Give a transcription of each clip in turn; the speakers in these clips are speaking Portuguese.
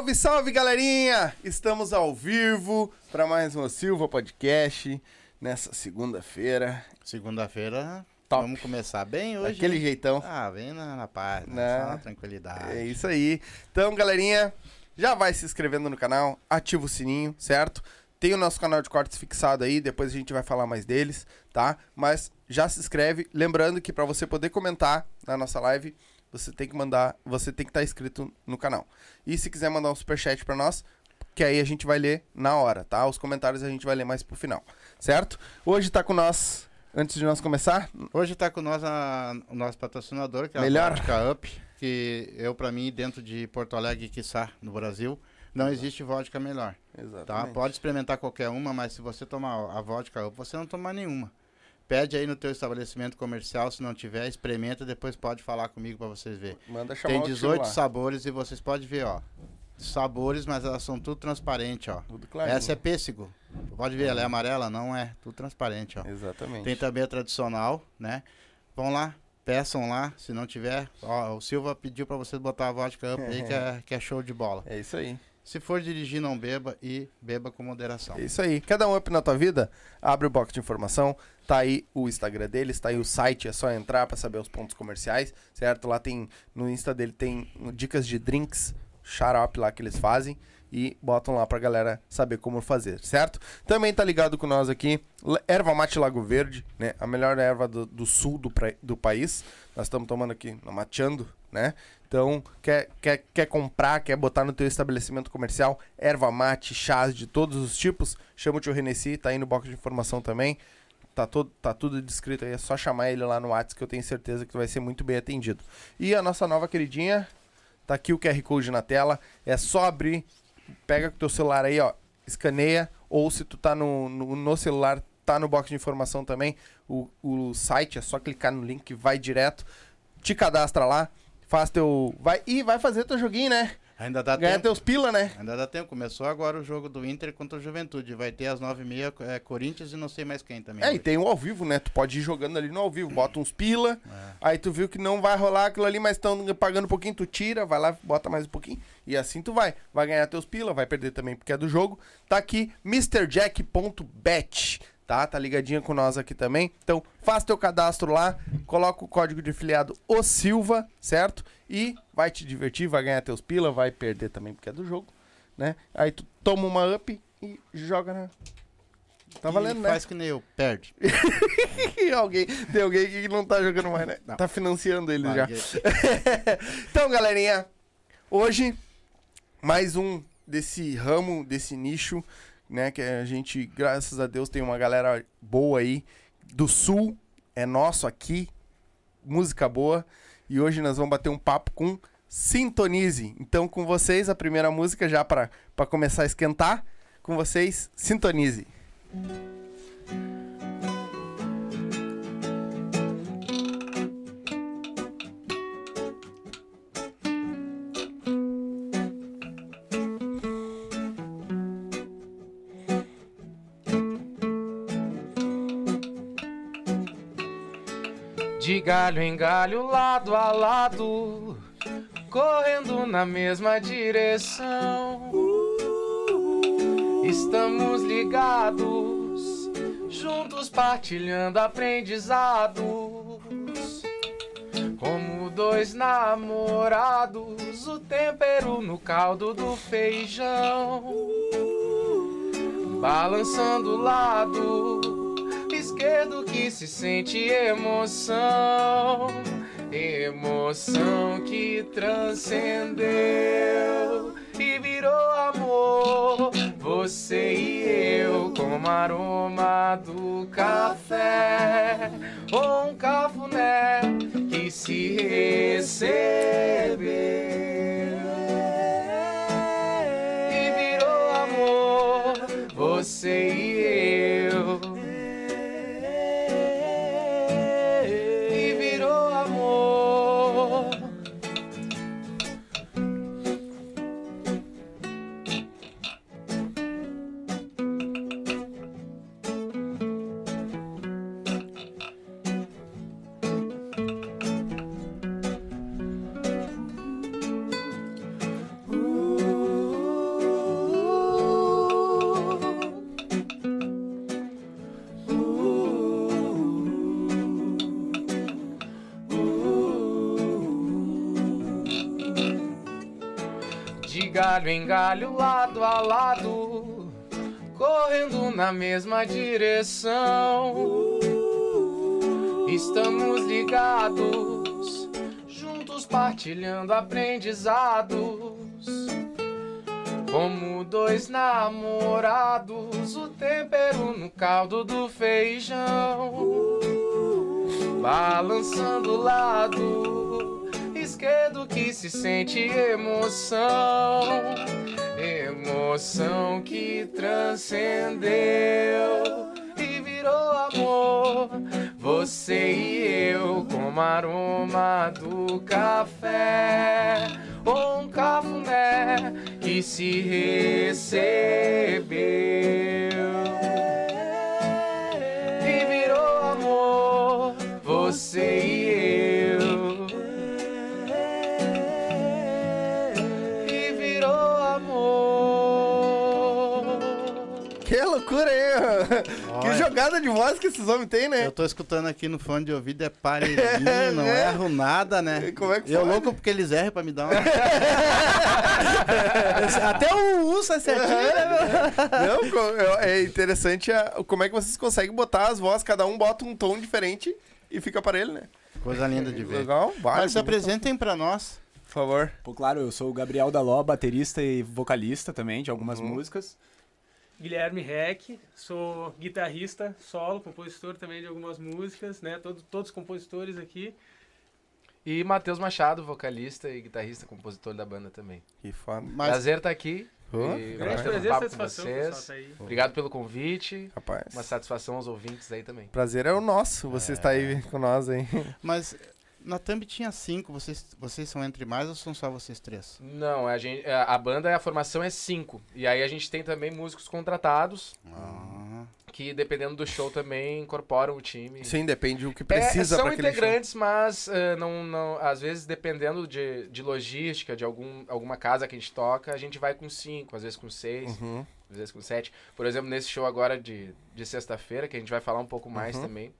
Salve, salve, galerinha! Estamos ao vivo para mais um Silva Podcast nessa segunda-feira. Segunda-feira, Top. vamos começar bem hoje. Daquele hein? jeitão. Ah, vem na, na paz, Né? né? Só na tranquilidade. É isso aí. Então, galerinha, já vai se inscrevendo no canal, ativa o sininho, certo? Tem o nosso canal de cortes fixado aí, depois a gente vai falar mais deles, tá? Mas já se inscreve, lembrando que para você poder comentar na nossa live, você tem que mandar, você tem que estar inscrito no canal. E se quiser mandar um superchat para nós, que aí a gente vai ler na hora, tá? Os comentários a gente vai ler mais pro final, certo? Hoje tá com nós, antes de nós começar, Hoje tá com nós a- o nosso patrocinador, que é Melhor. a Vodka Up, que eu, pra mim, dentro de Porto Alegre, quiçá, no Brasil, não existe vodka melhor, tá? Exatamente. Pode experimentar qualquer uma, mas se você tomar a Vodka Up, você não tomar nenhuma. Pede aí no teu estabelecimento comercial, se não tiver, experimenta, depois pode falar comigo pra vocês verem. Manda chamar Tem o tio 18 lá. sabores e vocês podem ver, ó. Sabores, mas elas são tudo transparentes, ó. Tudo clarinho. Essa é pêssego. Pode ver, ela é amarela? Não é. Tudo transparente, ó. Exatamente. Tem também a tradicional, né? Vão lá, peçam lá. Se não tiver, ó, o Silva pediu pra vocês botar a vodka up aí, que é, que é show de bola. É isso aí. Se for dirigir, não beba e beba com moderação. É isso aí. Quer dar um up na tua vida? Abre o box de informação. Tá aí o Instagram deles, tá aí o site, é só entrar pra saber os pontos comerciais, certo? Lá tem no Insta dele tem dicas de drinks, xarope lá que eles fazem e botam lá pra galera saber como fazer, certo? Também tá ligado com nós aqui, Erva Mate Lago Verde, né? A melhor erva do, do sul do, pra- do país. Nós estamos tomando aqui, mateando, né? Então, quer, quer, quer comprar, quer botar no teu estabelecimento comercial, erva mate, chás de todos os tipos, chama o tio Renessi, tá aí no box de informação também. Tá, todo, tá tudo descrito aí, é só chamar ele lá no WhatsApp que eu tenho certeza que tu vai ser muito bem atendido. E a nossa nova queridinha, tá aqui o QR Code na tela, é só abrir, pega com o teu celular aí, ó, escaneia, ou se tu tá no, no, no celular, tá no box de informação também, o, o site, é só clicar no link que vai direto, te cadastra lá, faz teu. Vai, e vai fazer teu joguinho, né? Ainda dá Ganha tempo. teus pila, né? Ainda dá tempo. Começou agora o jogo do Inter contra o Juventude. Vai ter às 9h30 é, Corinthians e não sei mais quem também. É, e tem o ao vivo, né? Tu pode ir jogando ali no ao vivo, bota uns pila, aí tu viu que não vai rolar aquilo ali, mas estão pagando um pouquinho, tu tira, vai lá, bota mais um pouquinho, e assim tu vai. Vai ganhar teus pila, vai perder também porque é do jogo. Tá aqui, MrJack.bet, tá? Tá ligadinha com nós aqui também. Então, faz teu cadastro lá, coloca o código de afiliado O Silva, certo? E vai te divertir, vai ganhar teus pila, vai perder também porque é do jogo, né? Aí tu toma uma up e joga na... Tá E valendo, né? Faz que nem eu, perde. alguém, tem alguém que não tá jogando mais, né? Não. Tá financiando ele já. Então, galerinha, hoje mais um desse ramo, desse nicho, né? Que a gente, graças a Deus, tem uma galera boa aí do sul, é nosso aqui, música boa. E hoje nós vamos bater um papo com Sintonize. Então, com vocês, a primeira música já para começar a esquentar. Com vocês, Sintonize. De galho em galho, lado a lado, correndo na mesma direção. Estamos ligados, juntos partilhando aprendizados. Como dois namorados, o tempero no caldo do feijão. Balançando o esquerdo que se sente emoção, emoção que transcendeu e virou amor. Você e eu, como aroma do café, ou um cafuné que se recebeu e virou amor. Você e eu. Galho em galho, lado a lado, correndo na mesma direção. Estamos ligados, juntos partilhando aprendizados. Como dois namorados, o tempero no caldo do feijão. Balançando o lado esquerdo que se sente emoção. Emoção que transcendeu e virou amor. Você e eu, como aroma do café ou um cafuné que se recebeu Que Olha. jogada de voz que esses homens têm, né? Eu tô escutando aqui no fone de ouvido, é parelhinho, não né? erro nada, né? Como é que Eu faz? louco porque eles erram pra me dar uma... Até o U sai certinho, né? Não, é interessante a- como é que vocês conseguem botar as vozes, cada um bota um tom diferente e fica para ele, né? Coisa linda de ver. Legal, vale. Mas se apresentem pra nós. Por favor. Pô, claro, eu sou o Gabriel Daló, baterista e vocalista também de algumas músicas. Guilherme Reck, sou guitarrista, solo, compositor também de algumas músicas, né? Todos, todos compositores aqui. E Matheus Machado, vocalista e guitarrista, compositor da banda também. Que foda. Mas Prazer estar aqui. Ô, e Grande um prazer, com satisfação, vocês. pessoal, tá aí. Obrigado pelo convite. Rapaz. Uma satisfação aos ouvintes aí também. Prazer é o nosso, você está aí com nós aí. Mas na Thumb tinha cinco, vocês, vocês são entre mais ou são só vocês três? Não, a, gente, a a banda, a formação é cinco. E aí a gente tem também músicos contratados, Ah, que dependendo do show também incorporam o time. Sim, depende do que É, precisa são para aquele show. integrantes, mas eh, não, não, às vezes, dependendo de, de logística, de algum, alguma casa que a gente toca, a gente vai com cinco, às vezes com seis, Uhum. às vezes com sete. Por exemplo, nesse show agora de, de sexta-feira, que a gente vai falar um pouco mais Uhum. também,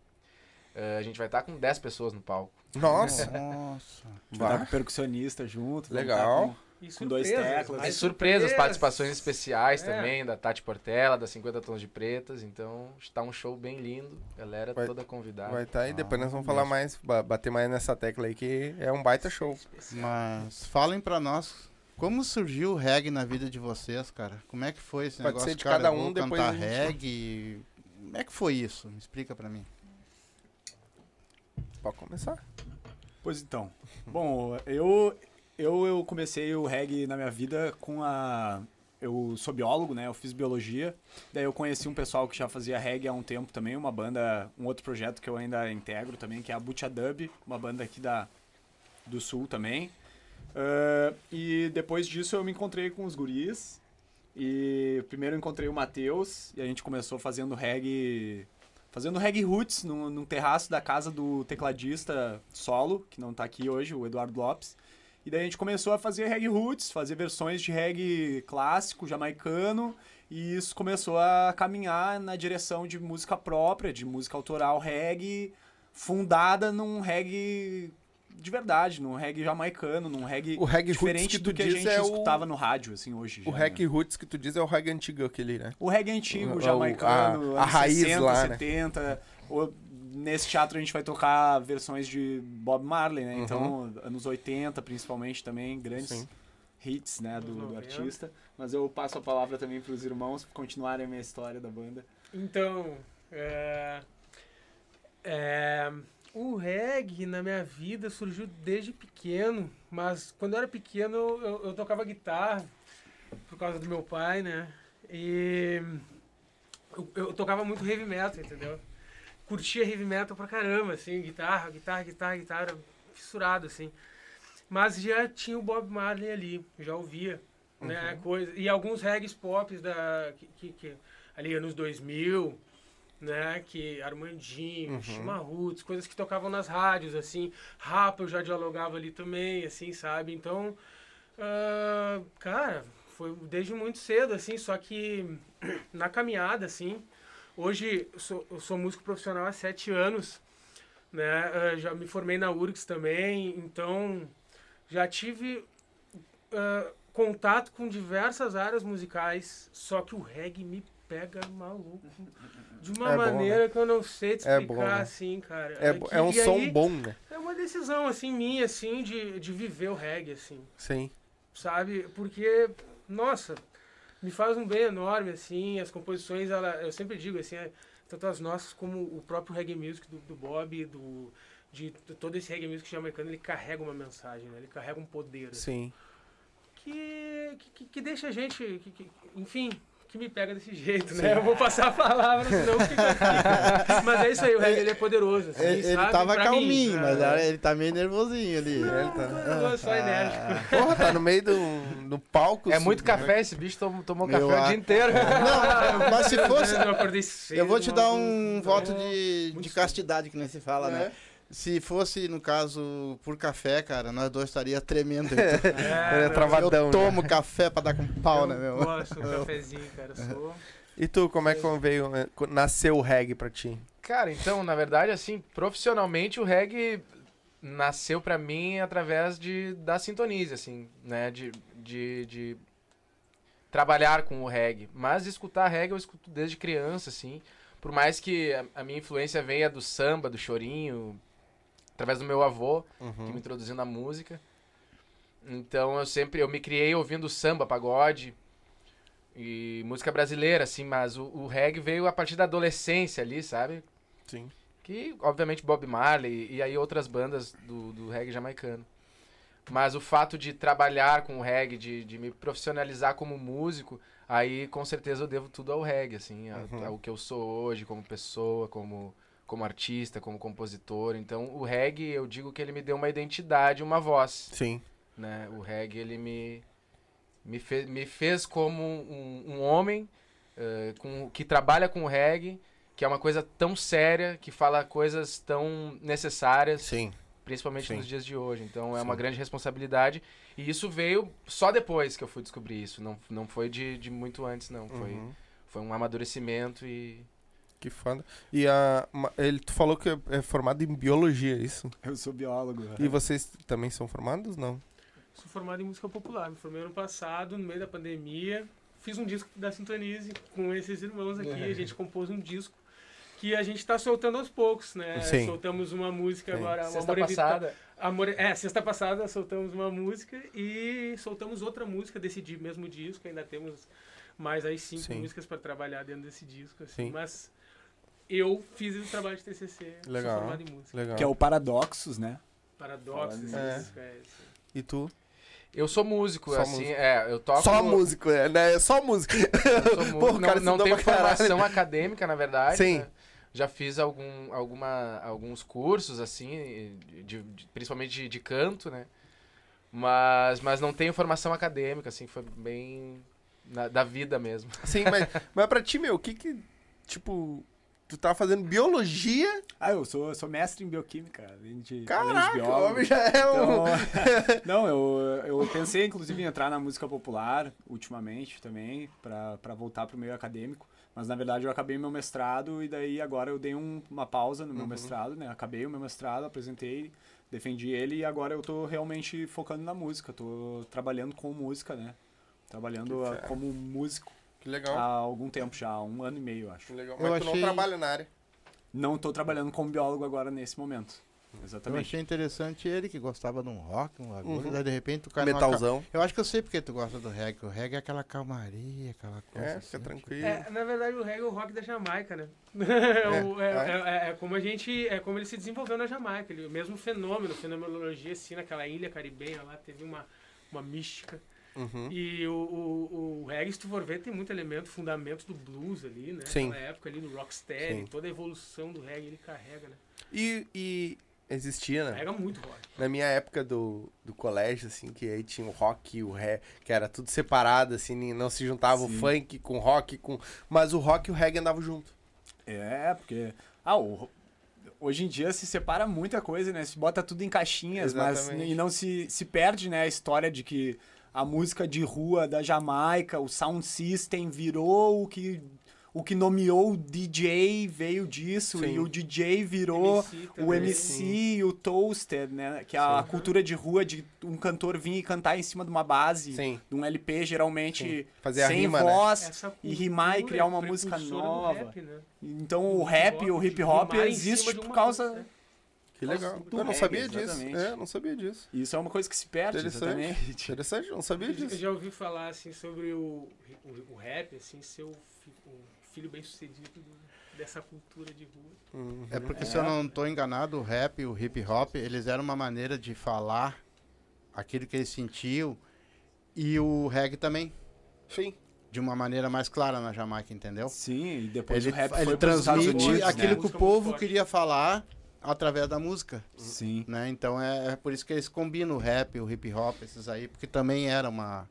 eh, a gente vai estar com 10 pessoas no palco. Nossa, nossa. Vai estar com percussionista junto. Legal. tá E Com dois surpresas, teclas. E surpresas, participações especiais É. também, da Tati Portela, da 50 Tons de Pretas. Então, está um show bem lindo. Galera Vai- toda convidada. vai estar aí, depois nós vamos Ah, falar mais, ba- bater mais nessa tecla aí que é um baita show. Mas falem pra nós, como surgiu o reggae na vida de vocês, cara? Como é que foi esse Pode negócio? ser de cara, cada um, depois cantar gente- reggae. Como é que foi isso? Me explica pra mim. Pode começar. Pois então. Bom, eu, eu, eu comecei o reggae na minha vida com a. Eu sou biólogo, né? Eu fiz biologia. Daí eu conheci um pessoal que já fazia reggae há um tempo também, uma banda, um outro projeto que eu ainda integro também, que é a Butcha Dub, uma banda aqui da, do sul também. Ah, e depois disso eu me encontrei com os guris. E primeiro eu encontrei o Matheus e a gente começou fazendo reggae. Fazendo reggae roots num, num terraço da casa do tecladista solo, que não tá aqui hoje, o Eduardo Lopes. E daí a gente começou a fazer reggae roots, fazer versões de reggae clássico, jamaicano, e isso começou a caminhar na direção de música própria, de música autoral reggae, fundada num reggae de verdade, num reggae jamaicano, num reggae O reggae diferente que do tu que a diz gente é o- escutava no rádio, assim, hoje. O já, reggae né? roots que tu diz é o reggae antigo aquele, né? O reggae antigo, O- jamaicano, a- a raiz 60, lá, né? 70. O- nesse teatro a gente vai tocar versões de Bob Marley, né? Então, anos 80 principalmente também, grandes Uhum. Sim. hits, né, do, do 90. artista. Mas eu passo a palavra também para os irmãos continuarem a minha história da banda. Então, é, é, o reggae na minha vida surgiu desde pequeno, mas quando eu era pequeno eu, eu- eu tocava guitarra por causa do meu pai, né? E eu, eu tocava muito heavy metal, entendeu? Curtia heavy metal pra caramba, assim, guitarra, guitarra, guitarra, guitarra, fissurado, assim. Mas já tinha o Bob Marley ali, já ouvia, né, coisa, e alguns reggae pops da, que, que, que- ali anos 2000, né, que Armandinho, Uhum. Chimarruts, coisas que tocavam nas rádios, assim, rap eu já dialogava ali também, assim, sabe, então, ah, cara, foi desde muito cedo, assim, só que na caminhada, assim, hoje eu sou, eu sou músico profissional há sete anos, né, ah, já me formei na URGS também, então já tive ah, contato com diversas áreas musicais, só que o reggae me pega maluco. De uma É bom, maneira que eu não sei te É explicar, bom, né? assim, cara. É, bo- que- é um e som aí, bom, né? É uma decisão, assim, minha, assim, de, de viver o reggae, assim Sim. sabe? Porque, nossa, me faz um bem enorme, assim, as composições, ela, eu sempre digo, assim, é, tanto as nossas como o próprio reggae music do, do Bob, do, de todo esse reggae music jamaicano, ele carrega uma mensagem, né? Ele carrega um poder, assim, Sim. que, que, que deixa a gente, que, que- enfim... Que me pega desse jeito, né? Eu vou passar a palavra, senão fica aqui. Mas é isso aí, o reggae ele é poderoso. Assim, Ele, ele sabe? tava Pra mim, calminho, né? mas era- ele tá meio nervosinho ali. Ele tá... Eu sou enérgico. Porra, tá no meio do, do palco. É muito su- café, esse bicho tom- tomou Meu, café o a- dia inteiro. Não, mas se fosse. Eu cedo. Eu vou te dar um voto de, muito de castidade, que nem se fala, É. né? Se fosse, no caso, por café, cara, nós dois estaria tremendo. É, Ele é não, travadão. Eu tomo café pra dar com pau, né, eu meu? gosto do cafezinho, cara. Sou... E tu, como é que veio, co- nasceu o reggae pra ti? Cara, então, na verdade, assim, profissionalmente o reggae nasceu pra mim através de, da sintonize, assim, né? De, de, de trabalhar com o reggae. Mas escutar reggae eu escuto desde criança, assim. Por mais que a, a minha influência venha do samba, do chorinho, através do meu avô, Uhum. que me introduziu na música. Então eu sempre eu me criei ouvindo samba, pagode e música brasileira, assim, mas o, o reggae veio a partir da adolescência ali, sabe? Sim. Que, obviamente, Bob Marley e aí outras bandas do, do reggae jamaicano. Mas o fato de trabalhar com o reggae, de, de me profissionalizar como músico, aí com certeza eu devo tudo ao reggae, assim, Uhum. ao que eu sou hoje como pessoa, como, como artista, como compositor. Então, o reggae, eu digo que ele me deu uma identidade, uma voz, Sim. né? O reggae, ele me, me, fe, me fez como um, um homem eh, com, que trabalha com o reggae, que é uma coisa tão séria, que fala coisas tão necessárias, Sim. principalmente Sim. nos dias de hoje. Então é Sim. uma grande responsabilidade. E isso veio só depois que eu fui descobrir isso. Não, não foi de, de muito antes, não. Foi, Uhum. foi um amadurecimento e. Que foda. E a, ele, tu falou que é- é formado em biologia, é isso? Eu sou biólogo. E vocês também são formados? Não. Sou formado em música popular. Me formei ano passado, no meio da pandemia. Fiz um disco da Sintonize com esses irmãos aqui. A gente compôs um disco que a gente tá soltando aos poucos, né? Sim. Soltamos uma música Sim. agora. Sexta Amor Evita- passada. Amor, é, sexta passada soltamos uma música e soltamos outra música desse mesmo disco. Ainda temos mais aí cinco Sim. músicas para trabalhar dentro desse disco. Assim, Sim. Mas eu fiz o trabalho de TCC. Legal. Sou formado em música. Legal. Que é o Paradoxos, né? Paradoxo, esse É. é. E tu? Eu sou músico, Só assim, músico. é, eu toco. Só músico, é, né? É só música. Eu sou músico, Pô, o cara não, não tenho formação acadêmica, na verdade. Sim. né? Já fiz algum, alguma, alguns cursos, assim, de- de- principalmente de, de canto, né? Mas, mas não tenho formação acadêmica, assim, foi bem na- da vida mesmo. Sim, mas, mas pra ti, meu, o que que. Tipo, tu tá fazendo biologia? Ah, eu sou, sou mestre em bioquímica, além de, além de Caraca, o homem já é um. Então, não, eu, eu pensei inclusive em entrar na música popular ultimamente também, pra voltar pro meio acadêmico. Mas na verdade eu acabei meu mestrado e daí agora eu dei um- uma pausa no meu Uhum. mestrado, né? Acabei o meu mestrado, apresentei, defendi ele e agora eu tô realmente focando na música. Tô trabalhando com música, né? Trabalhando como músico Que legal. há algum tempo já, há um ano e meio, eu acho. Que legal. Eu Mas tu não achei- trabalha na área. Não tô trabalhando como biólogo agora nesse momento. Eu Exatamente. achei interessante ele que gostava de um rock, um bagulho, Uhum. daí de repente o cara numa ca- Metalzão. Eu acho que eu sei porque tu gosta do reggae. O reggae é aquela calmaria, aquela coisa. É, assim, fica tipo, tranquilo. É, na verdade, o reggae é o rock da Jamaica, né? É, é, é- é- é como a gente, é como ele se desenvolveu na Jamaica. Ele, o mesmo fenômeno, fenomenologia, assim, naquela ilha caribenha lá, teve uma, uma mística. Uhum. E o, o, o reggae, se tu for ver, tem muito elemento, fundamento do blues ali, né? Sim. Naquela época ali, no rocksteady, Sim. toda a evolução do reggae ele carrega, né? E, e existia, né? Carrega muito rock. Na minha época do, do colégio, assim, que aí tinha o rock e o ré, que era tudo separado, assim, não se juntava o Sim. funk com o rock, com... mas o rock e o reggae andavam junto. É, porque. Ah, o- hoje em dia se separa muita coisa, né? Se bota tudo em caixinhas, mas Exatamente. e não se, se perde, né, a história de que a música de rua da Jamaica, o sound system virou o que o que nomeou o DJ veio disso, Sim. e o DJ virou MC o. MC e o Toaster, né? Que é a cultura de rua de um cantor vir e cantar em cima de uma base, Sim. de um LP, geralmente Sim. Fazer a sem rima, né? voz. Essa e rimar e criar uma música nova. rap, né? Então o rap, o hip hop existe por causa. coisa, né? Que legal. Eu não reggae, sabia disso. exatamente. É, não sabia disso. Isso é uma coisa que se perde, Interessante. exatamente. Interessante, eu não sabia Eu disso. já ouvi falar assim sobre o, o, o rap, assim, ser o, fi- o filho bem sucedido do- dessa cultura de rua. Uhum. É porque, se eu não estou enganado, o rap e o hip hop, eles eram uma maneira de falar aquilo que eles sentiam e o reggae também, Sim. de uma maneira mais clara na Jamaica, entendeu? Sim, e depois Ele, o rap ele transmite Unidos, aquilo né? que o povo queria falar através da música, Sim. né? Então é, é por isso que eles combinam o rap, o hip hop, esses aí, porque também era uma,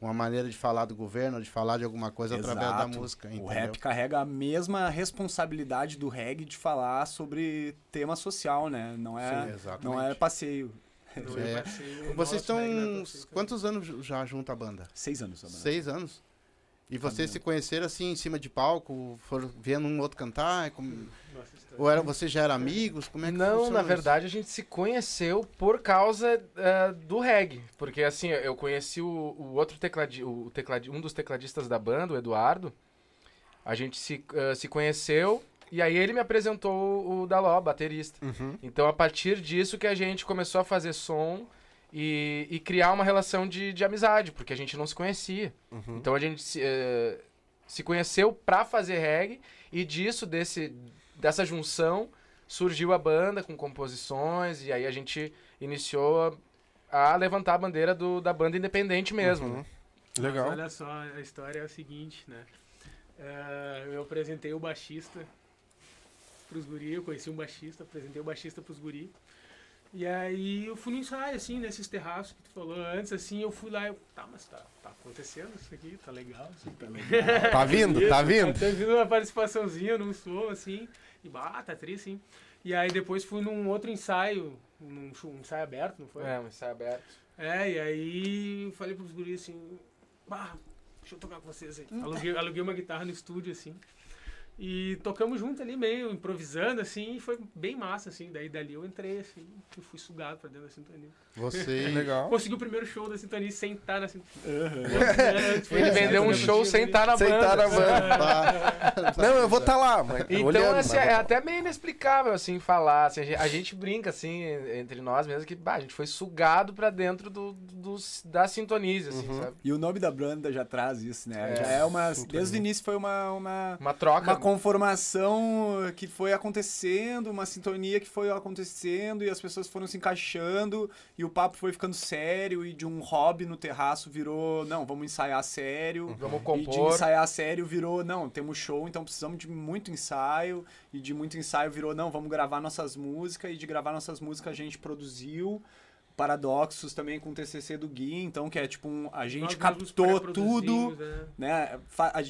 uma maneira de falar do governo, de falar de alguma coisa através da Exato. música, O entendeu? rap carrega a mesma responsabilidade do reggae de falar sobre tema social, né? Não Sim, é, exatamente. não é passeio. Não É. é passeio Vocês estão né, é quantos anos já junto à banda? Seis anos, Amanda. Seis anos. E vocês Caminhando. se conheceram assim em cima de palco, foram vendo um outro cantar? Como- Nossa. Ou era, vocês já eram amigos? Como é que não, na isso? verdade a gente se conheceu por causa eh, do reggae. Porque assim, eu conheci o, o outro tecladi, o tecladi, um dos tecladistas da banda, o Eduardo. A gente se, eh, se conheceu e aí ele me apresentou o Daló, baterista. Uhum. Então a partir disso que a gente começou a fazer som e, e criar uma relação de, de amizade, porque a gente não se conhecia. Uhum. Então a gente se, eh, se conheceu pra fazer reggae e disso, desse, dessa junção, surgiu a banda com composições e aí a gente iniciou a, a levantar a bandeira do, da banda independente mesmo. Uhum. né? Legal. Mas olha só, a história é a seguinte, né? É, eu apresentei o baixista pros guri, eu conheci um baixista, apresentei o baixista pros guri. E aí eu fui no ensaio, assim, nesses terraços que tu falou antes, assim, eu fui lá e eu, tá, mas tá, tá acontecendo isso aqui, tá legal, assim, tá legal. Tá vindo, tá vindo. Tá vindo uma participaçãozinha num som, assim, e bah, tá triste, assim. E aí depois fui num outro ensaio, num um ensaio aberto, não foi? É, um ensaio aberto. É, e aí eu falei pros guris assim, bah, deixa eu tocar com vocês aí. Aluguei, aluguei uma guitarra no estúdio, assim. E tocamos junto ali, meio improvisando, assim, e foi bem massa, assim. Daí dali eu entrei, assim, e fui sugado pra dentro da sintonia. Você. Legal. Consegui o primeiro show da sintonia sem estar na sintonia. Ele vendeu um show sem estar na Sem banda. tá na banda. Não, eu vou estar lá, mas Então, olhando, assim, mas é tá até meio inexplicável, assim, falar. assim, a, gente, a gente brinca, assim, entre nós mesmo, que bah, a gente foi sugado pra dentro do, dos- da sintonia, assim, Uhum. sabe? E o nome da banda já traz isso, né? É, já é uma. sintonia. Desde o início foi uma, uma, Uma troca. uma conformação que foi acontecendo, uma sintonia que foi acontecendo e as pessoas foram se encaixando e o papo foi ficando sério e de um hobby no terraço virou, não, vamos ensaiar sério. Vamos E de compor. ensaiar sério virou, não, temos show, então precisamos de muito ensaio. E de muito ensaio virou, não, vamos gravar nossas músicas. E de gravar nossas músicas a gente produziu. Paradoxos também com o TCC do Gui, então que é tipo um, a gente Nós captou tudo, né? né?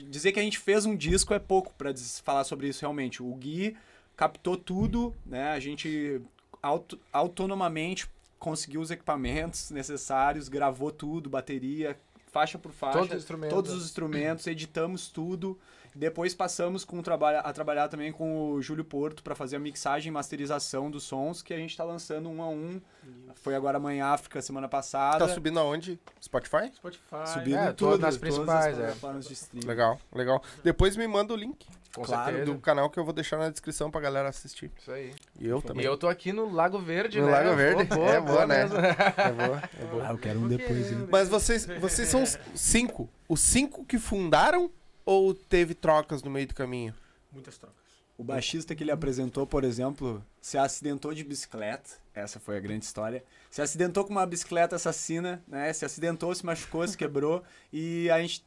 Dizer que a gente fez um disco é pouco diz- falar sobre isso realmente. O Gui captou tudo, né? A gente auto- autonomamente conseguiu os equipamentos necessários, gravou tudo, bateria, faixa por faixa, Todos os instrumentos. todos os instrumentos, editamos tudo. Depois passamos com a trabalhar também com o Júlio Porto para fazer a mixagem e masterização dos sons que a gente está lançando um a um. Foi agora amanhã África semana passada. Tá subindo aonde? Spotify? Spotify. Subindo É, todas nas todas principais, as é. Legal, legal. Depois me manda o link Com Claro, certeza. do canal que eu vou deixar na descrição pra galera assistir. Isso aí. E eu E também. eu tô aqui no Lago Verde, No né? Lago Verde. Boa, boa, É boa, né? mesmo. É boa, é boa. Ah, eu quero um depois, hein? Mas vocês, vocês são os cinco. Os cinco que fundaram ou teve trocas no meio do caminho? Muitas trocas. O baixista que ele apresentou, por exemplo, se acidentou de bicicleta. Essa foi a grande história. Se acidentou com uma bicicleta assassina, né? Se acidentou, se machucou, se quebrou. E a gente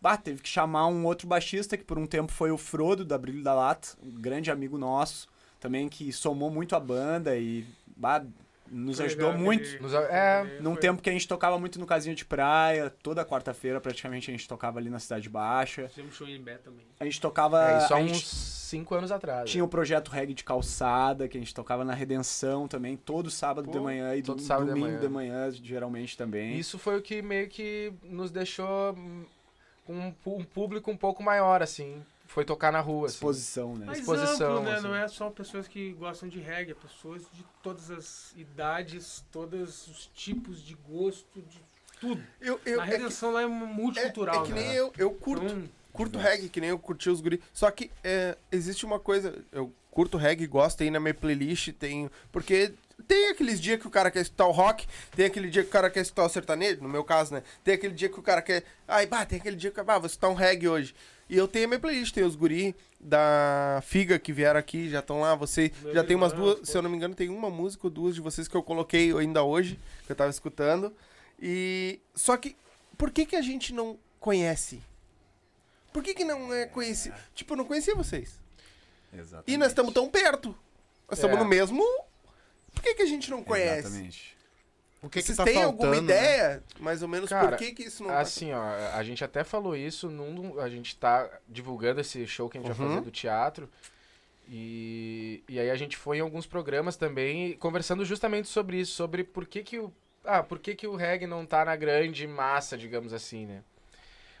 bah, teve que chamar um outro baixista, que por um tempo foi o Frodo, da Brilho da Lata, um grande amigo nosso, também que somou muito a banda e bah, nos ajudou legal muito. Nos- é, Num foi- tempo que a gente tocava muito no casinho de praia, toda quarta-feira praticamente a gente tocava ali na Cidade Baixa. Fizemos show em Bé também. A gente tocava. é isso há a uns gente cinco anos atrás. tinha o projeto Reggae de Calçada, que a gente tocava na Redenção também, todo sábado Pô, de manhã e todo do, sábado de domingo manhã. de manhã, geralmente também. Isso foi o que meio que nos deixou hum, com um, um público um pouco maior, assim. Foi tocar na rua. Assim. Exposição, né? Mais Exposição, amplo, né? assim. Não é só pessoas que gostam de reggae, é pessoas de todas as idades, todos os tipos de gosto, de tudo. Eu, eu, a é que- redenção lá é é, multicultural, é que né? nem eu, eu curto. Então, Curto reggae, que nem eu curti os guri. Só que é, existe uma coisa. Eu curto reggae, gosto, tem na minha playlist, tem. Porque tem aqueles dias que o cara quer escutar o rock, tem aquele dia que o cara quer escutar o sertanejo, no meu caso, né? Tem aquele dia que o cara quer. Ai, bah, tem aquele dia que. Ah, vou escutar um reggae hoje. E eu tenho a minha playlist, tem os guri da Figa que vieram aqui, já estão lá. Você Meu já tem umas duas, se eu não me engano, tem uma música ou duas de vocês que eu coloquei ainda hoje, que eu tava escutando. E. Só que, por que que a gente não conhece? Por que, que não é conhecido? Tipo, eu não conhecia vocês. Exatamente. E nós estamos tão perto. Nós estamos É. no mesmo. Por que, que a gente não conhece? Exatamente. O que, que Vocês tá têm faltando, alguma né? ideia, mais ou menos, Cara, por que, que isso não tá- Assim, ó, a gente até falou isso num. A gente tá divulgando esse show que a gente vai Uhum. fazer do teatro. E, e aí a gente foi em alguns programas também conversando justamente sobre isso, sobre por que, que o. Ah, por que, que o reggae não tá na grande massa, digamos assim, né?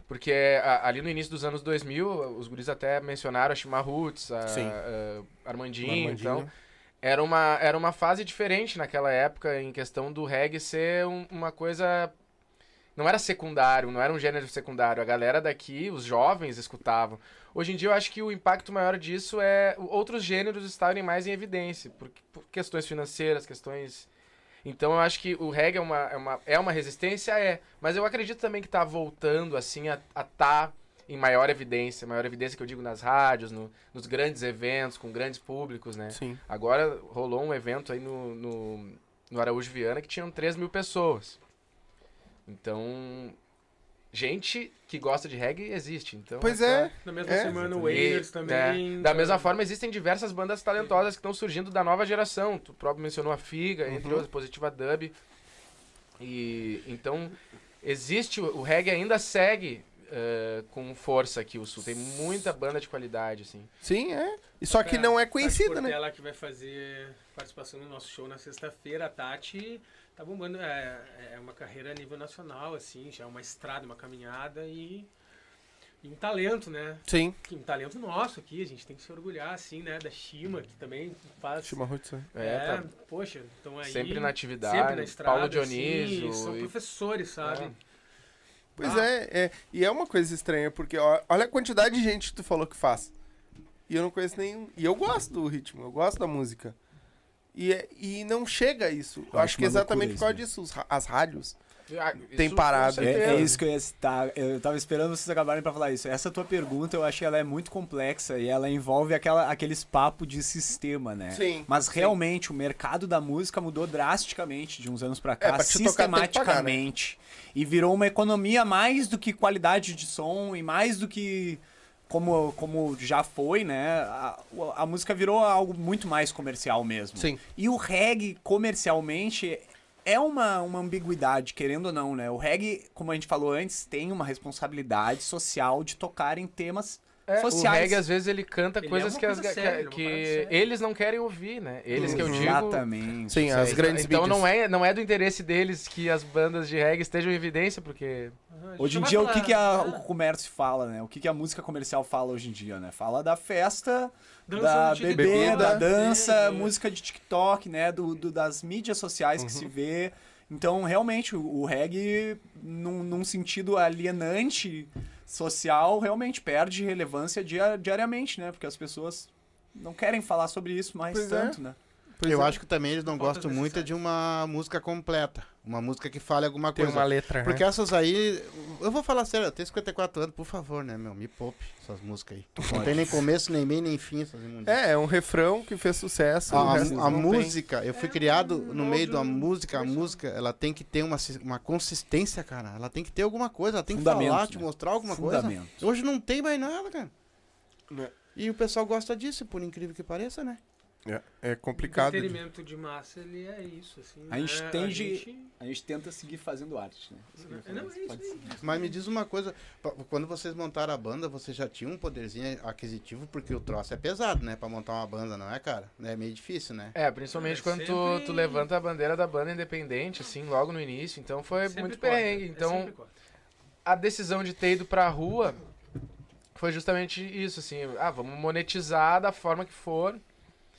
Porque a- ali no início dos anos 2000, os guris até mencionaram a Shima Roots, a, Sim. a Armandinho, Armandinho. então era uma, era uma fase diferente naquela época em questão do reggae ser um- uma coisa. Não era secundário, não era um gênero secundário. A galera daqui, os jovens, escutavam. Hoje em dia eu acho que o impacto maior disso é outros gêneros estarem mais em evidência, por, por questões financeiras, questões. Então eu acho que o reggae é uma, é uma, é uma resistência, é. Mas eu acredito também que tá voltando, assim, a estar tá em maior evidência. Maior evidência que eu digo nas rádios, no- nos grandes eventos, com grandes públicos, né? Sim. Agora rolou um evento aí no, no, no Araújo Viana que tinham 3 mil pessoas. Então, gente que gosta de reggae existe. Então, Pois só- é. na mesma É, semana o Wailers também. é, da mesma então, forma, existem diversas bandas talentosas que estão surgindo da nova geração. Tu próprio mencionou a Figa, entre Uhum. outras, Positiva Dub. E então existe o o reggae ainda segue eh, com força aqui o sul. Tem muita banda de qualidade assim. Sim, é. E Só que não é conhecida, né? Portela que vai fazer participação no nosso show na sexta-feira. A Tati tá bombando. É, é uma carreira a nível nacional, assim, já é uma estrada, uma caminhada e, e um talento, né? Sim. Um talento nosso aqui, a gente tem que se orgulhar, assim, né? Da Shima, que também faz. Roots, né? É, É, tá poxa, então aí. sempre na atividade. sempre na estrada, Paulo Dionísio. assim, são e- professores, sabe? É. Pois Ah. é, é. E é uma coisa estranha, porque ó, olha a quantidade de gente que tu falou que faz. E eu não conheço nenhum. E eu gosto do ritmo, eu gosto da música. E, é- e não chega a isso. Eu Eu acho que exatamente por causa isso, disso, as rádios. Ah, Tem parado. É, é isso que eu ia citar. Eu tava esperando vocês acabarem pra falar isso. Essa tua pergunta, eu acho que ela é muito complexa e ela envolve aquela, aqueles papos de sistema, né? Sim, Mas sim. realmente o mercado da música mudou drasticamente de uns anos pra cá, É, pra te tocar, pagar, né? sistematicamente. E virou uma economia mais do que qualidade de som e mais do que como, como já foi, né? A, a música virou algo muito mais comercial mesmo. Sim. E o reggae, comercialmente, é uma, uma ambiguidade, querendo ou não, né? O reggae, como a gente falou antes, tem uma responsabilidade social de tocar em temas É, sociais. O reggae, às vezes, ele canta Ele é coisas uma que, as, que- séria, é que séria. eles não querem ouvir, né? Eles que eu digo. Exatamente. Sim, as Então- grandes Então não é, não é do interesse deles que as bandas de reggae estejam em evidência, porque. Hoje em dia, o que, que a- né? o comércio fala, né? O que, que a música comercial fala hoje em dia, né? Fala da festa, Dança da bebida, da né? dança, É, é. música de TikTok, né? Do, do- das mídias sociais que se vê. Então, realmente, o, o reggae, num, num sentido alienante social, realmente perde relevância dia- diariamente, né? Porque as pessoas não querem falar sobre isso mais Pois é. tanto, né? Pois eu é. acho que também eles não gostam muito de uma música completa. Uma música que fale alguma Tem coisa. uma letra. Porque né? essas aí. Eu vou falar sério, eu tenho 54 anos, por favor, né, meu? Me poupe essas músicas aí. Não tem nem começo, nem meio, nem fim essas imundícias. É, é um refrão que fez sucesso. A, a- a não tem. música, eu fui É criado um no meio da música. A música, ela tem que ter uma, uma consistência, cara. Ela tem que ter alguma coisa, ela tem que falar, te né? mostrar alguma coisa. Fundamento. Hoje não tem mais nada, cara. É. E o pessoal gosta disso, por incrível que pareça, né? É, é complicado. de- Entretenimento de massa, ele é isso, assim. A gente né? tende- gente- A gente tenta seguir fazendo arte, né? Não, fazendo- é isso aí. ser. Mas me diz uma coisa, quando vocês montaram a banda, vocês já tinham um poderzinho aquisitivo, porque o troço é pesado, né? Pra montar uma banda, não é, cara? É meio difícil, né? É, principalmente É, quando tu, sempre- tu levanta a bandeira da banda independente, assim, logo no início. Então foi sempre muito corta, perrengue. é Então a decisão de ter ido pra rua foi justamente isso, assim, ah, vamos monetizar da forma que for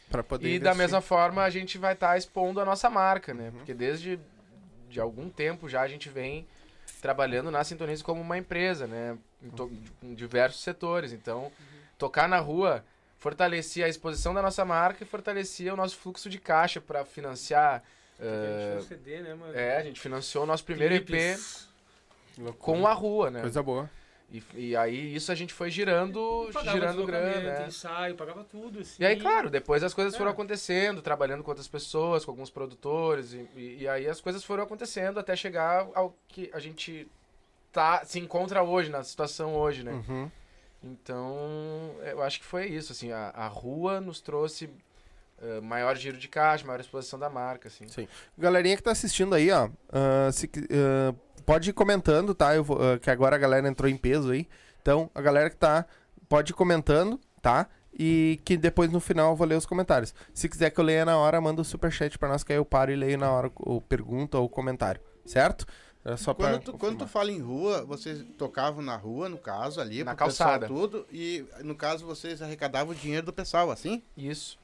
Pra poder e da investir. mesma forma a gente vai estar expondo a nossa marca, né? Uhum. Porque desde de algum tempo já a gente vem trabalhando na Sintonize como uma empresa, né? Em, to- em diversos setores. Então, tocar na rua fortalecia a exposição da nossa marca e fortalecia o nosso fluxo de caixa para financiar. A gente eh, CD, né, mano? é, a gente financiou o nosso primeiro EP Clipes. com a rua, né? Coisa boa. E, e aí isso a gente foi girando, Pagava girando grana, né? ensaio, pagava tudo, assim. E aí, claro, depois as coisas foram É. acontecendo, trabalhando com outras pessoas, com alguns produtores, e, e- e aí as coisas foram acontecendo até chegar ao que a gente tá, se encontra hoje, na situação hoje, né? Uhum. Então, eu acho que foi isso, assim, a, a rua nos trouxe eh, maior giro de caixa, maior exposição da marca, assim. Galerinha que tá assistindo aí, ó, ah, se ah, pode ir comentando, tá? Eu vou, ah, que agora a galera entrou em peso aí. Então, a galera que tá, pode ir comentando, tá? E que depois no final eu vou ler os comentários. Se quiser que eu leia na hora, manda o superchat pra nós, que aí eu paro e leio na hora o pergunta ou o comentário, certo? É só Quando tu, quando tu fala em rua, vocês tocavam na rua, no caso, ali, Na calçada. tudo, e no caso vocês arrecadavam o dinheiro do pessoal, assim? Isso.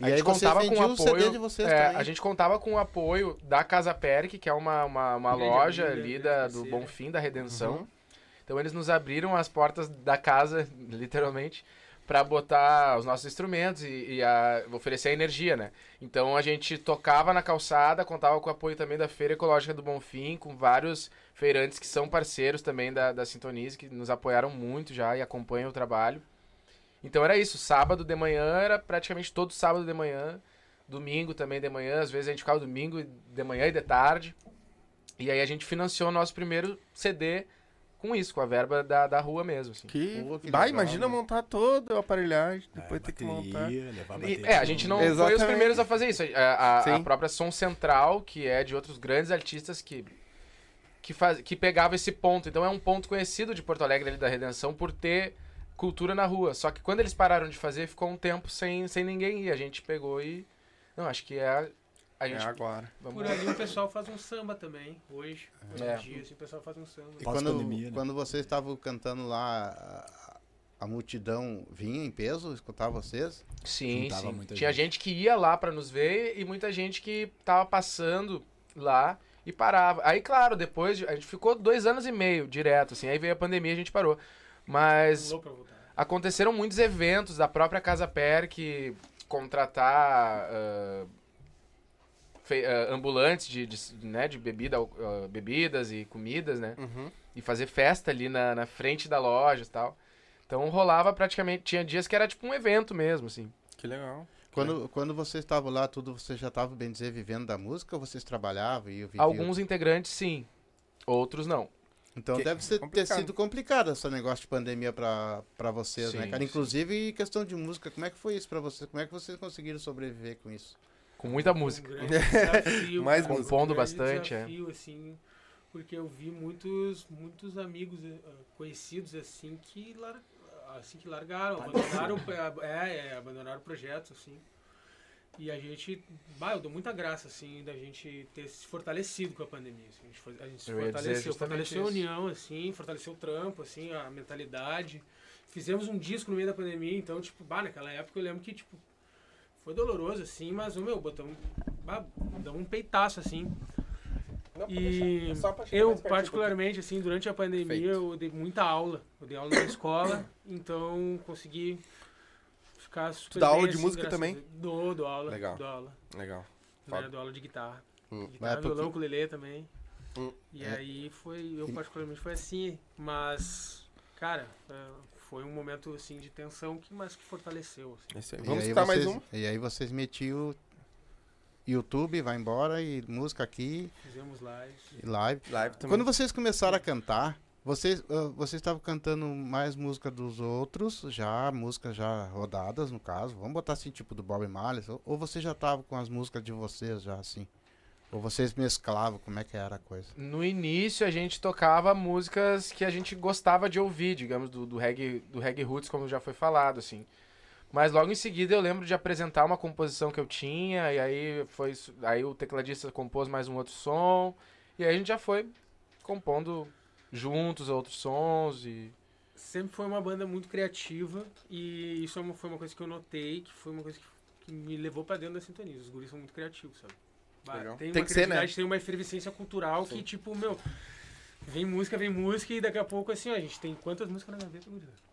E A aí gente contava com o apoio. de vocês é, a gente contava com o apoio da Casa Perk, que é uma, uma, uma loja amiga, ali da, do parceira. Bom Fim, da Redenção. Uhum. Então eles nos abriram as portas da casa, literalmente, para botar os nossos instrumentos e, e a- oferecer a energia, né? Então a gente tocava na calçada, contava com o apoio também da Feira Ecológica do Bonfim, com vários feirantes que são parceiros também da, da Sintonize, que nos apoiaram muito já e acompanham o trabalho. Então era isso, sábado de manhã era praticamente todo sábado de manhã, domingo também de manhã, às vezes a gente ficava domingo de manhã e de tarde. E aí a gente financiou o nosso primeiro CD com isso, com a verba da, da rua mesmo, assim. Que... Pô, que Bah, legal, imagina né? montar toda a aparelhagem, É, depois ter que montar. E, é, a gente não foi Exatamente. os primeiros a fazer isso. A, a- a própria Som Central, que é de outros grandes artistas que, que, faz, que pegava esse ponto. Então é um ponto conhecido de Porto Alegre ali da Redenção por ter cultura na rua. Só que quando eles pararam de fazer, ficou um tempo sem, sem ninguém ir. A gente pegou e. Não, acho que é. a- A É gente. agora. vamos Por ali o pessoal faz um samba também, hoje. Hoje É. em dia, assim, o pessoal faz um samba. E quando, Pós-pandemia, né? quando vocês estavam cantando lá, a, a multidão vinha em peso, escutar vocês? Sim, Juntava sim. muita Tinha gente. que ia lá pra nos ver e muita gente que tava passando lá e parava. Aí, claro, depois de- a gente ficou dois anos e meio direto, assim. Aí veio a pandemia e a gente parou. Mas aconteceram muitos eventos da própria Casa Perk contratar ah, fe- ah, ambulantes de, de, né, de bebida, ah, bebidas e comidas, né? Uhum. E fazer festa ali na, na frente da loja e tal. Então rolava praticamente. Tinha dias que era tipo um evento mesmo, assim. Que legal. Quando, quando vocês estavam lá, tudo, vocês já estavam, bem dizer, vivendo da música ou vocês trabalhavam e viviam? Alguns integrantes, sim. Outros não. Então Que- deve ser, ter sido complicado esse negócio de pandemia pra, pra vocês, né, Sim, cara? sim. Inclusive questão de música, como é que foi isso pra vocês? Como é que vocês conseguiram sobreviver com isso? Com muita Um música. desafio, Mais cara, música. Compondo um bastante, é. desafio, assim, porque eu vi muitos, muitos amigos eh, conhecidos assim que, lar, assim que largaram, abandonaram, é, é, abandonaram projetos assim. E a gente, bah, eu dou muita graça assim da gente ter se fortalecido com a pandemia. assim, a gente, foi- a gente se fortaleceu, fortaleceu a isso. união assim, fortaleceu o trampo assim, a mentalidade. Fizemos um disco no meio da pandemia, então tipo, bah, naquela época eu lembro que tipo foi doloroso, assim, mas, o meu, botamos. bah, Damos um peitaço, assim. E eu, particularmente, assim, durante a pandemia, Feito. eu dei muita aula. Eu dei aula na escola, então consegui ficar super dá bem, aula de assim, música também? Dou, dou aula. Legal. Dou aula. Legal. Né, dou aula de guitarra. Hum. Guitarra, Mas violão, porque- ukulele também. Hum, E é. aí foi, eu particularmente foi assim, mas, cara, é, foi um momento, assim, de tensão, que, mas que fortaleceu, assim. Vamos escutar mais um? E aí vocês metiam YouTube, vai embora, e música aqui, Fizemos lives. e live. Live também. Quando vocês começaram a cantar, vocês, ah, vocês estavam cantando mais música dos outros, já, músicas já rodadas, no caso. Vamos botar assim, tipo do Bob Marley, ou, vocês já estavam com as músicas de vocês já, assim? Ou vocês mesclavam, como é que era a coisa? No início a gente tocava músicas que a gente gostava de ouvir, digamos, do, do, reggae, do reggae roots, como já foi falado, assim. Mas logo em seguida eu lembro de apresentar uma composição que eu tinha, e aí foi aí o tecladista compôs mais um outro som, e aí a gente já foi compondo juntos outros sons e sempre foi uma banda muito criativa e isso é foi uma coisa que eu notei, que foi uma coisa que, que me levou pra dentro da sintonia. Os guris são muito criativos, sabe? Bah. Tem, Tem uma que ser, né? criatividade, tem uma efervescência cultural que, tipo, meu, vem música, vem música e daqui a pouco, assim, ó, a gente tem quantas músicas na gaveta, gurizada?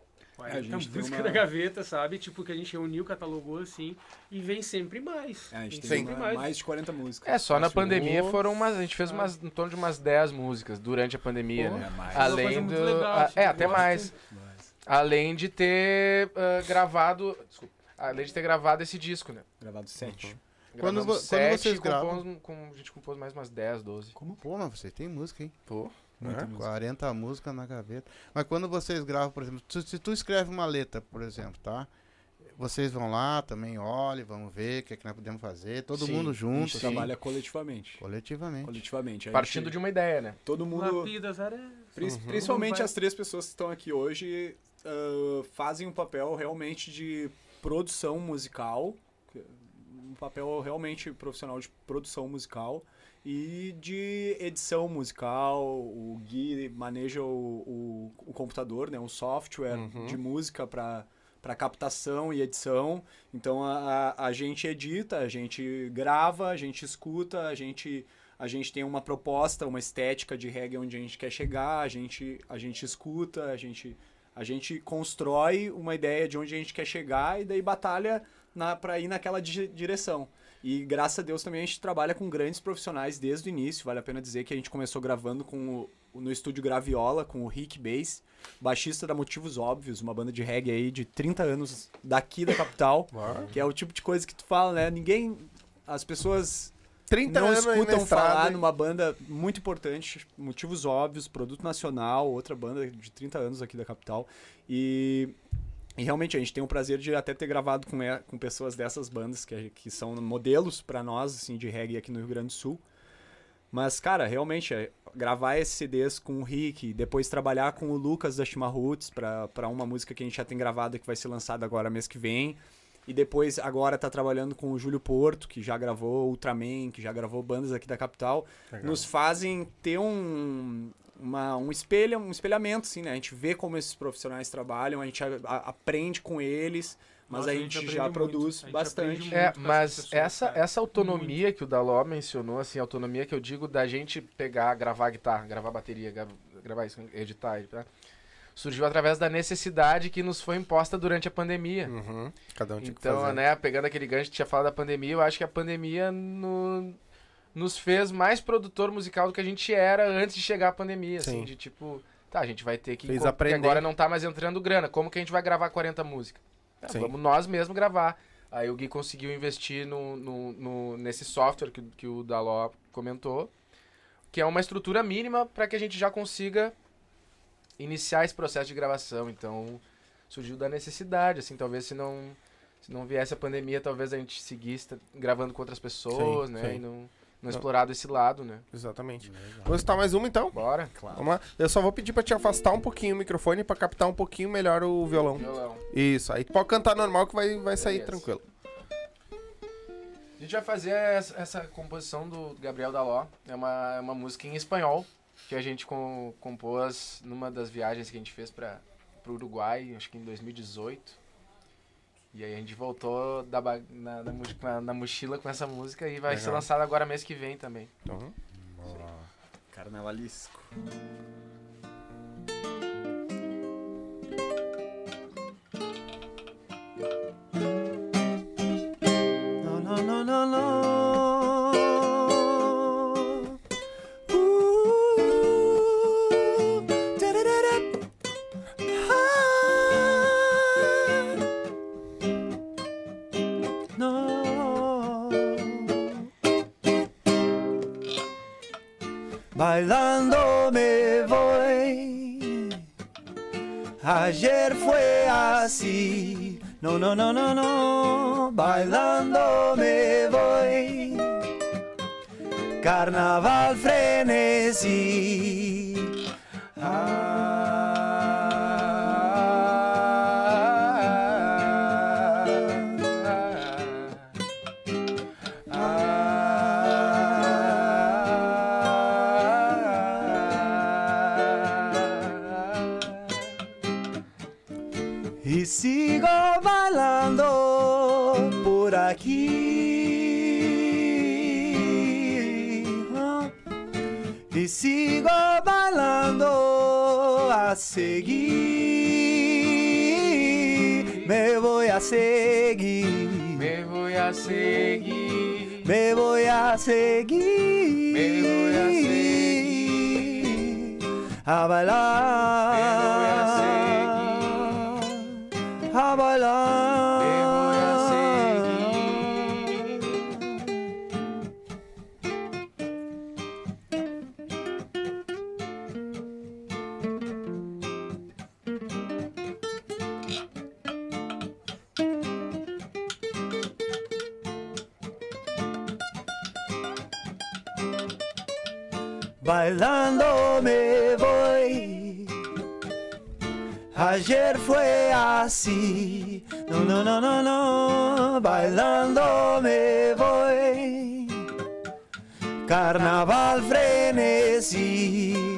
É, a gente tem música uma- da gaveta, sabe? Tipo, que a gente reuniu, catalogou assim, e vem sempre mais. É, a gente Vem tem sempre mais. mais de 40 músicas. É, só na Acho- pandemia foram umas. A gente fez umas, em torno de umas 10 músicas durante a pandemia, Pô. né? É, mais. Além do. legal, ah, tipo, é, até mais. mais. Além de ter ah, gravado. Desculpa. Além de ter gravado esse disco, né? Gravado 7. Quando Gravamos vo- quando sete vocês e gravam- compomos- com- a gente compôs mais umas 10, 12. Como? Pô, mas você tem música, hein? Pô. Muita É. música. 40 músicas na gaveta. Mas quando vocês gravam, por exemplo, tu- se tu escreve uma letra, por exemplo, tá? Vocês vão lá, também olhem, vamos ver o que, é que nós podemos fazer. Todo Sim, mundo A junto, gente assim, trabalha coletivamente. coletivamente. Coletivamente. A Partindo gente- de uma ideia, né? Todo mundo. Lapida as areias. Prin- Uhum. Principalmente Vai- as três pessoas que estão aqui hoje ah, fazem um papel realmente de produção musical, que- um papel realmente profissional de produção musical e de edição musical. O Gui maneja o, o, o computador, né, um software Uhum. de música para para captação e edição. Então a, a, a gente edita, a gente grava, a gente escuta, a gente a gente tem uma proposta, uma estética de reggae onde a gente quer chegar, a gente, a gente escuta, a gente, a gente constrói uma ideia de onde a gente quer chegar e daí batalha na, pra ir naquela di- direção. E graças a Deus também a gente trabalha com grandes profissionais desde o início. Vale a pena dizer que a gente começou gravando com o, no estúdio Graviola, com o Rick Bass, baixista da Motivos Óbvios, uma banda de reggae aí de 30 anos daqui da capital. Que é o tipo de coisa que tu fala, né? Ninguém. As pessoas 30 não escutam falar numa banda muito importante, motivos óbvios, produto nacional, outra banda de 30 anos aqui da capital. E, e realmente a gente tem o prazer de até ter gravado com, com pessoas dessas bandas que, que são modelos pra nós, assim, de reggae aqui no Rio Grande do Sul. Mas, cara, realmente, é, gravar esses CDs com o Rick, depois trabalhar com o Lucas da Chimarruts pra, pra uma música que a gente já tem gravada que vai ser lançada agora mês que vem. E depois, agora, tá trabalhando com o Júlio Porto, que já gravou Ultraman, que já gravou bandas aqui da capital. Legal. Nos fazem ter um, uma, um, espelho, um espelhamento, assim, né? A gente vê como esses profissionais trabalham, a gente a- a- aprende com eles, mas Nossa, a a gente, gente já produz muito, gente bastante. muito. É, mas pessoas, essa, cara. essa autonomia que o Daló mencionou, assim, a autonomia que eu digo da gente pegar, gravar guitarra, gravar bateria, gra- gravar isso, editar, editar, surgiu através da necessidade que nos foi imposta durante a pandemia. Uhum. Cada um tinha que Então, fazer. né, pegando aquele gancho que tinha falado da pandemia, eu acho que a pandemia no- nos fez mais produtor musical do que a gente era antes de chegar a pandemia, assim, Sim. de tipo, tá, a gente vai ter que... Fez aprender. agora não tá mais entrando grana, como que a gente vai gravar 40 músicas? Ah, Sim. vamos nós mesmos gravar. Aí o Gui conseguiu investir no, no- no- nesse software que, que o Daló comentou, que é uma estrutura mínima para que a gente já consiga iniciar esse processo de gravação. Então, surgiu da necessidade, assim, talvez se não se não viesse a pandemia, talvez a gente seguisse gravando com outras pessoas, Sim, né, sim. e não, não explorado esse lado, né. Exatamente. Vamos citar mais uma então? Bora. Claro. Vamos lá. Eu só vou pedir pra te afastar um pouquinho o microfone pra captar um pouquinho melhor o violão. Violão. Isso, aí tu pode cantar normal que vai, vai sair Beleza. tranquilo. A gente vai fazer essa, essa composição do Gabriel Daló. É uma, é uma música em espanhol que a gente com- compôs numa das viagens que a gente fez para o Uruguai, acho que em 2018. E aí a gente voltou da, na, na, na- mochila com essa música e vai ser Legal. lançada agora mês que vem também. Então, Carnavalesco. No, no, no, no, no. Ayer fue así. No, no, no, no, no. Bailando me voy. Carnaval frenesí. A seguir. Me voy a seguir. Me voy a seguir. A bailar. Ayer fue así. No, no, no, no, no. Bailando me voy. Carnaval frenesí.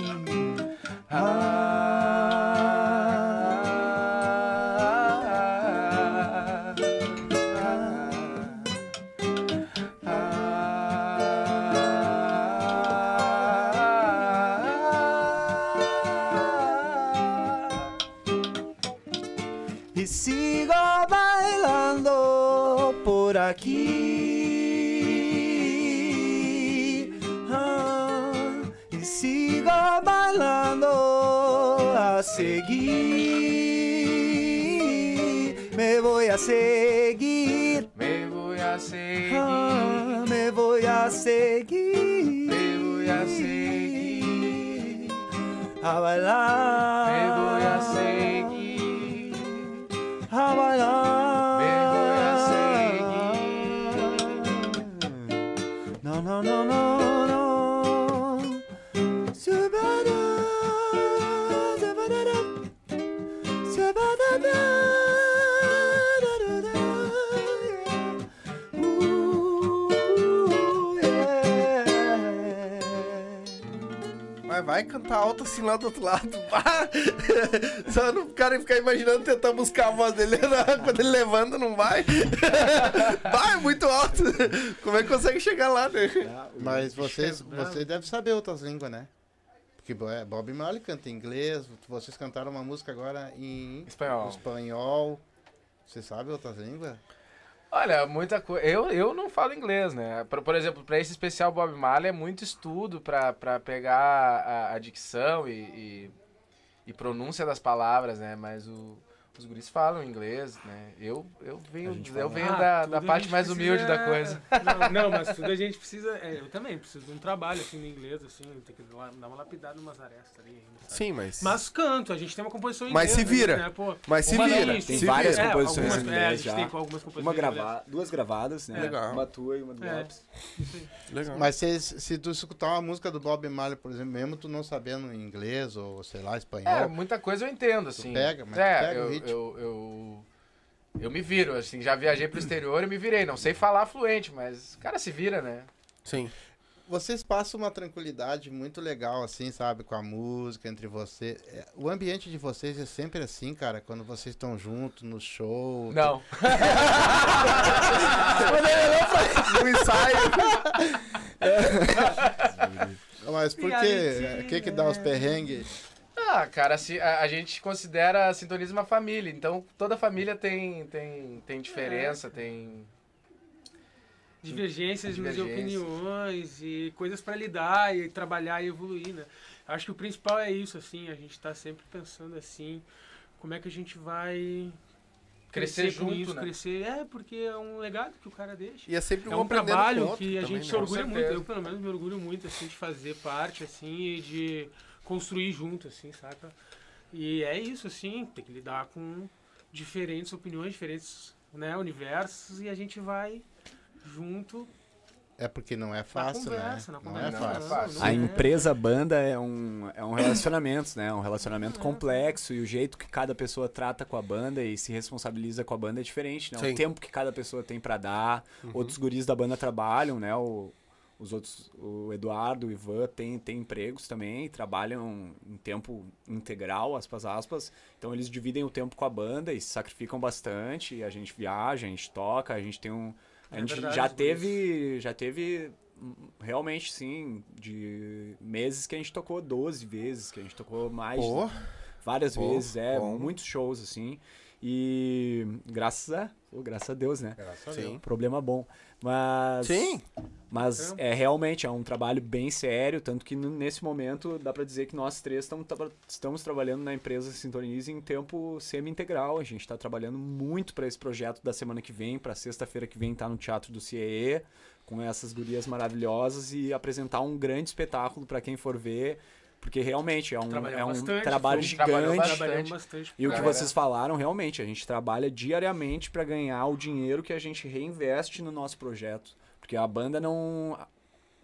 A bailar. Cantar alto assim lá do outro lado. Só no cara ficar imaginando tentar buscar a voz dele na- quando ele levanta, não vai. Vai, muito alto. Como é que consegue chegar lá, né? Mas vocês, vocês devem saber outras línguas, né? Porque é, Bob Marley canta em inglês, vocês cantaram uma música agora em Espanhol. espanhol. Você sabe outras línguas? Olha, muita coisa. Eu, eu não falo inglês, né? Por, por exemplo, para esse especial Bob Marley é muito estudo para pegar a, a dicção e, e, e pronúncia das palavras, né? Mas o, os guris falam inglês, né? Eu, eu venho, eu venho Ah, da, da parte mais humilde da precisa- coisa. Não, não, mas tudo a gente precisa. é, eu também preciso de um trabalho assim no inglês, assim, tem que dar uma lapidada numas arestas ali ainda. sabe? Sim, mas. Mas canto, a gente tem uma composição em Mas inglês. se vira. Né, pô. Mas se vira. Tem se várias vira. É, composições algumas, em é, a inglês gente já. tem algumas composições. Uma em inglês. grava... Duas gravadas, né? Legal. Uma tua e uma do É. Lopes. Legal. Mas se, se tu escutar uma música do Bob Marley, por exemplo, mesmo tu não sabendo inglês ou sei lá, É, espanhol, muita coisa eu entendo, assim. pega, mas tu é, pega o eu, ritmo. Eu, eu, eu me viro, assim, já viajei pro exterior e me virei. Não sei falar fluente, mas o cara se vira, né? Sim. vocês passam uma tranquilidade muito legal, assim, sabe, com a música entre vocês. É, O ambiente de vocês é sempre assim, cara, quando vocês estão juntos no show. Não. No ensaio. Mas por quê? O que que dá os perrengues? Ah, cara, se, a, a gente considera a sintonismo uma família, então toda família tem, tem, tem diferença, tem. divergências de Divergências. opiniões e coisas para lidar e trabalhar e evoluir, né? Acho que o principal é isso, assim, a gente tá sempre pensando assim, como é que a gente vai Crescer com junto, isso, né? crescer, é, porque é um legado que o cara deixa. E é sempre É um um com o trabalho outro que a também, gente se né? orgulha Com muito, eu pelo menos me orgulho muito, assim, de fazer parte, assim, e de construir junto, assim, saca? E é isso, assim, tem que lidar com diferentes opiniões, diferentes né, universos, e a gente vai junto É porque não é fácil, conversa, né? na Não é conversa, fácil. não é fácil. não A é. empresa banda é um, é um relacionamento, né? É um relacionamento complexo e o jeito que cada pessoa trata com a banda e se responsabiliza com a banda é diferente, né? Sim. O tempo que cada pessoa tem pra dar. Outros guris da banda trabalham, né? O, os outros, o Eduardo, o Ivan, tem, tem empregos também, trabalham em tempo integral, aspas, aspas. Então eles dividem o tempo com a banda e se sacrificam bastante. A gente viaja, a gente toca, a gente tem um. A É gente verdade, já teve. Já teve. hum, Realmente, sim, de meses que a gente tocou 12 vezes, que a gente tocou mais Pô, várias Pô, vezes, é, bom. muitos shows, assim. E graças a, pô, graças a Deus, né? Graças a sim. Deus. Problema bom. Mas. Sim. Mas é realmente é um trabalho bem sério, tanto que nesse momento dá pra dizer que nós três tamo estamos trabalhando na empresa Sintonize em tempo semi-integral. A gente está trabalhando muito para esse projeto da semana que vem, para sexta-feira que vem tá no Teatro do CIE, com essas gurias maravilhosas e apresentar um grande espetáculo para quem for ver, porque realmente é um, é um bastante, trabalho fomos- trabalhou gigante. bastante. Bastante. E o que Galera. vocês falaram, realmente, a gente trabalha diariamente para ganhar o dinheiro que a gente reinveste no nosso projeto. Porque a banda não.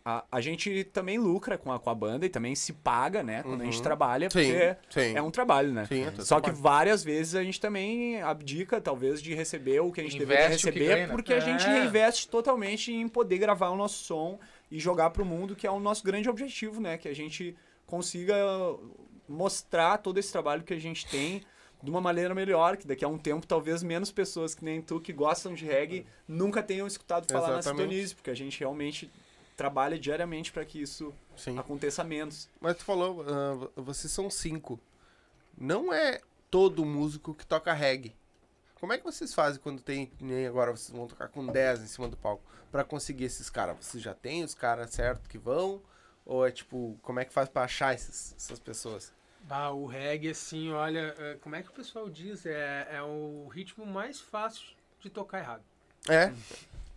A, a gente também lucra com a, com a banda e também se paga, né? Quando a gente Uhum. trabalha, Sim, porque sim. é um trabalho, né? Sim, é todo Só que trabalho. várias vezes a gente também abdica, talvez, de receber o que a gente deveria Investe o que receber, ganha, né? porque a gente É. reinveste totalmente em poder gravar o nosso som e jogar pro mundo, que é o nosso grande objetivo, né? Que a gente consiga mostrar todo esse trabalho que a gente tem de uma maneira melhor, que daqui a um tempo talvez menos pessoas que nem tu que gostam de reggae nunca tenham escutado falar Exatamente. na Sintonize, porque a gente realmente trabalha diariamente para que isso Sim. aconteça menos. Mas tu falou, ah, vocês são cinco. Não é todo músico que toca reggae. Como é que vocês fazem quando tem, nem agora vocês vão tocar com 10 em cima do palco, pra conseguir esses caras? Vocês já têm os caras certos que vão? Ou é tipo, como é que faz pra achar esses, essas pessoas? Ah, o reggae, assim, olha, é, como é que o pessoal diz? É, é o ritmo mais fácil de tocar errado. É?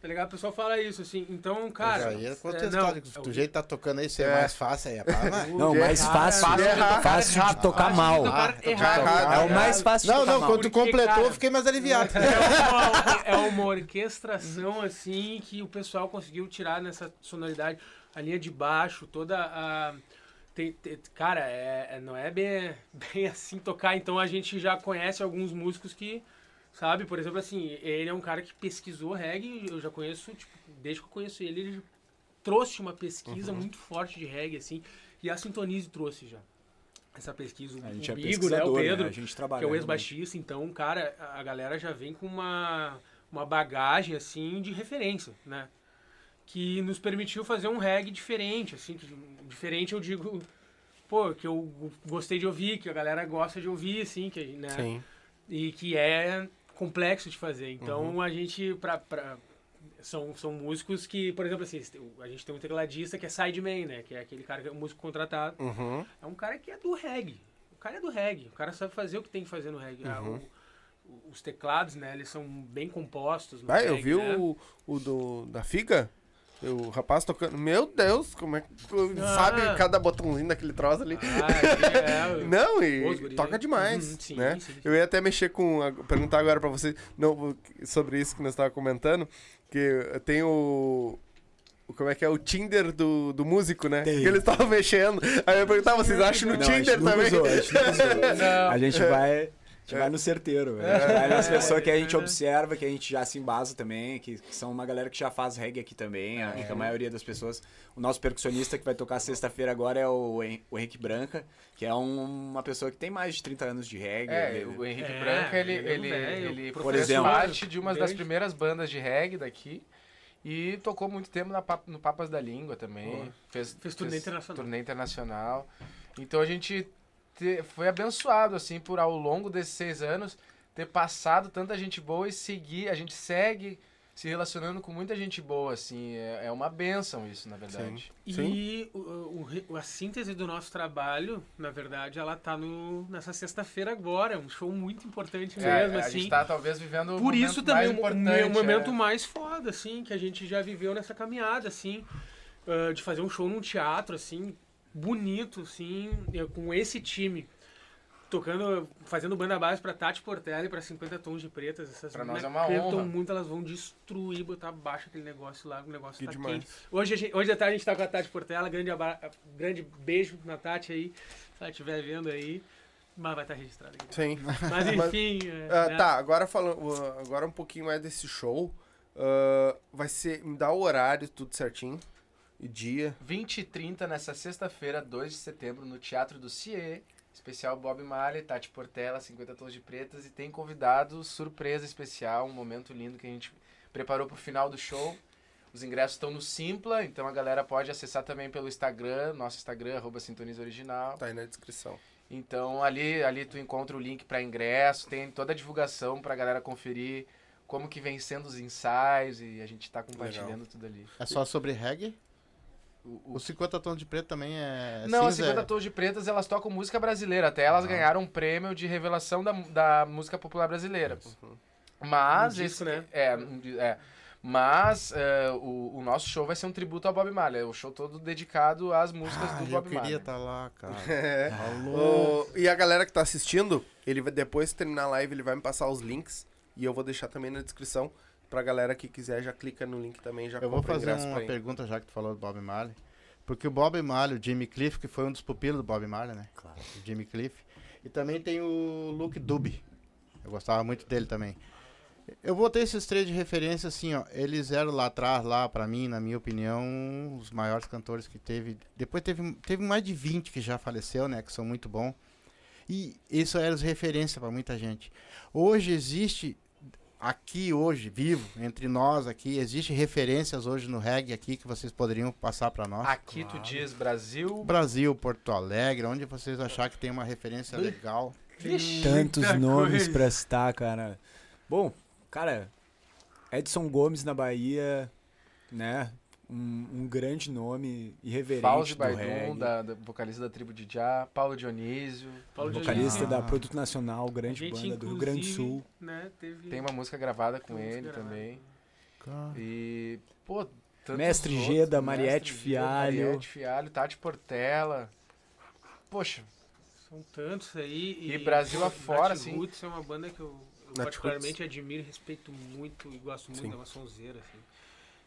Tá ligado? O pessoal fala isso, assim. Então, cara. aí é outra é, história, não, que é o do jeito que tá tocando aí, ser É. mais fácil aí. É Não, de mais fácil, fácil de errar. fácil de tocar de mal. errado. errado. É o mais fácil de Não, tocar não, mal. quando tu completou, cara, eu fiquei mais aliviado. É uma, é uma orquestração, assim, que o pessoal conseguiu tirar nessa sonoridade. A linha de baixo, toda a. tem- tem- cara, é, é- não é bem, bem assim tocar. Então a gente já conhece alguns músicos que, sabe, por exemplo, assim, ele é um cara que pesquisou reggae. Eu já conheço, tipo, desde que eu conheço ele, ele trouxe uma pesquisa muito forte de reggae, assim. E a Sintonize trouxe já. Essa pesquisa, A gente é né, o né? Pedro A gente trabalha. que é o ex-baixista, então, cara, a a galera já vem com uma, uma bagagem, assim, de referência, né? Que nos permitiu fazer um reggae diferente, assim, diferente eu digo, pô, que eu gostei de ouvir, que a galera gosta de ouvir, assim, que, né? Sim. E que é complexo de fazer. Então, a gente, pra... pra são, são músicos que, por exemplo, assim, a gente tem um tecladista que é sideman, né? Que é aquele cara que é um músico contratado. Uhum. É um cara que é do reggae. O cara é do reggae. O cara sabe fazer o que tem que fazer no reggae. Ah, Uhum. o- os teclados, né? Eles são bem compostos. No Ah, eu reggae, vi né? o, o do, da Figa, o rapaz tocando. Meu Deus, como é que. Ah. Sabe cada botãozinho daquele troço ali? Ah, é, Não, e toca aí. demais, Uhum, sim, né? sim. Eu ia até mexer com, a- perguntar agora pra você não, sobre isso que nós estávamos comentando, que tem o, como é que é, o Tinder do, do músico, né? Tem. Que eles estavam mexendo, aí eu perguntava, vocês acham no Não, a gente Tinder também? usou, a gente. Não. A gente vai. A gente vai no certeiro, velho. a gente vai nas pessoas que a gente observa, que a gente já se embasa também, que, que são uma galera que já faz reggae aqui também, a, a maioria das pessoas. O nosso percussionista que vai tocar sexta-feira agora é o, Hen- o Henrique Branca, que é um- uma pessoa que tem mais de 30 anos de reggae. É, ele- o Henrique É, Branca, ele, ele é ele, ele por exemplo. parte de uma das primeiras bandas de reggae daqui e tocou muito tempo na, no Papas da Língua também. Fez, Fez turnê internacional. turnê internacional. Então a gente te- foi abençoado, assim, por ao longo desses seis anos ter passado tanta gente boa e seguir, a gente segue se relacionando com muita gente boa, assim, é, é uma benção isso, na verdade. E o, o a síntese do nosso trabalho, na verdade, ela tá no, nessa sexta-feira agora. É um show muito importante É, mesmo, a assim. gente tá talvez vivendo o Por isso também o, importante, o momento é. mais foda, assim, que a gente já viveu nessa caminhada, assim, ah, de fazer um show num teatro, assim, bonito, eh, com esse time. Tocando, fazendo banda base pra Tati Portela e pra 50 Tons de Pretas. Essas Pra nós é uma honra. muito, elas vão destruir, botar abaixo aquele negócio lá, o negócio Que tá demais. quente. Hoje, a gente, hoje à tarde a gente tá com a Tati Portela, grande, grande beijo na Tati aí, se ela estiver vendo aí. Mas vai estar registrado aqui. Sim. Mas enfim. é, Ah, né? Tá, agora falando, uh, agora um pouquinho mais desse show. ah, vai ser, me dá o horário, tudo certinho. E dia. 20 e 30 nessa sexta-feira, 2 de setembro, no Teatro do CIE. Especial Bob Marley, Tati Portela, 50 Tons de Pretas. E tem convidado surpresa especial, um momento lindo que a gente preparou pro final do show. Os ingressos estão no Simpla, então a galera pode acessar também pelo Instagram, nosso Instagram, arroba Sintoniza Original. Tá aí na descrição. Então ali, ali tu encontra o link para ingresso, tem toda a divulgação pra galera conferir como que vem sendo os ensaios e a gente tá compartilhando tudo ali. É só sobre reggae? O- o- O 50 tons de preto também é. Não, as cinza, 50 é- Tons de Pretas, elas tocam música brasileira. Até elas Ah. ganharam um prêmio de revelação da, da música popular brasileira. Mas Um disco, esse né? é, é. Mas é, o, o nosso show vai ser um tributo ao Bob Marley. É o show todo dedicado às músicas Ah, do eu Bob queria Marley. estar lá, cara. É. Alô. Ô, e a galera que tá assistindo, ele vai, depois que terminar a live, ele vai me passar os links. E eu vou deixar também na descrição. Pra galera que quiser, já clica no link também, já Eu vou fazer uma pergunta já que tu falou do Bob Marley. Porque o Bob Marley, o Jimmy Cliff, que foi um dos pupilos do Bob Marley, né? Claro. O Jimmy Cliff. E também tem o Luke Dube. Eu gostava muito dele também. Eu vou ter esses três de referência, assim, ó. Eles eram lá atrás, lá, pra mim, na minha opinião, os maiores cantores que teve. Depois teve, teve mais de 20 que já faleceu, né? Que são muito bons. E isso era as referências pra muita gente. Hoje existe, aqui hoje, vivo, entre nós aqui, existe referências hoje no reggae aqui que vocês poderiam passar pra nós? Aqui tu diz Brasil. Brasil, Porto Alegre, onde vocês achar que tem uma referência legal. Tantos Muita nomes pra citar, cara. Bom, cara, Edson Gomes na Bahia, né? Um, um grande nome, irreverente Fauzi do reggae. da, da vocalista da tribo de Já. Paulo Dionísio. Paulo vocalista Dionísio. da Produto Nacional, grande banda do Rio Grande do Sul. Né, teve Tem uma música gravada com ele gravada. também. Cara, E, pô, Mestre outros, Geda, Mariette Geda, Fialho. Mariette Fialho, Tati Portela. Poxa, São tantos aí. E Brasil afora, Nat assim. Roots é uma banda que eu, eu particularmente admiro e respeito muito e gosto muito Sim. da uma sonzeira, assim.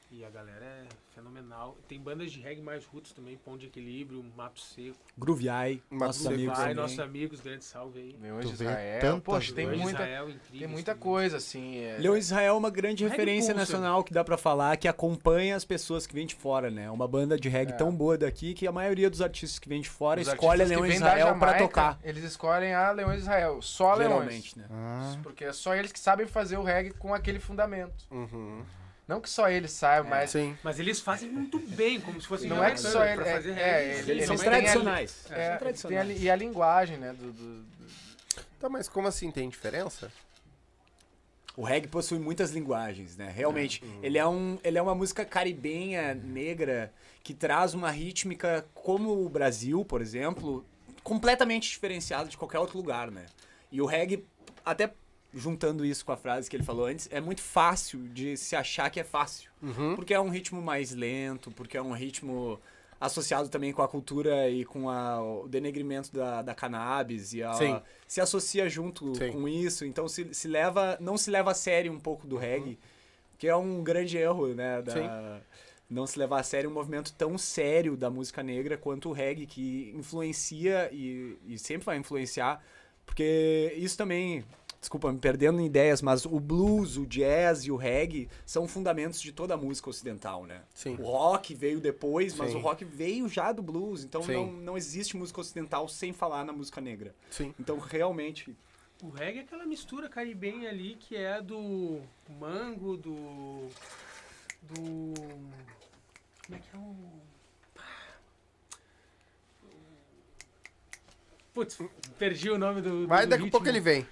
E a galera é fenomenal. Tem bandas de reggae mais roots também, Pão de Equilíbrio, Mato Seco. Groove Eye, Mato nossos Seco amigos Vai, nossos amigos, grande salve aí. Leões Tu de vê Israel. Poxa, tem muita, Israel, incríveis tem muita coisa, assim. é- Leões de Israel é uma grande Reggae referência Pulse. nacional que dá pra falar, que acompanha as pessoas que vêm de fora, né? Uma banda de reggae É. tão boa daqui que a maioria dos artistas que vêm de fora os escolhe da Israel pra Jamaica, tocar. Eles escolhem a Leões de Israel. Só Leões. Geralmente, né? ah, Porque é só eles que sabem fazer o reggae com aquele fundamento. Uhum. Não que só eles saibam, mas Sim. Mas eles fazem muito bem, como se fosse Não é que só ele- é- fazer é, ele- Eles eles são a- tradicionais. é, são tem a, e a linguagem, né? Do, do- do- Tá, mas como assim? Tem diferença? O reggae possui muitas linguagens, né? Realmente, ele, é um, ele é uma música caribenha, negra, que traz uma rítmica como o Brasil, por exemplo, completamente diferenciada de qualquer outro lugar, né? E o reggae, até juntando isso com a frase que ele falou antes, é muito fácil de se achar que é fácil. Uhum. Porque é um ritmo mais lento, porque é um ritmo associado também com a cultura e com a- o denegrimento da, da cannabis e a- Sim. se associa junto Sim. com isso, então se, se leva, não se leva a sério um pouco do reggae, que é um grande erro, né, da- Sim. não se levar a sério um movimento tão sério da música negra quanto o reggae, que influencia e, e sempre vai influenciar, porque isso também, desculpa, me perdendo em ideias, mas o blues, o jazz e o reggae são fundamentos de toda a música ocidental, né? Sim. O rock veio depois, mas Sim. o rock veio já do blues, então Sim. não, não existe música ocidental sem falar na música negra. Sim. Então, realmente, O reggae é aquela mistura caribenha ali que é do mango, do. do. Como é que é o. Putz, perdi o nome do. do Mas daqui a pouco ele vem.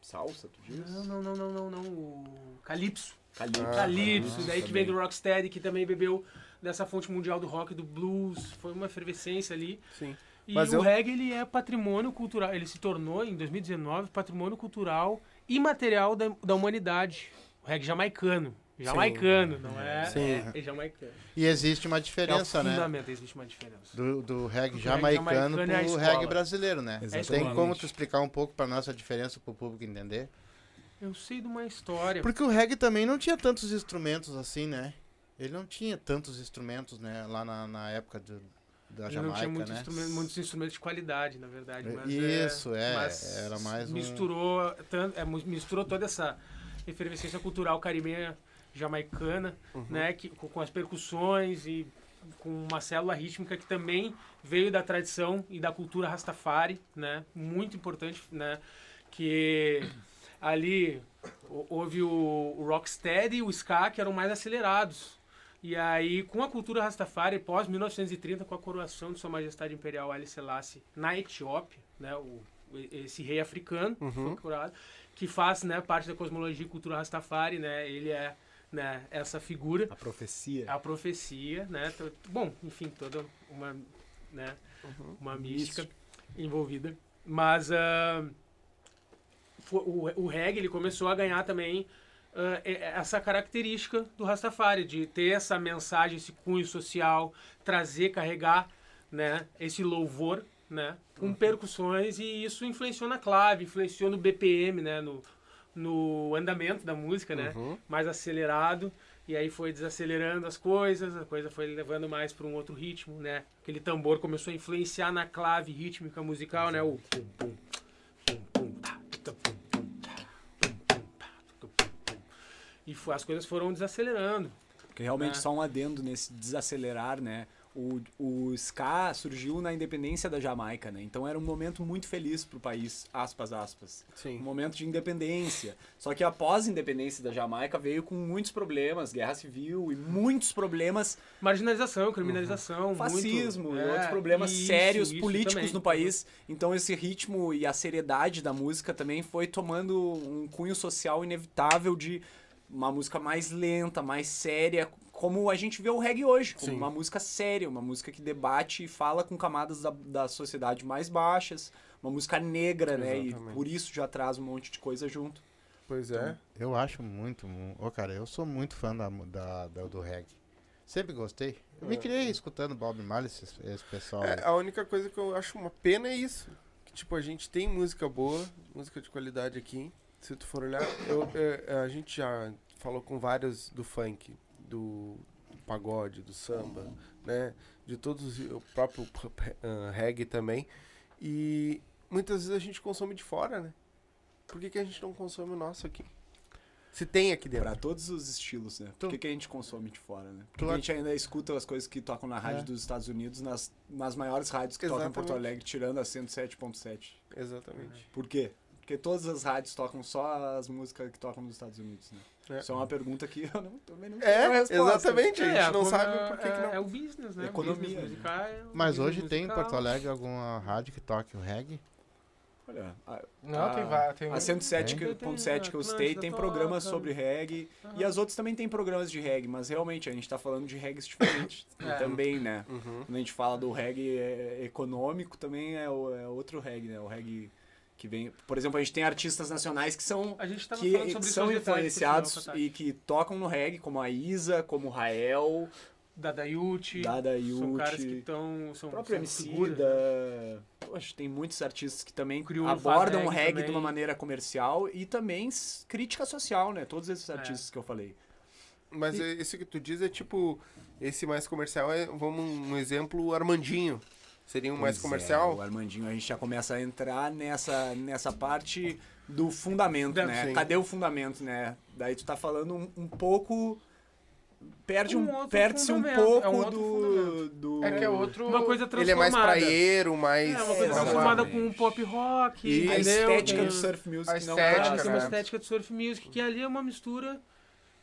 Salsa, tu diz? Não, não, não, não, não, não. O Calypso. Calypso. Calypso, daí que vem também. do Rocksteady, que também bebeu dessa fonte mundial do rock, do blues. Foi uma efervescência ali. Sim. E Mas o eu- reggae ele é patrimônio cultural, ele se tornou em 2019 patrimônio cultural imaterial da, da humanidade. O reggae jamaicano. Jamaicano, não é? Sim. É, jamaicano. E existe uma é o diferença, né? fundamento, existe uma diferença. Do, do reggae jamaicano é a pro escola. reggae brasileiro, né? Exatamente. Tem como tu explicar um pouco pra nossa diferença pro público entender? Eu sei de uma história. Porque o reggae também não tinha tantos instrumentos assim, né? Ele não tinha tantos instrumentos, né? Lá na, na época do, da Ele Jamaica, não tinha muito né? instrumento- muitos instrumentos de qualidade, na verdade. Mas Isso, é, mas era mais um- misturou, tanto, é, mu- misturou toda essa efervescência cultural caribenha jamaicana, Uhum. né, que, com, as percussões e com uma célula rítmica que também veio da tradição e da cultura Rastafari, né, muito importante, né, que ali hou- houve o, o rocksteady e o ska que eram mais acelerados. E aí, com a cultura Rastafari, pós 1930, com a coroação de Sua Majestade Imperial Haile Selassie na Etiópia, né, o, esse rei africano, que foi coroado, que faz né, parte da cosmologia e cultura Rastafari, né, ele é né, essa figura A profecia. a profecia, né? to- Bom, enfim, toda uma, né, uma mística envolvida. Mas fo- o, o reggae ele começou a ganhar também e- essa característica do Rastafari, de ter essa mensagem, esse cunho social, trazer, carregar né, esse louvor né, com percussões e isso influenciou na clave, influenciou no BPM, né, no, no andamento da música, né? Uhum. mais acelerado e aí foi desacelerando as coisas, a coisa foi levando mais para um outro ritmo, né? Aquele tambor começou a influenciar na clave rítmica musical, né? O pum, pum, pum. E as coisas foram desacelerando. Porque realmente É. só um adendo nesse desacelerar, né? O, o ska surgiu na independência da Jamaica, né? Então era um momento muito feliz pro país, aspas, aspas. Um Sim. momento de independência. Só que após a independência da Jamaica veio com muitos problemas, guerra civil e muitos problemas, Marginalização, criminalização, muito, fascismo e é, outros problemas isso, sérios isso políticos também. no país. Então esse ritmo e a seriedade da música também foi tomando um cunho social inevitável de uma música mais lenta, mais séria, como a gente vê o reggae hoje, como Sim. uma música séria, uma música que debate e fala com camadas da, da sociedade mais baixas, uma música negra, né? E Exatamente. por isso já traz um monte de coisa junto. Pois é. Eu acho muito. mu- Ô, cara, eu sou muito fã da, da, da- do reggae. Sempre gostei. Eu me criei escutando Bob Marley, esse, esse pessoal. É, a única coisa que eu acho uma pena é isso. Que, tipo, a gente tem música boa, música de qualidade aqui. Se tu for olhar, eu- é, a gente já falou com vários do funk, do pagode, do samba, né? De todos, os- o próprio ah, reggae também. E muitas vezes a gente consome de fora, né? Por que, que a gente não consome o nosso aqui? Se tem aqui dentro. Pra todos os estilos, né? Por que, que a gente consome de fora, né? Porque Tu a gente ainda escuta as coisas que tocam na rádio É. dos Estados Unidos, nas, nas maiores rádios que tocam em Porto Exatamente. Alegre, tirando a 107.7. Exatamente. Por quê? Porque todas as rádios tocam só as músicas que tocam nos Estados Unidos, né? É. Isso é uma pergunta que eu não, também não tenho É, resposta. exatamente. A gente não como sabe é- por que, que é, não. é o business, né? Economia, Business musical, é o Mas hoje tem em musical. Porto Alegre alguma rádio que toque o reggae? Olha, a, Não, tem vários. Tem a um- 107.7 que eu citei tem programas toca. sobre reggae e as outras também tem programas de reggae, mas realmente a gente tá falando de reggae diferentes É. também, né? Uhum. Quando a gente fala do reggae é, econômico, também é, o- é outro reggae, né? O reggae que vem... Por exemplo, a gente tem artistas nacionais que são, A gente tava que, são influenciados e que tocam no reggae, como a Isa, como o Rael, Dada Yuti. Dada São caras que estão. o São, próprio são MC figuras, da... né? Poxa, tem muitos artistas que também Crioulo abordam o reggae reggae de uma maneira comercial e também crítica social, né? Todos esses É. artistas que eu falei. Mas é- isso que tu diz é tipo, esse mais comercial é, vamos, um exemplo, o Armandinho. Seria um mais Pois é, comercial? o Armandinho, a gente já começa a entrar nessa, nessa parte do fundamento, Da- né? sim. Cadê o fundamento, né? Daí tu tá falando um, um pouco. Perde Um um, perde-se um pouco é um do, do. É que é outro. Uma coisa transformada. Ele é mais praieiro, mais... É, uma coisa Exatamente. transformada com um pop rock. Isso. A estética do surf music a não estética, tem uma né? estética de surf music, que ali é uma mistura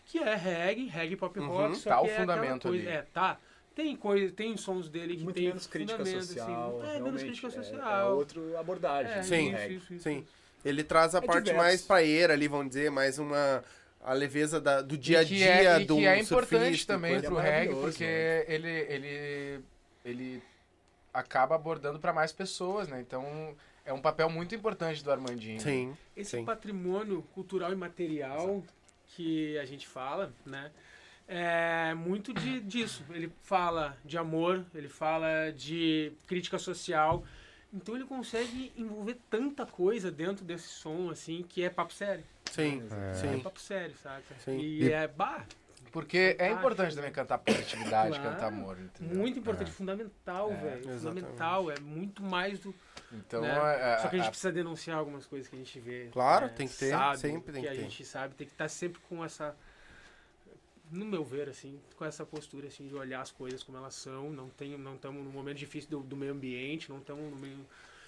que é reggae, reggae pop rock, só Tá que o é fundamento coisa, ali. É, tá. Tem coisa, tem sons dele que muito tem menos crítica fundamento, social. Assim, é, menos crítica é- social. É, outra abordagem. É, Sim. reggae. isso, isso, Sim. isso. Ele traz a É parte diverso. mais praieira ali, vamos dizer, mais uma... A leveza da- do dia a E que dia é, e do que é importante surfista também pro É reggae, porque né? ele, ele, ele acaba abordando para mais pessoas, né? Então é um papel muito importante do Armandinho. Sim, Esse sim. patrimônio cultural e material que a gente fala, né? É muito de, disso. Ele fala de amor, ele fala de crítica social. Então ele consegue envolver tanta coisa dentro desse som, assim, que é papo sério. Sim, É sim. papo sério, saca? Sim. E, E- é, bah, Porque é Fantástico, importante também cantar positividade, Claro. cantar amor, entendeu? muito importante, fundamental, É, velho. Fundamental, é muito mais do. Então, né? é- Só que a gente a- precisa denunciar algumas coisas que a gente vê. Claro, né? tem que ter, sabe, sempre tem que que a ter. gente sabe, tem que estar sempre com essa no meu ver, assim, com essa postura, assim, de olhar as coisas como elas são, não tem, não estamos num momento difícil do, do meio ambiente, não estamos no meio,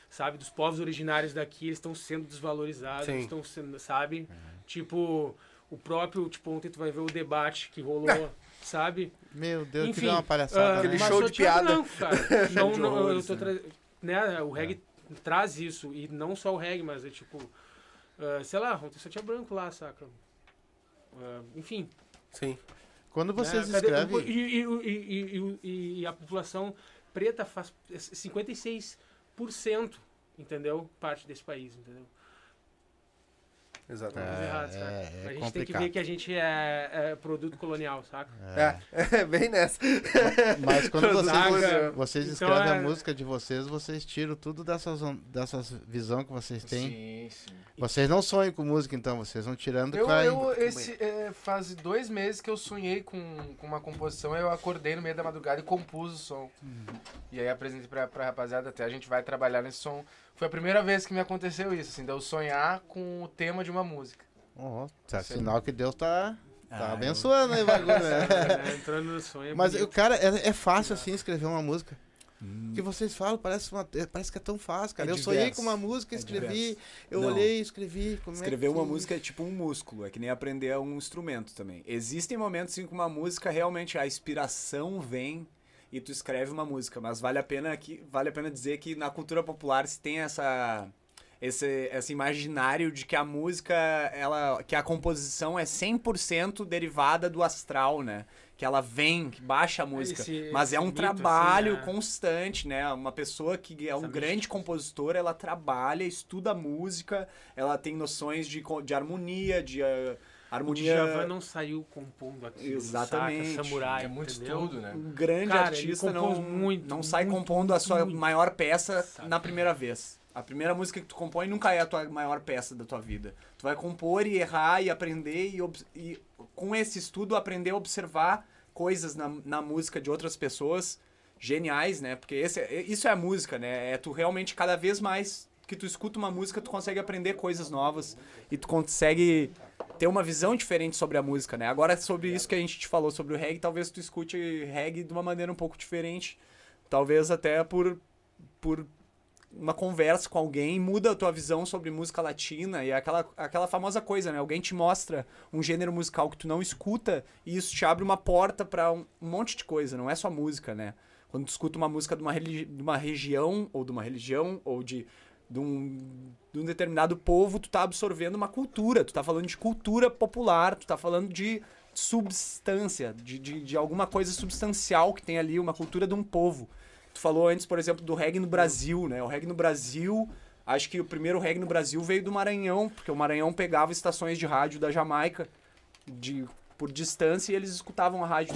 sabe, dos povos originários daqui, eles estão sendo desvalorizados, Sim. eles estão sendo, sabe, tipo, o próprio, tipo, ontem tu vai ver o debate que rolou, sabe, Meu Deus, que enfim, deu uma palhaçada. né? Aquele mas show de piada. Branco, cara. não, não, eu horrores, tô tra... né, o reggae traz isso, e não só o reggae, mas é tipo, ah, sei lá, ontem só tinha branco lá, saca, Ah, enfim, Sim. Quando vocês né? Cadê- escrevem. E, e- e- e- e- e a população preta faz 56%, entendeu? Parte desse país, entendeu? Exatamente. É, errada, saca? é- é a gente tem que complicado. ver que a gente é, é produto colonial, saca? É. É, bem nessa. Mas quando vocês, vocês Então, escrevem é- a música de vocês, vocês tiram tudo dessas, dessas visão que vocês têm. Sim, sim. Vocês não sonham com música, então, vocês vão tirando Eu, pra... eu esse, é, faz dois meses que eu sonhei com, com uma composição, eu acordei no meio da madrugada e compus o som. E aí apresentei pra, pra rapaziada, até a gente vai trabalhar nesse som. Foi a primeira vez que me aconteceu isso, assim, de eu sonhar com o tema de uma música. Ó, tá Sim. sinal que Deus tá, tá Ah, eu- abençoando aí o bagulho, né? É, entrando no sonho. é Mas, bonito. cara, é, é fácil assim escrever uma música. Hum. O que vocês falam parece, uma, é, parece que é tão fácil, cara. É eu sonhei diverso. com uma música, É escrevi, diverso. eu Não. olhei, escrevi. Como Escrever é que... uma música é tipo um músculo, é que nem aprender um instrumento também. Existem momentos em que uma música realmente a inspiração vem e tu escreve uma música, mas vale a pena que vale a pena dizer que na cultura popular se tem essa esse, esse imaginário de que a música, ela, que a composição é 100% derivada do astral, né? Que ela vem, que baixa a música. Esse- Mas é esse um mito, trabalho assim, né? constante, né? Uma pessoa que é um Essa grande mística. compositor, ela trabalha, estuda música, ela tem noções de, de harmonia, de uh, harmonia. Djavan não saiu compondo aquilo, Exatamente. saca? Samurai, É muito entendeu? estudo, né? Um grande Cara, artista compôs não, muito, não sai muito, compondo a sua muito. maior peça Sabe? na primeira vez. A primeira música que tu compõe nunca é a tua maior peça da tua vida. Tu vai compor e errar e aprender e, e com esse estudo aprender a observar coisas na, na música de outras pessoas geniais, né? Porque esse, é- isso é a música, né? É tu realmente cada vez mais que tu escuta uma música, tu consegue aprender coisas novas e tu consegue ter uma visão diferente sobre a música, né? Agora sobre isso que a gente te falou sobre o reggae, talvez tu escute reggae de uma maneira um pouco diferente, talvez até por por uma conversa com alguém muda a tua visão sobre música latina e é aquela, aquela famosa coisa, né? Alguém te mostra um gênero musical que tu não escuta e isso te abre uma porta pra um, monte de coisa, não é só música, né? Quando tu escuta uma música de uma, de uma região ou de uma religião ou de, de, um, de um determinado povo, tu tá absorvendo uma cultura, tu tá falando de cultura popular, tu tá falando de substância, de, de, de alguma coisa substancial que tem ali, uma cultura de um povo. Tu falou antes, por exemplo, do reggae no Brasil, né? O reggae no Brasil, acho que o primeiro reggae no Brasil veio do Maranhão, porque o Maranhão pegava estações de rádio da Jamaica de, por distância e eles escutavam a rádio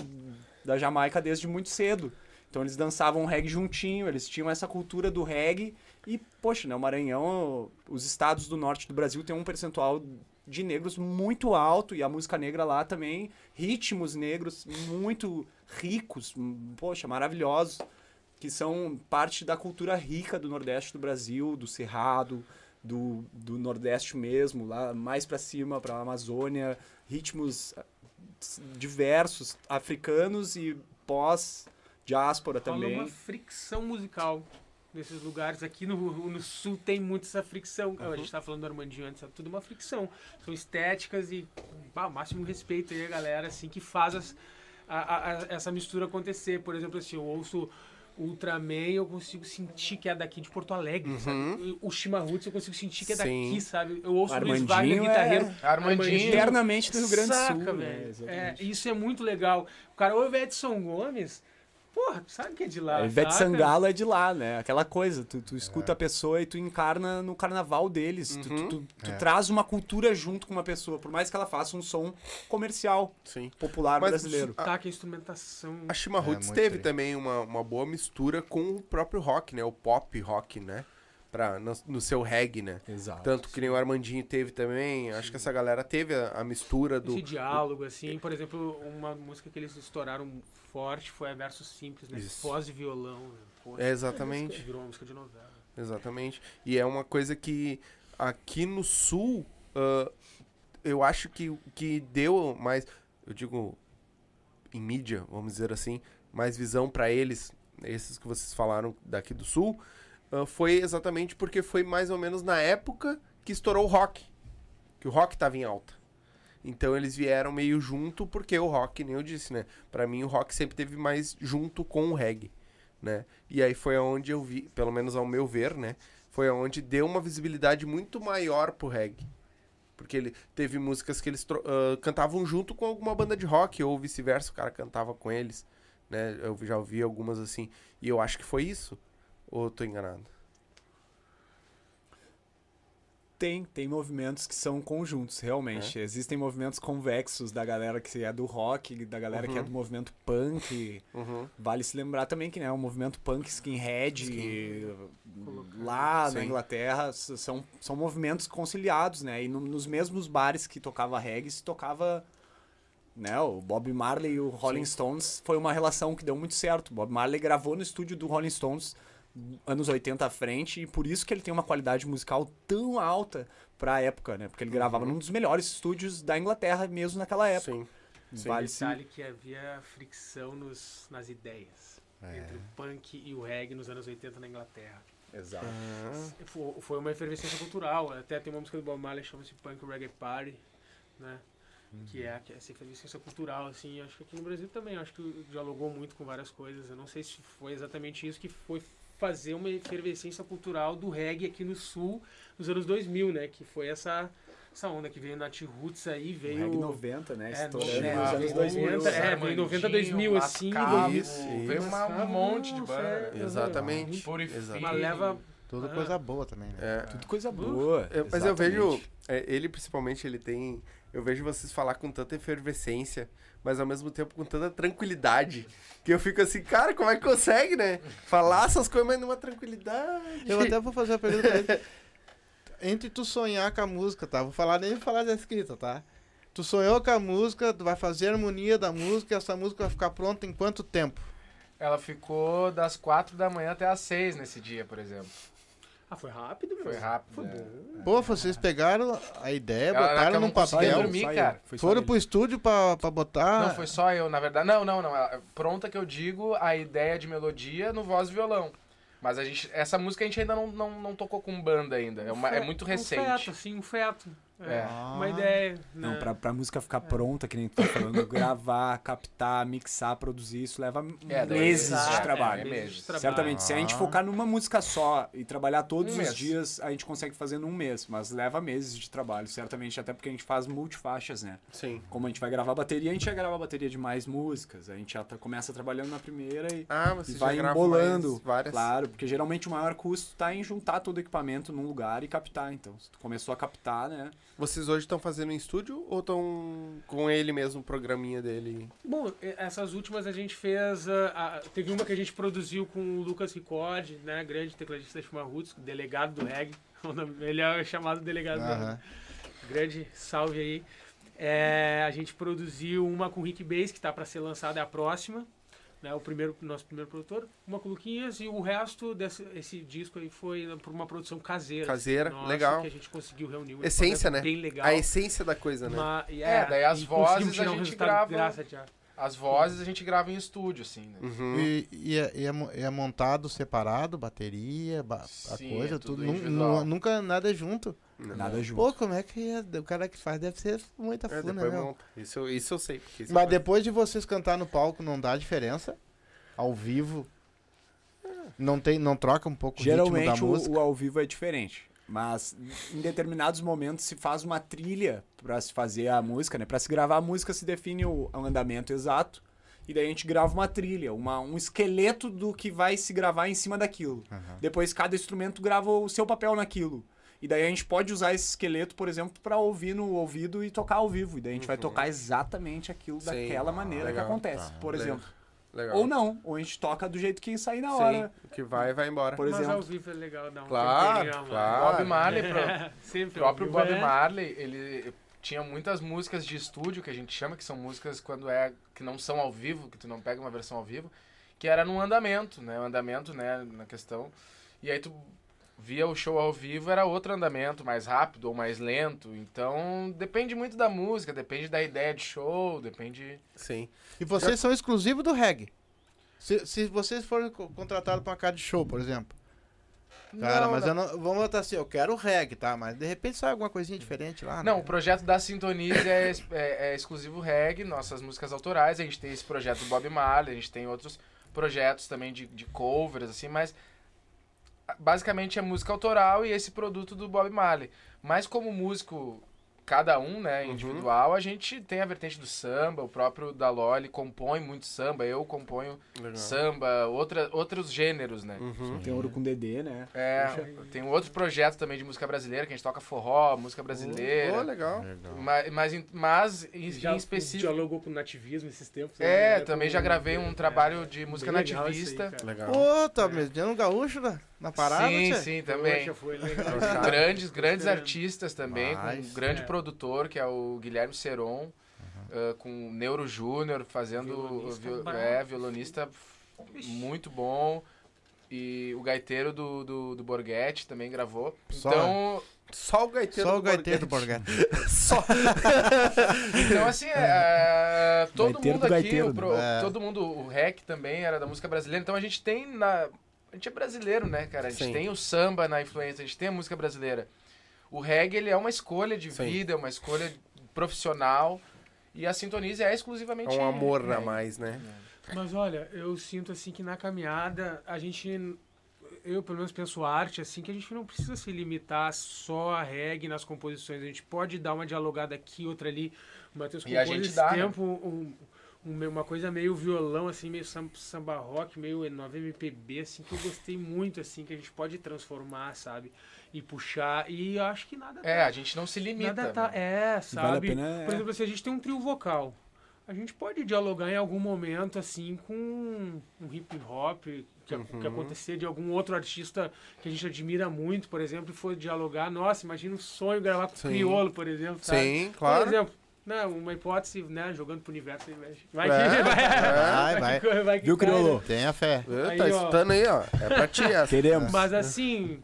da Jamaica desde muito cedo. Então eles dançavam reggae juntinho, eles tinham essa cultura do reggae. E, poxa, né, o Maranhão, os estados do norte do Brasil têm um percentual de negros muito alto e a música negra lá também, ritmos negros muito ricos, poxa, maravilhosos que são parte da cultura rica do Nordeste do Brasil, do Cerrado, do, do Nordeste mesmo, lá mais para cima, para a Amazônia, ritmos diversos, africanos e pós-diáspora Rola também. uma fricção musical nesses lugares. Aqui no, no sul tem muito essa fricção. A gente tava falando do Armandinho antes, é tudo uma fricção. São estéticas e bah, máximo respeito aí a galera assim, que faz as- a- a- essa mistura acontecer. Por exemplo, assim, eu ouço Ultraman eu consigo sentir que é daqui de Porto Alegre, sabe? O Chimarruts eu consigo sentir que é Sim. daqui, sabe? Eu ouço o Luiz Wagner, é- guitarreiro. Armandinho. Internamente do Rio Grande do Saca, Sul. né? velho. É, isso é muito legal. O cara ouve Edson Gomes, porra, tu sabe que é de lá. A Ivete saca? Sangalo é de lá, né? Aquela coisa, tu, tu escuta a pessoa e tu encarna no carnaval deles. Tu, tu, tu- tu É. traz uma cultura junto com uma pessoa, por mais que ela faça um som comercial, Sim. popular Mas brasileiro. Tá, que a instrumentação. A Shima É, teve aí. também uma, uma boa mistura com o próprio rock, né? O pop rock, né? Pra, no, no seu reggae, né? Exato. Tanto que nem o Armandinho teve também. Acho que essa galera teve a, a mistura do. Esse diálogo, assim, por exemplo, uma música que eles estouraram forte foi a Verso Simples, né? Isso. Voz e violão. Né? É, exatamente. Virou uma música de novela. Exatamente. E é uma coisa que aqui no sul, ah, eu acho que que deu mais. Eu digo em mídia, vamos dizer assim, mais visão pra eles, esses que vocês falaram daqui do sul, ah, foi exatamente porque foi mais ou menos na época que estourou o rock. Que o rock tava em alta. Então eles vieram meio junto, porque o rock, nem eu disse, né? Pra mim o rock sempre teve mais junto com o reggae, né? E aí foi onde eu vi, pelo menos ao meu ver, né? Foi onde deu uma visibilidade muito maior pro reggae. Porque ele teve músicas que eles ah, cantavam junto com alguma banda de rock, ou vice-versa, o cara cantava com eles, né? Eu já ouvi algumas assim. E eu acho que foi isso. Ou tô enganado? Tem, tem movimentos que são conjuntos, realmente. Existem movimentos convexos da galera que é do rock, da galera que é Uhum. do movimento punk. Uhum. Vale se lembrar também que né, o movimento punk skinhead lá na Sim. Inglaterra s- são, são movimentos conciliados, né? E no- nos mesmos bares que tocava reggae se tocava né, o Bob Marley e o Rolling Stones foi uma relação que deu muito certo. Bob Marley gravou no estúdio do Rolling Stones anos 80 à frente e por isso que ele tem uma qualidade musical tão alta pra época, né? Porque ele gravava num dos melhores estúdios da Inglaterra mesmo naquela época. Sim. Sim. Vale detalhe que havia fricção nos, nas ideias entre o punk e o reggae nos anos 80 na Inglaterra. Exato. Foi, foi uma efervescência cultural. Até tem uma música do Bob Marley que chama-se Punk Reggae Party, né? Que é que é essa efervescência cultural, assim. Acho que aqui no Brasil também, acho que dialogou muito com várias coisas. Eu não sei se foi exatamente isso que foi fazer uma efervescência cultural do reggae aqui no sul nos anos 2000, né? Que foi essa, essa onda que veio Nat Roots aí, O veio... reggae 90, né? É, Estourando no- nos é, anos veio 2000. 90, é, veio 90, 2000, assim, Mascavo, isso, Veio isso. uma- um monte de banda. é, Exatamente. Uma leva... Tudo Ah. coisa boa também, né? É. Tudo coisa boa. Eu- mas eu vejo, é, ele principalmente, ele tem. Eu vejo vocês falar com tanta efervescência, mas ao mesmo tempo com tanta tranquilidade. Que eu fico assim, cara, como é que consegue, né? Falar essas coisas, mas numa tranquilidade. Eu até vou fazer a pergunta pra ele. Entre tu sonhar com a música, tá? Vou falar nem falar da escrita, tá? Tu sonhou com a música, tu vai fazer a harmonia da música e essa música vai ficar pronta em quanto tempo? Ela ficou das 4 da manhã até as 6 nesse dia, por exemplo. Ah, foi rápido, meu. Foi rápido. Foi né? bom. Pô, vocês pegaram a ideia, Ela- ela botaram eu num papel, dormir, Só eu, cara. foi só foram ele. pro estúdio pra, pra botar. Não, foi só eu, na verdade. Não, não, não. Ela- Pronta que eu digo a ideia de melodia no voz e violão. Mas a gente, essa música a gente ainda não, não, não tocou com banda ainda. É, uma- é muito Um recente. feto, assim, um feto. É. É. Uma ideia. Não, né? pra, pra música ficar pronta, que nem tu tá falando, gravar, captar, mixar, produzir, isso leva É, meses exato, de é, trabalho. é meses de trabalho. Certamente, se a gente focar numa música só e trabalhar todos Um os mês. dias, a gente consegue fazer num mês, mas leva meses de trabalho, certamente, até porque a gente faz multifaixas, né? Sim. Como a gente vai gravar bateria, a gente vai gravar bateria de mais músicas, a gente já tá- começa trabalhando na primeira e, Ah, e você já vai grava embolando. várias. Claro, porque geralmente o maior custo tá em juntar todo o equipamento num lugar e captar. Então, se tu começou a captar, né? Vocês hoje estão fazendo em estúdio ou estão com ele mesmo, o programinha dele? Bom, essas últimas a gente fez. ah, ah, teve uma que a gente produziu com o Lucas Ricord, né? Grande tecladista da Chuma Roots, delegado do reggae. Ele é chamado delegado do Aham. reggae. Grande salve aí. É, a gente produziu uma com o Rick Bass, que tá para ser lançada, é a próxima. Né, o primeiro, nosso primeiro produtor, uma Luquinhas, e o resto desse esse disco aí foi por uma produção caseira. Caseira, nossa, legal. Que a gente conseguiu reunir Essência, né? Bem legal. A essência da coisa, né? Ma- e É, daí as vozes a gente grava- graça de ar. As vozes a gente grava em estúdio, assim, né? Uhum. E, e é, e é é montado separado, bateria, ba- a Sim, coisa, é tudo tudo. nunca nada junto. Nada junto. Pô, como é que é? o cara que faz deve ser muita É, funa, depois né? monta. Isso, eu- isso eu sei. isso Mas eu- depois de vocês cantar no palco, não dá diferença? Ao vivo? Não, tem, não troca um pouco o ritmo da Geralmente o, música? ao vivo é diferente. Mas em determinados momentos se faz uma trilha pra se fazer a música, né? Pra se gravar a música se define o, andamento exato. E daí a gente grava uma trilha, uma, um esqueleto do que vai se gravar em cima daquilo. Aham. Depois cada instrumento grava o seu papel naquilo. E daí a gente pode usar esse esqueleto, por exemplo, pra ouvir no ouvido e tocar ao vivo. E daí a gente vai tocar exatamente aquilo Sim. daquela maneira legal. que acontece, por Legal. exemplo. Legal. Ou não, ou a gente toca do jeito que sair na hora. Sim, que vai vai embora. Por Mas exemplo. ao vivo é legal dar um Claro, temperinho mais. claro. Bob Marley, pro- Sempre O próprio Bob é- Marley, ele tinha muitas músicas de estúdio que a gente chama, que são músicas quando é que não são ao vivo, que tu não pega uma versão ao vivo, que era num andamento, né? O andamento, né, na questão. E aí tu via o show ao vivo era outro andamento, mais rápido ou mais lento. Então depende muito da música, depende da ideia de show, depende. Sim. E vocês são exclusivos do reggae. Se, se vocês forem co- contratados pra uma casa de show, por exemplo. Cara, Não, mas não. eu não. Vamos botar assim, eu quero reggae, tá? Mas de repente sai alguma coisinha diferente lá. Não, né? o projeto da Sintonize é, é- é exclusivo reggae, nossas músicas autorais. A gente tem esse projeto do Bob Marley, a gente tem outros projetos também de, de covers, assim, mas basicamente é música autoral e esse produto do Bob Marley. Mas como músico, cada um, né, individual, a gente tem a vertente do samba, o próprio Daloli compõe muito samba, eu componho Legal. samba, outra, outros gêneros, né? Uhum. Tem ouro com Dedê, né? É, tem um outro projeto também de música brasileira, que a gente toca forró, música brasileira. Oh, legal. Mas, mas, em- mas em, Já em específico. dialogou com o nativismo esses tempos. É, né? também Com- já gravei um é, trabalho de música nativista. aí. Legal. Ô, tá metendo um gaúcho na, na parada, sim, tchê? sim, Poxa, também. foi legal. Grandes, grandes artistas também, com um Mas, grande é. produtor, que é o Guilherme Seron, ah, com o Neuro Júnior fazendo Violonista é, violonista muito bom. E o gaiteiro do, do, do Borghetti também gravou. Só- Então, Só o gaiteiro Só do o gaiteiro do Borghetti. Só. Então, assim, é, todo Gaiteiro mundo do aqui, gaiteiro, o pro-? É. todo mundo, o REC também era da música brasileira, então a gente tem na... A gente é brasileiro, né, cara? A gente Sim. tem o samba na influência, a gente tem a música brasileira. O reggae, ele é uma escolha de Sim. vida, é uma escolha profissional, e a Sintonize é É exclusivamente um amor a reggae. mais, né? Mas olha, eu sinto assim que na caminhada a gente. Eu pelo menos penso arte, assim, que a gente não precisa se limitar só a reggae nas composições. A gente pode dar uma dialogada aqui, outra ali. O Matheus E a compôs gente esse dá, né? tempo um, um- uma coisa meio violão, assim, meio sam- samba rock, meio nova MPB, assim, que eu gostei muito, assim, que a gente pode transformar, sabe? E puxar. E eu acho que nada É, tá- a gente não se limita. Nada tá. né? É, vale a sabe? pena, é. Por exemplo, se a gente tem um trio vocal, a gente pode dialogar em algum momento, assim, com um hip hop que, Uhum. que acontecer de algum outro artista que a gente admira muito, por exemplo, e for dialogar. Nossa, imagina um sonho gravar com o Sim. Criolo, por exemplo, sabe? Sim, Por claro. exemplo, né, uma hipótese, né, jogando pro universo. aí Vai, vai, É, que, vai, Vai, vai. que- vai Viu, cai, né? Criolo? Tenha fé. É, Aí, tá ó. escutando aí, ó. É pra ti essa. Queremos. Mas assim,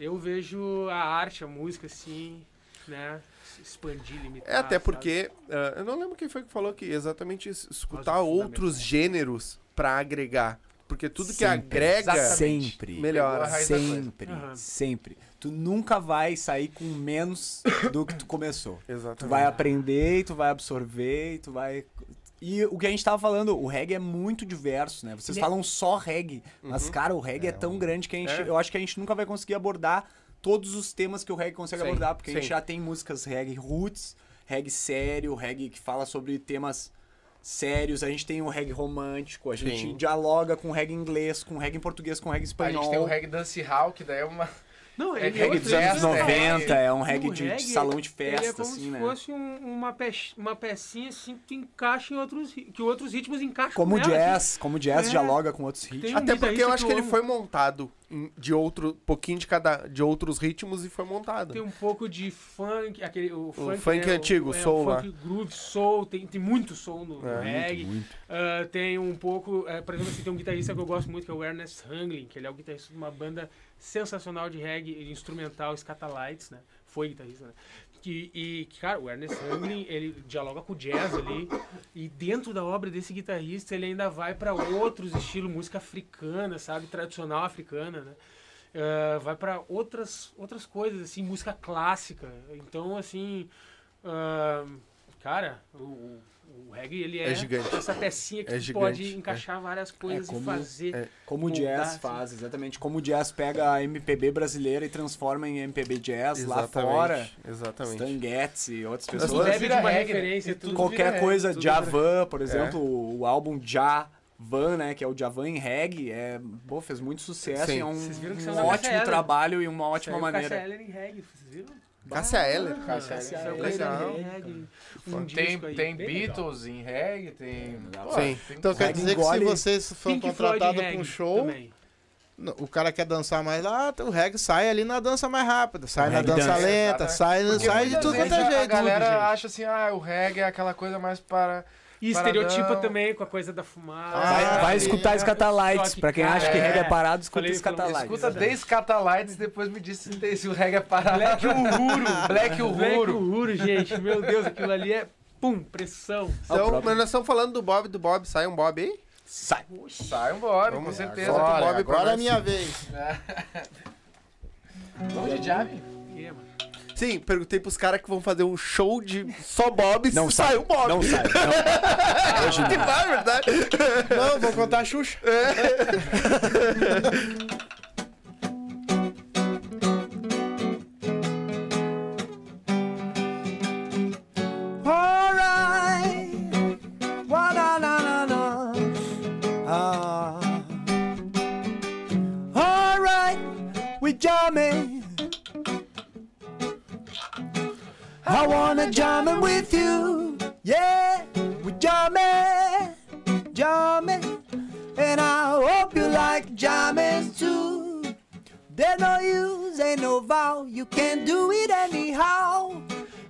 eu vejo a arte, a música, assim, né, expandir, limitar. É, até porque. ah, eu não lembro quem foi que falou que exatamente isso, escutar outros gêneros pra agregar. Porque tudo que Sempre. agrega. Exatamente. Melhora. Sempre. Pegou a raiz da coisa. Sempre. Aham. Sempre. Tu nunca vai sair com menos do que tu começou. Tu Exatamente. vai aprender, e tu vai absorver, e tu vai. E o que a gente tava falando, o reggae é muito diverso, né? Vocês Ne- falam só reggae, mas, cara, o reggae é, tão grande que a gente, É. eu acho que a gente nunca vai conseguir abordar todos os temas que o reggae consegue Sim, abordar, porque a gente sim. já tem músicas reggae roots, reggae sério, reggae que fala sobre temas sérios, a gente tem o reggae romântico, a gente Sim. dialoga com reggae inglês, com reggae em português, com reggae A espanhol. gente tem o reggae dancehall, que daí é uma... Não, É ele reggae dos anos né? 90, é um O reggae de, de reggae, salão de é festa, como assim, se né? fosse um- uma, pe uma pecinha assim que encaixa em outros que outros ritmos encaixam Como o nela, assim. jazz, como o jazz É. dialoga com outros ritmos. Um Até porque eu acho que ele foi montado de outro. pouquinho de cada. de outros ritmos e foi montado. Tem um pouco de funk, aquele o funk, funk né, antigo, o, é, soul o lá. funk groove, soul, tem, tem muito soul no, É, reggae. muito. Ah, tem um pouco, por exemplo, assim, tem um guitarrista que eu gosto muito que é o Ernest Hanglin, que ele é o guitarrista de uma banda sensacional de reggae de instrumental Scatalites, né? Foi guitarrista, né? E, cara, o Ernest Hanglin, ele dialoga com o jazz ali, e dentro da obra desse guitarrista, ele ainda vai para outros estilos, música africana, sabe? Tradicional africana, né? Ah, vai para outras, outras coisas, assim, música clássica. Então, assim, ah, cara, o, o- o reggae, ele é, É gigante. essa pecinha que É tu gigante, pode encaixar várias coisas como- e fazer. é, Como o moldar, jazz assim. faz, exatamente. Como o jazz pega a MPB brasileira e transforma em MPB jazz lá Exatamente, fora. Exatamente. Stan Getz e outras Tudo pessoas. bebe vira de uma reggae, né? referência, E tudo Qualquer vira coisa, reggae, tudo vira- Javan, por exemplo, o, o álbum Javan, né, que é o Javan em reggae, é, pô, fez muito sucesso Sim. e é um, um ótimo trabalho e uma ótima Saiu maneira. Eller em reggae, vocês viram? Cássia Eller. Cássia Eller. Reggae. Um Tem, tem. Beatles em reggae, tem... Sim. tem- Então quer dizer que se Pink Floyd contratados para um show, o cara quer dançar mais lá, o reggae sai ali na dança mais rápida, sai na dança dança. lenta, sai, sai de tudo quanto é a- jeito. A galera acha assim, ah, o reggae é aquela coisa mais para E Paradão. estereotipa também com a coisa da fumaça. Vai, Ah, vai sim. escutar Scatalites. Só que, Pra quem acha que cara, reggae é é. parado, escuta Falei, Scatalites. Escuta The Scatalites, depois me diz se, se o reggae é parado. Black Uhuru. Black Black Uhuru. Uhuru, gente. Meu Deus, aquilo ali é. Pum, pressão. Então, mas nós estamos falando do Bob, do Bob. Sai um Bob aí? Sai. Sai um Bob, com Vamos- certeza. agora- Bob, Bob pra Agora é minha vez. Vamos de jam? Que, mano? Sim, perguntei pros caras que vão fazer um show de só Bob. Não se sai. sai o Bob. Não sai. Não. Hoje Que não. vai, verdade? Não, vou contar a Xuxa. Alright. wanna jamming with you. Yeah, we jamming, jamming. And I hope you like jamming too. There's no use, ain't no vow. You can do it anyhow.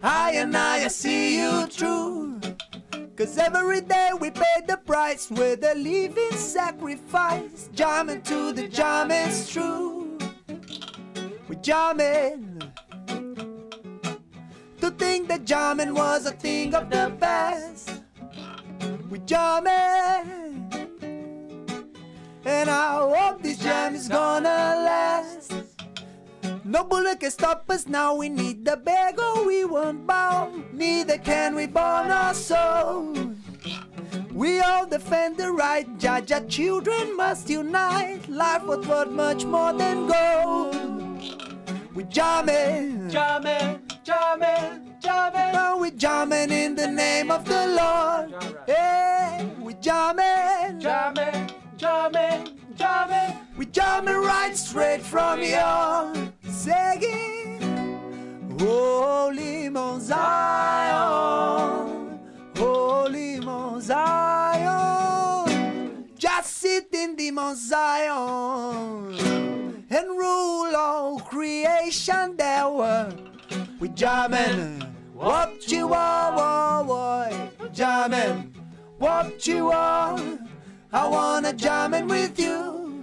I and I, I see you through. Cause every day we pay the price with a living sacrifice. Jamming to the jamming's true. We jamming. Think that jamming was a thing of the past. We jamming. And I hope this jam is gonna last. No bullet can stop us now. We need the bag or we won't bow. Neither can we burn our soul. We all defend the right. Jaja children must unite. Life was worth much more than gold. We jamming, jamming, jamming, jamming. Now we jamming in the name of the Lord. Hey, we jamming, jamming, jamming, jamming. We jamming right straight from your singing. Holy Mount Zion, Holy Mount Zion. Just sit in the Mount Zion and rule all creation there were. We jamming, what you are, boy, jamming, what you are. I wanna jamming with you.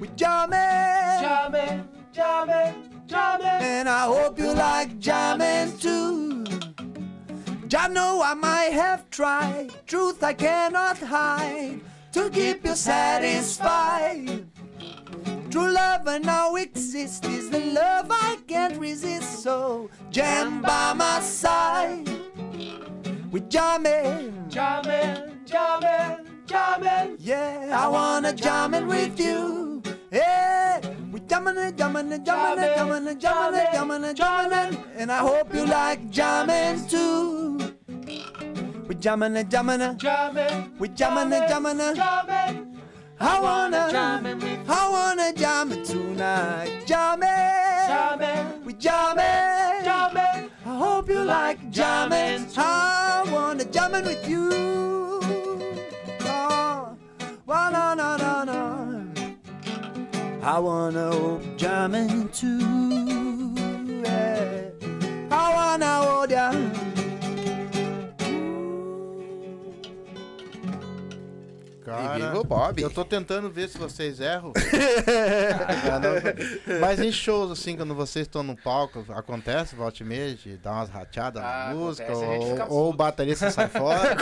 We jamming, jamming, jamming, jamming, and I hope you like jamming too. I know I might have tried, truth I cannot hide, to keep you satisfied. True love and now exists is the love I can't resist. So jam by my side. We jamming, jamming, jamming, jamming. Yeah, I wanna jamming with you. Yeah, we jamming, jamming, jamming, jamming, jamming, jamming, jamming, and I hope you like jamming too. We jamming, jamming, jamming, we jamming, jamming, jamming. I wanna, I wanna jam it tonight, jamming, jamming, we jamming, jamming. I hope you like jamming. I wanna jamming with you. Oh, well, no, no, no, no. I wanna hope jamming too. Yeah. I wanna hold ya. Cara, E viva o Bob. eu tô tentando ver se vocês erram. Ah, não. Mas em shows, assim, quando vocês estão no palco, acontece, volta e meia, de dar umas rateadas Ah, na música, acontece, ou, ou o baterista sai fora.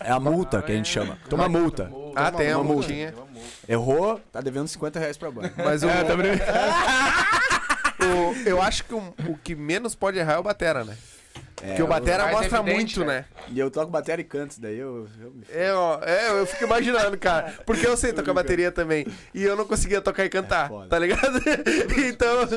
É a multa que a gente chama. Toma multa. Ah, tem a uma multa. multinha. Errou, tá devendo 50 reais pra banda. Mas o, o- eu acho que o, o que menos pode errar é o Batera, né? Porque o Batera mostra evidente, muito, né? né? E eu toco bateria e canto, isso daí eu... eu me É, ó, é, eu fico imaginando, cara. Porque eu sei tocar bateria também. E eu não conseguia tocar e cantar, foda. tá ligado? Então.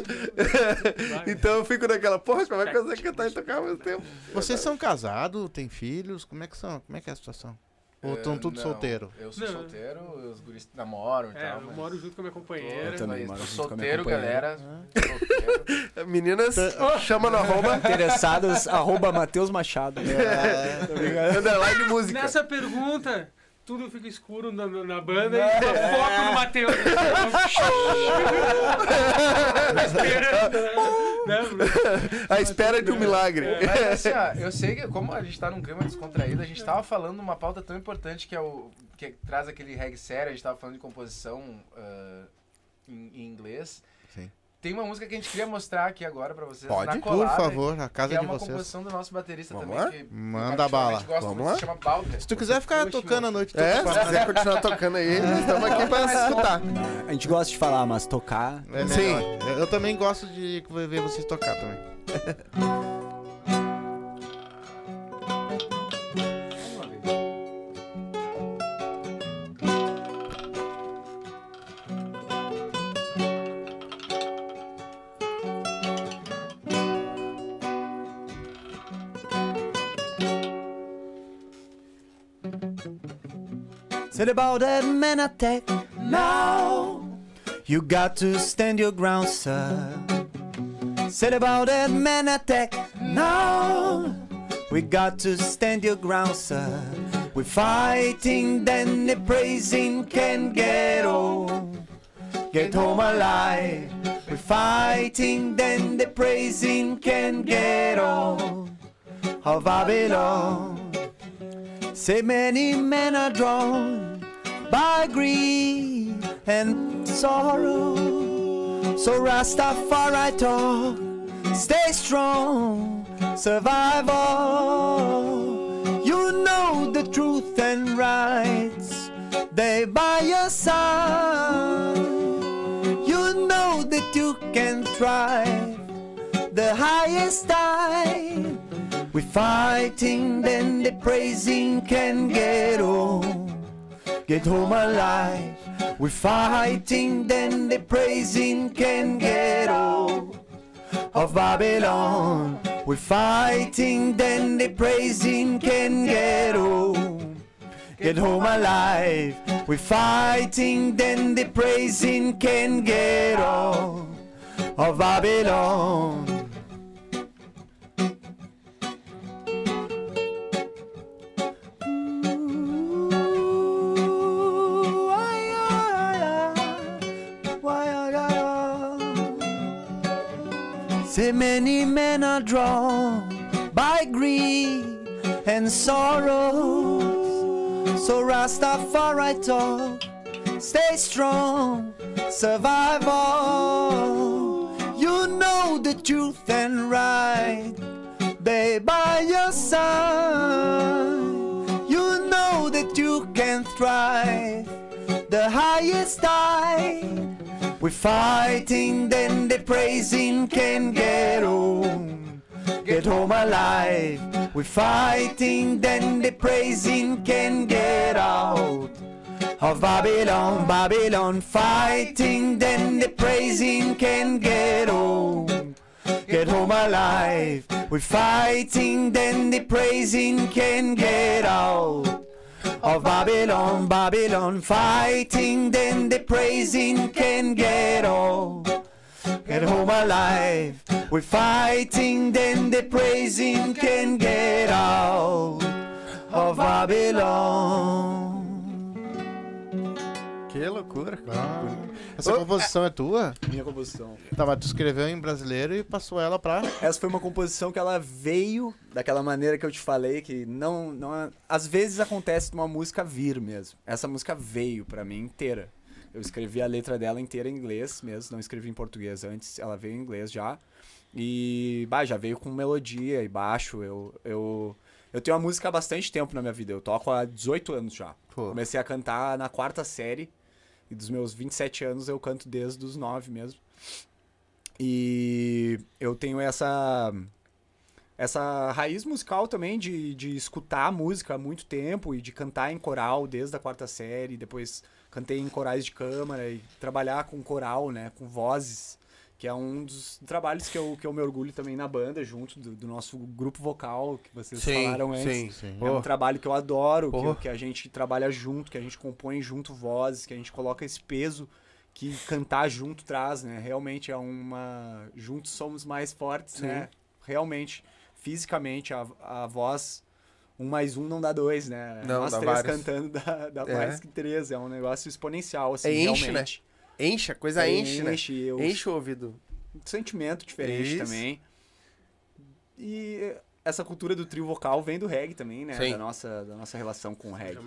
então eu fico naquela, porra, como é que eu sei cantar e tocar ao mesmo tempo? Vocês são casados, têm filhos? Como é que são? Como é que é a situação? Ou estão Eh, tudo não, solteiro? Eu sou Não. solteiro, os guris namoram e É, tal. eu mas- moro junto com a minha companheira. Eu também moro junto com a minha solteiro, companheira. galera. Solteiro. Meninas, chama no arroba. Interessadas, arroba Matheus Machado. Underline música. Nessa pergunta, tudo fica escuro na, na- na banda e foco no Matheus. A espera de um milagre. Mas assim, ó, eu sei que como a gente tá num clima descontraído, a gente tava falando uma pauta tão importante que é o. que traz aquele reggae sério, a gente tava falando de composição ah, em, em inglês. Tem uma música que a gente queria mostrar aqui agora pra vocês. Pode? na Por favor, a casa é de uma vocês. composição do nosso baterista Vamos também. lá? Que Manda bala. gosto Vamos muito, lá? Se chama Balder. Se tu quiser ficar Puxa, tocando a noite É, toda, se quiser continuar tocando aí, nós estamos aqui pra escutar. A gente gosta de falar, mas tocar. é Sim. Eu, eu também gosto de ver vocês tocar também. Said about that man attack. Now you got to stand your ground, sir. Said about that man attack. Now we got to stand your ground, sir. We're fighting, then the praising can get home. Get home alive. We're fighting, then the praising can get home. Of Babylon. Say many men are drawn by greed and sorrow. So Rastafari talk, stay strong, survival. You know the truth and rights, they by your side. You know that you can thrive, the highest tide. We're fighting, then the praising can get home. Get home alive. We're fighting, then the praising can get home. Of Babylon. We're fighting, then the praising can get home. Get home alive. We're fighting, then the praising can get home. Of Babylon. Say many men are drawn by greed and sorrow. So Rastafari talk, stay strong, survival. You know the truth and right, they by your side. You know that you can thrive, the highest tide. We're fighting, then the praising can get home. Get home alive. We're fighting, then the praising can get out of Babylon, Babylon. Fighting, then the praising can get home. Get home alive. We're fighting, then the praising can get out of Babylon, Babylon, fighting, then the praising can get home. Get home alive. We're fighting, then the praising can get out of Babylon. Que loucura, cara. Ah, essa composição é tua? Minha composição. Tá, mas tu escreveu em brasileiro e passou ela pra. Essa foi uma composição que ela veio daquela maneira que eu te falei, que não, não às vezes acontece de uma música vir mesmo. Essa música veio pra mim inteira. Eu escrevi a letra dela inteira em inglês mesmo, não escrevi em português antes, ela veio em inglês já. E, bah, já veio com melodia e baixo. Eu, eu, eu tenho a música há bastante tempo na minha vida, eu toco há 18 anos já. Pô. Comecei a cantar na quarta série. E dos meus 27 anos eu canto desde os 9 mesmo. E eu tenho essa essa raiz musical também de, de escutar música há muito tempo e de cantar em coral desde a quarta série, depois cantei em corais de câmara e trabalhar com coral, né, com vozes, que é um dos trabalhos que eu, que eu me orgulho também na banda, junto do, do nosso grupo vocal, que vocês falaram antes. sim. Sim. É um trabalho que eu adoro, que, Porra. que a gente trabalha junto, que a gente compõe junto vozes, que a gente coloca esse peso que cantar junto traz, né? Realmente é uma. Juntos somos mais fortes, Sim. né? Realmente, fisicamente, a, a voz. Um mais um não dá dois, né? Não, Nós dá três vários. cantando dá, dá É. mais que três. É um negócio exponencial, assim, É, enche, realmente. Enche, a coisa enche, né? Enche, eu- Enche o ouvido. sentimento diferente Isso. também. E essa cultura do trio vocal vem do reggae também, né? Sim. Da nossa, da nossa relação com o reggae.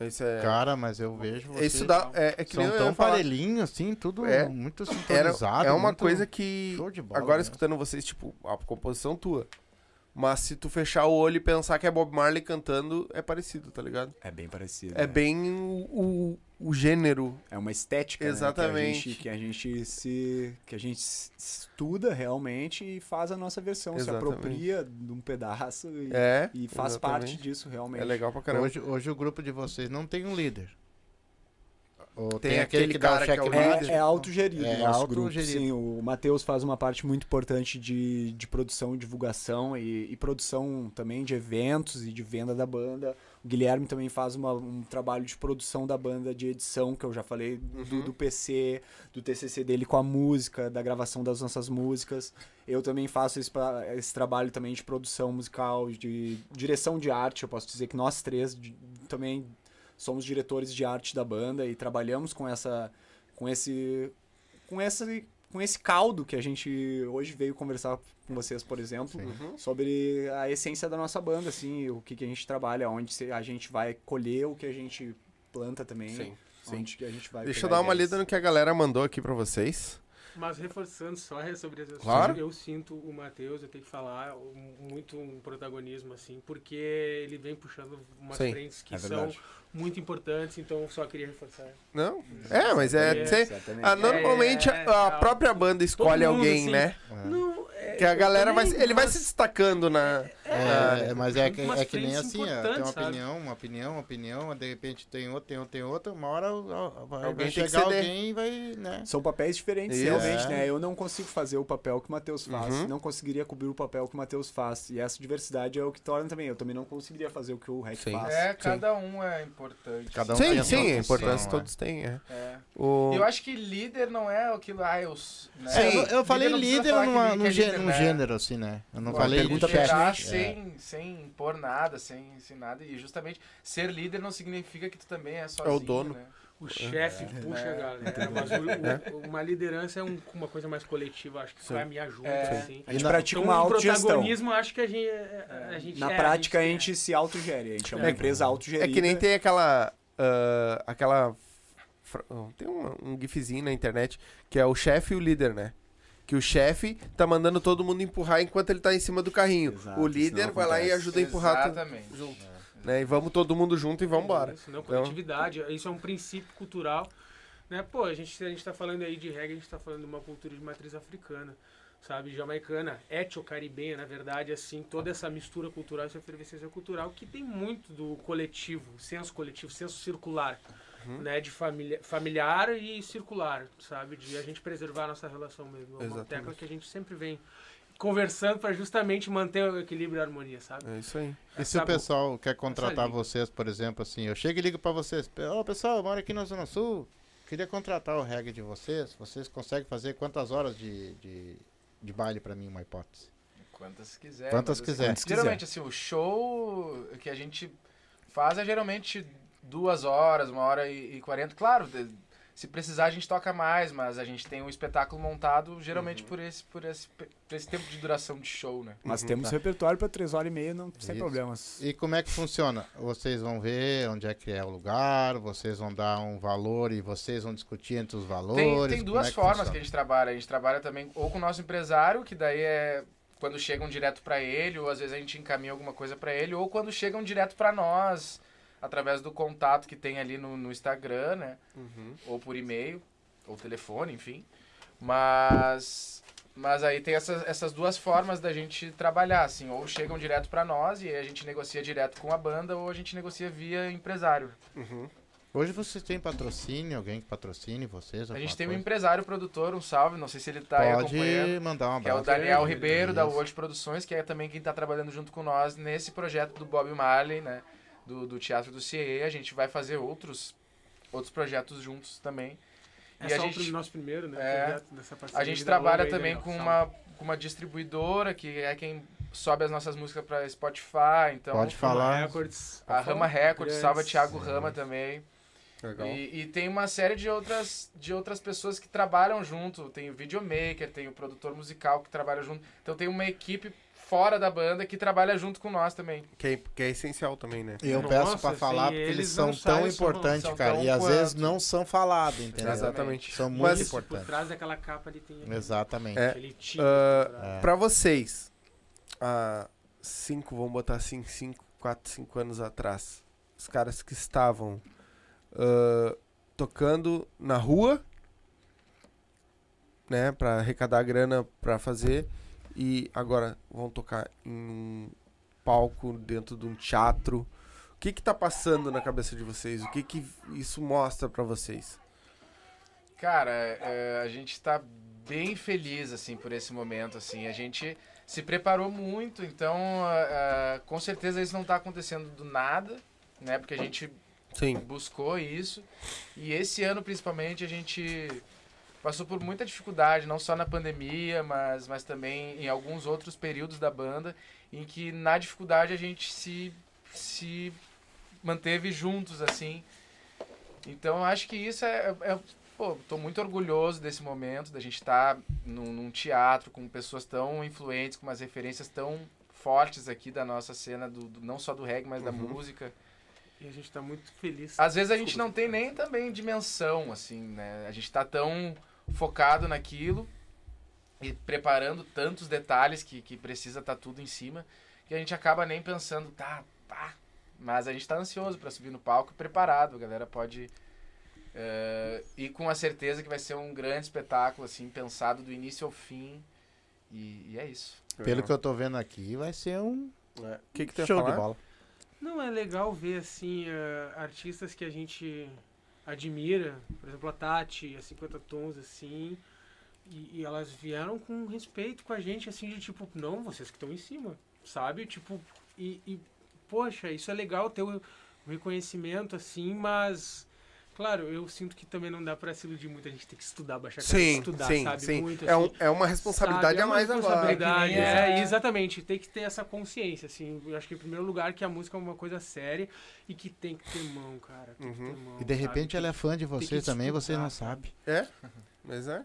Isso é. Cara, mas eu vejo vocês Isso dá. É, é que são tão parelhinhos, assim, tudo É. muito Era, sintonizado. é uma muito coisa que. show de bola, Agora né? escutando vocês, tipo, a composição tua. Mas se tu fechar o olho e pensar que é Bob Marley cantando, é parecido, tá ligado? É bem parecido. É né? bem o, o, o gênero. É uma estética, né, Exatamente. que, a gente, que a gente se que a gente estuda realmente e faz a nossa versão, Exatamente. se apropria de um pedaço e, É. e faz exatamente. parte disso realmente. É legal pra caramba. Hoje, hoje o grupo de vocês não tem um líder. Ou Tem tem, aquele, aquele que dá o cara que é o. É, é autogerido É o nosso autogerido. grupo. Sim, o Matheus faz uma parte muito importante de, de produção e divulgação e, e produção também de eventos e de venda da banda. Guilherme também faz uma- um trabalho de produção da banda, de edição, que eu já falei, do, Uhum. do PC, do TCC dele com a música, da gravação das nossas músicas. Eu também faço esse, esse trabalho também de produção musical, de direção de arte. Eu posso dizer que nós três de- também somos diretores de arte da banda e trabalhamos com essa com esse com esse com esse caldo que a gente hoje veio conversar com vocês, por exemplo, Uhum. sobre a essência da nossa banda, assim, o que, que a gente trabalha, onde a gente vai colher o que a gente planta também, Sim. onde que a gente vai Deixa eu dar uma ideias. lida no que a galera mandou aqui pra vocês. Mas reforçando só sobre essa Claro. eu sinto o Matheus, eu tenho que falar, muito um protagonismo, assim, porque ele vem puxando umas Sim, frentes que é são. Muito importantes, então eu só queria reforçar. Não? É, mas é. É, cê- Exatamente. ah, normalmente É, a, a é, própria banda escolhe mundo, alguém, assim, né? Não, é, Que a galera vai. também, se- Ele vai mas- se destacando na. É, mas é que, é que nem assim, ó, tem uma sabe? opinião, uma opinião, uma opinião, de repente tem outra, tem outra, tem outra, uma hora ó, vai, Alguém vai chegar ceder. alguém e vai, né? São papéis diferentes, Isso. realmente, É. né? Eu não consigo fazer o papel que o Matheus faz, Uhum. não conseguiria cobrir o papel que o Matheus faz. E essa diversidade é o que torna também. Eu também não conseguiria fazer o que o Rec faz. É, cada um é importante. Cada um sim, tem sim, a importância é. todos têm. É. É. O... Eu acho que líder não é aquilo, ah, eu. Né? É, eu, eu falei líder numa, ele- num, é gê- né? gênero, assim, né? Eu não Uma falei pergunta chefe. liderar É. sem, sem impor nada, sem, sem nada. E justamente ser líder não significa que tu também é sozinho. dono. Né? O chefe puxa a galera, mas o- o- uma liderança é um- uma coisa mais coletiva, acho que Sim. caminhar junto, É. assim. A gente E na- pratica Então, uma o autogestão. protagonismo, acho que a gente... A gente Na é, prática, a é. gente se autogere. A gente é uma É. empresa autogerida. É que nem tem aquela. ah, aquela. Tem um, um gifzinho na internet que é o chefe e o líder, né? Que o chefe tá mandando todo mundo empurrar enquanto ele tá em cima do carrinho. Exato, o líder vai lá e ajuda a empurrar tudo Exatamente. junto. Né? E vamos todo mundo junto e vamos embora. Isso, não, Então- coletividade. Isso é um princípio cultural. Né? Pô, a gente, a gente tá falando aí de reggae, a gente tá falando de uma cultura de matriz africana, sabe? Jamaicana, etio-caribenha, na verdade, assim, toda essa mistura cultural, essa efervescência cultural, que tem muito do coletivo, senso coletivo, senso circular, Uhum. né? De família, familiar e circular, sabe? De a gente preservar a nossa relação mesmo. É uma Exatamente. tecla que a gente sempre vem conversando para justamente manter o equilíbrio e a harmonia, sabe? É isso aí. E se o pessoal quer contratar liga. vocês, por exemplo, assim, eu chego e ligo pra vocês, ô pessoal, eu moro aqui na Zona Sul, queria contratar o reggae de vocês, vocês conseguem fazer quantas horas de, de, de baile pra mim, uma hipótese? Quantas quiser. Quantas mas, quiser. Quantas quiser. Geralmente, assim, o show que a gente faz é geralmente duas horas, uma hora e e quarenta. Claro, de- se precisar a gente toca mais, mas a gente tem um espetáculo montado geralmente Uhum. por, esse, por, esse, por esse tempo de duração de show, né? Mas Uhum, temos tá. repertório para três horas e meia, não, sem Isso. problemas. E como é que funciona? Vocês vão ver onde é que é o lugar, vocês vão dar um valor e vocês vão discutir entre os valores. Tem, tem é duas que formas funciona? que a gente trabalha. A gente trabalha também ou com o nosso empresário, que daí é quando chegam direto pra ele, ou às vezes a gente encaminha alguma coisa pra ele, ou quando chegam direto pra nós, através do contato que tem ali no, no Instagram, né? Ou por e-mail, ou telefone, enfim. Mas mas aí tem essas, essas duas formas da gente trabalhar, assim, ou chegam direto pra nós e aí a gente negocia direto com a banda, ou a gente negocia via empresário. Hoje vocês têm patrocínio, alguém que patrocine vocês? A gente tem um coisa? empresário produtor, um salve, não sei se ele tá aí acompanhando. Pode mandar um Que é o. Daniel. Ribeiro, da. World Produções, que é também quem está trabalhando junto com nós nesse projeto do Bob Marley, né? Do, do Teatro do CIE. A gente vai fazer outros, outros projetos juntos também. É E a só gente- o nosso primeiro, né? É. A gente trabalha aí, também né? com uma, com uma distribuidora, que é quem sobe as nossas músicas para Spotify. Então, Pode falar. Records. a Rama Records, Grandes. salva Thiago Rama também. Legal. E, e tem uma série de outras, de outras pessoas que trabalham junto. Tem o videomaker, tem o produtor musical que trabalha junto. Então tem uma equipe fora da banda que trabalha junto com nós também. Que é, que é essencial também, né? E eu Nossa, peço pra sim, falar porque eles são tão importantes, são cara. tão E às quanto. vezes não são falados, entendeu? Exatamente. São muito Mas- Por importantes. trás daquela capa ali tem Exatamente. É. tipo. Ah, por trás. É. Pra vocês, há cinco, vamos botar assim, cinco, quatro, cinco anos atrás, os caras que estavam ah, tocando na rua, né, pra arrecadar grana pra fazer, e agora vão tocar em um palco dentro de um teatro. O que que tá passando na cabeça de vocês? O que que isso mostra pra vocês? Cara, é, a gente tá bem feliz, assim, por esse momento, assim. A gente se preparou muito, então, ah, ah, com certeza isso não tá acontecendo do nada, né? Porque a gente Sim. buscou isso. E esse ano, principalmente, a gente passou por muita dificuldade, não só na pandemia, mas, mas também em alguns outros períodos da banda, em que na dificuldade a gente se, se manteve juntos, assim. Então, eu acho que isso é... é pô, tô muito orgulhoso desse momento, da gente estar num, num teatro com pessoas tão influentes, com umas referências tão fortes aqui da nossa cena, do, do- não só do reggae, mas da Uhum. música. E a gente tá muito feliz. Às vezes a gente não tem nem também dimensão, assim, né? A gente tá tão focado naquilo e preparando tantos detalhes que, que precisa estar tudo em cima, que a gente acaba nem pensando, tá, pá. Mas a gente tá ansioso pra subir no palco e preparado. A galera pode eh, ir com a certeza que vai ser um grande espetáculo, assim, pensado do início ao fim. E, e é isso. Pelo que eu tô vendo aqui, vai ser um É. O que que show falar? de bola. Não, é legal ver, assim, eh, artistas que a gente admira. Por exemplo, a Tati, a 50 Tons, assim. E, e elas vieram com respeito com a gente, assim, de tipo, não, vocês que estão em cima, sabe? Tipo, e, e, poxa, isso é legal ter o reconhecimento, assim, mas... Claro, eu sinto que também não dá pra se iludir muito, a gente tem que estudar, baixar a cabeça, Sim, estudar, sim, sabe? sim. Muito, é, um- assim. é uma responsabilidade Sabe? É a uma mais agora. responsabilidade, É que nem é, a- exatamente. Tem que ter essa consciência, assim. Eu acho que em primeiro lugar que a música é uma coisa séria e que tem que ter mão, cara. Tem que Uhum. ter mão, E de repente sabe? ela é fã de você também, você não sabe? É? Mas é?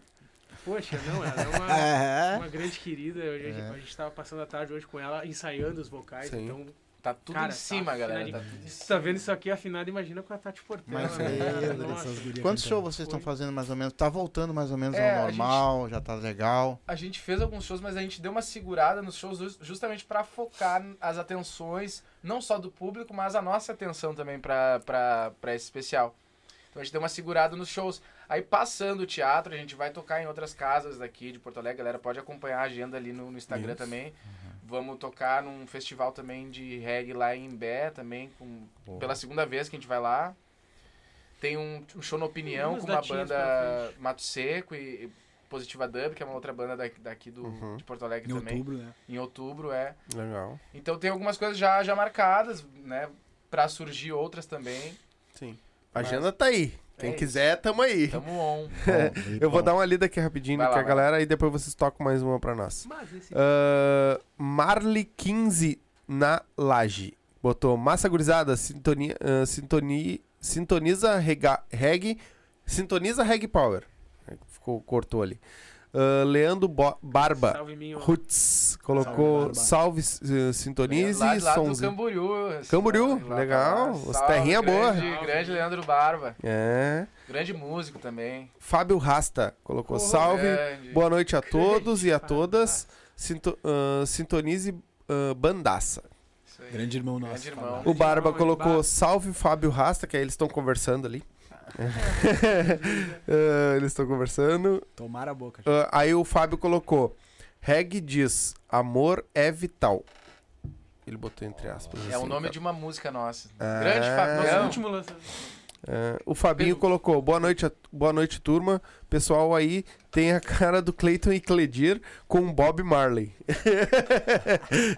Poxa, não, ela é uma, É. uma grande querida. A gente, É. a gente tava passando a tarde hoje com ela, ensaiando os vocais. Sim. Então, Tá tudo Cara, em tá cima, galera. afinadinho. Tá tudo em você cima. tá vendo isso aqui afinado, imagina com a Tati Portela. Mas, né, Nossa. Quantos shows vocês estão fazendo mais ou menos? Tá voltando mais ou menos É, ao a gente- normal, já tá legal. A gente fez alguns shows, mas a gente deu uma segurada nos shows jus- justamente pra focar as atenções, não só do público, mas a nossa atenção também pra esse especial. Então a gente deu uma segurada nos shows. Aí passando o teatro, a gente vai tocar em outras casas daqui de Porto Alegre. A galera pode acompanhar a agenda ali no, no Instagram Isso. também. Vamos tocar num festival também de reggae lá em Bé também, com, Boa. pela segunda vez que a gente vai lá. Tem um, um show na Opinião com uma banda. Mato Seco e, e Positiva Dub, que é uma outra banda daqui, daqui do, Uhum. de Porto Alegre Em também. outubro, né? Em outubro, é. Legal. Então tem algumas coisas já, já marcadas, né? Pra surgir outras também. Sim. A agenda tá aí. Quem É quiser, tamo aí. Tamo on. Eu vou dar uma lida aqui rapidinho Vai com lá, a galera e depois vocês tocam mais uma pra nós. Mas esse Ah, Marley 15 na laje. Botou massa gurizada, sintonia, ah, sintoni- sintoniza rega, reggae, sintoniza reggae power. Ficou, cortou ali. Ah, Leandro Bo- Barba, salve. Roots, colocou Barba. salve, eh, sintonize, lá, lá do sonzinho. Camboriú. Camboriú, lá legal. lá. Os Salve, terrinha boa. grande, Grande Leandro Barba. É. Grande músico também. Fábio Rasta colocou Oh, salve. Grande. Boa noite a Grande todos e a todas. Sinto- ah, sintonize ah, bandaça. Isso aí. Grande irmão nosso. Grande irmão. O Barba irmão, colocou Barba. salve Fábio Rasta, que aí eles estão conversando ali. Ah, eles estão conversando. Tomara a boca. Ah, aí o Fábio colocou: Reg diz, amor é vital. Ele botou entre aspas. É o assim, nome tá? de uma música nossa. Ah. Grande Nosso Fabião. último lançamento. É, o Fabinho colocou: boa noite, a- boa noite, turma. Pessoal aí tem a cara do Clayton e Cledir com Bob Marley.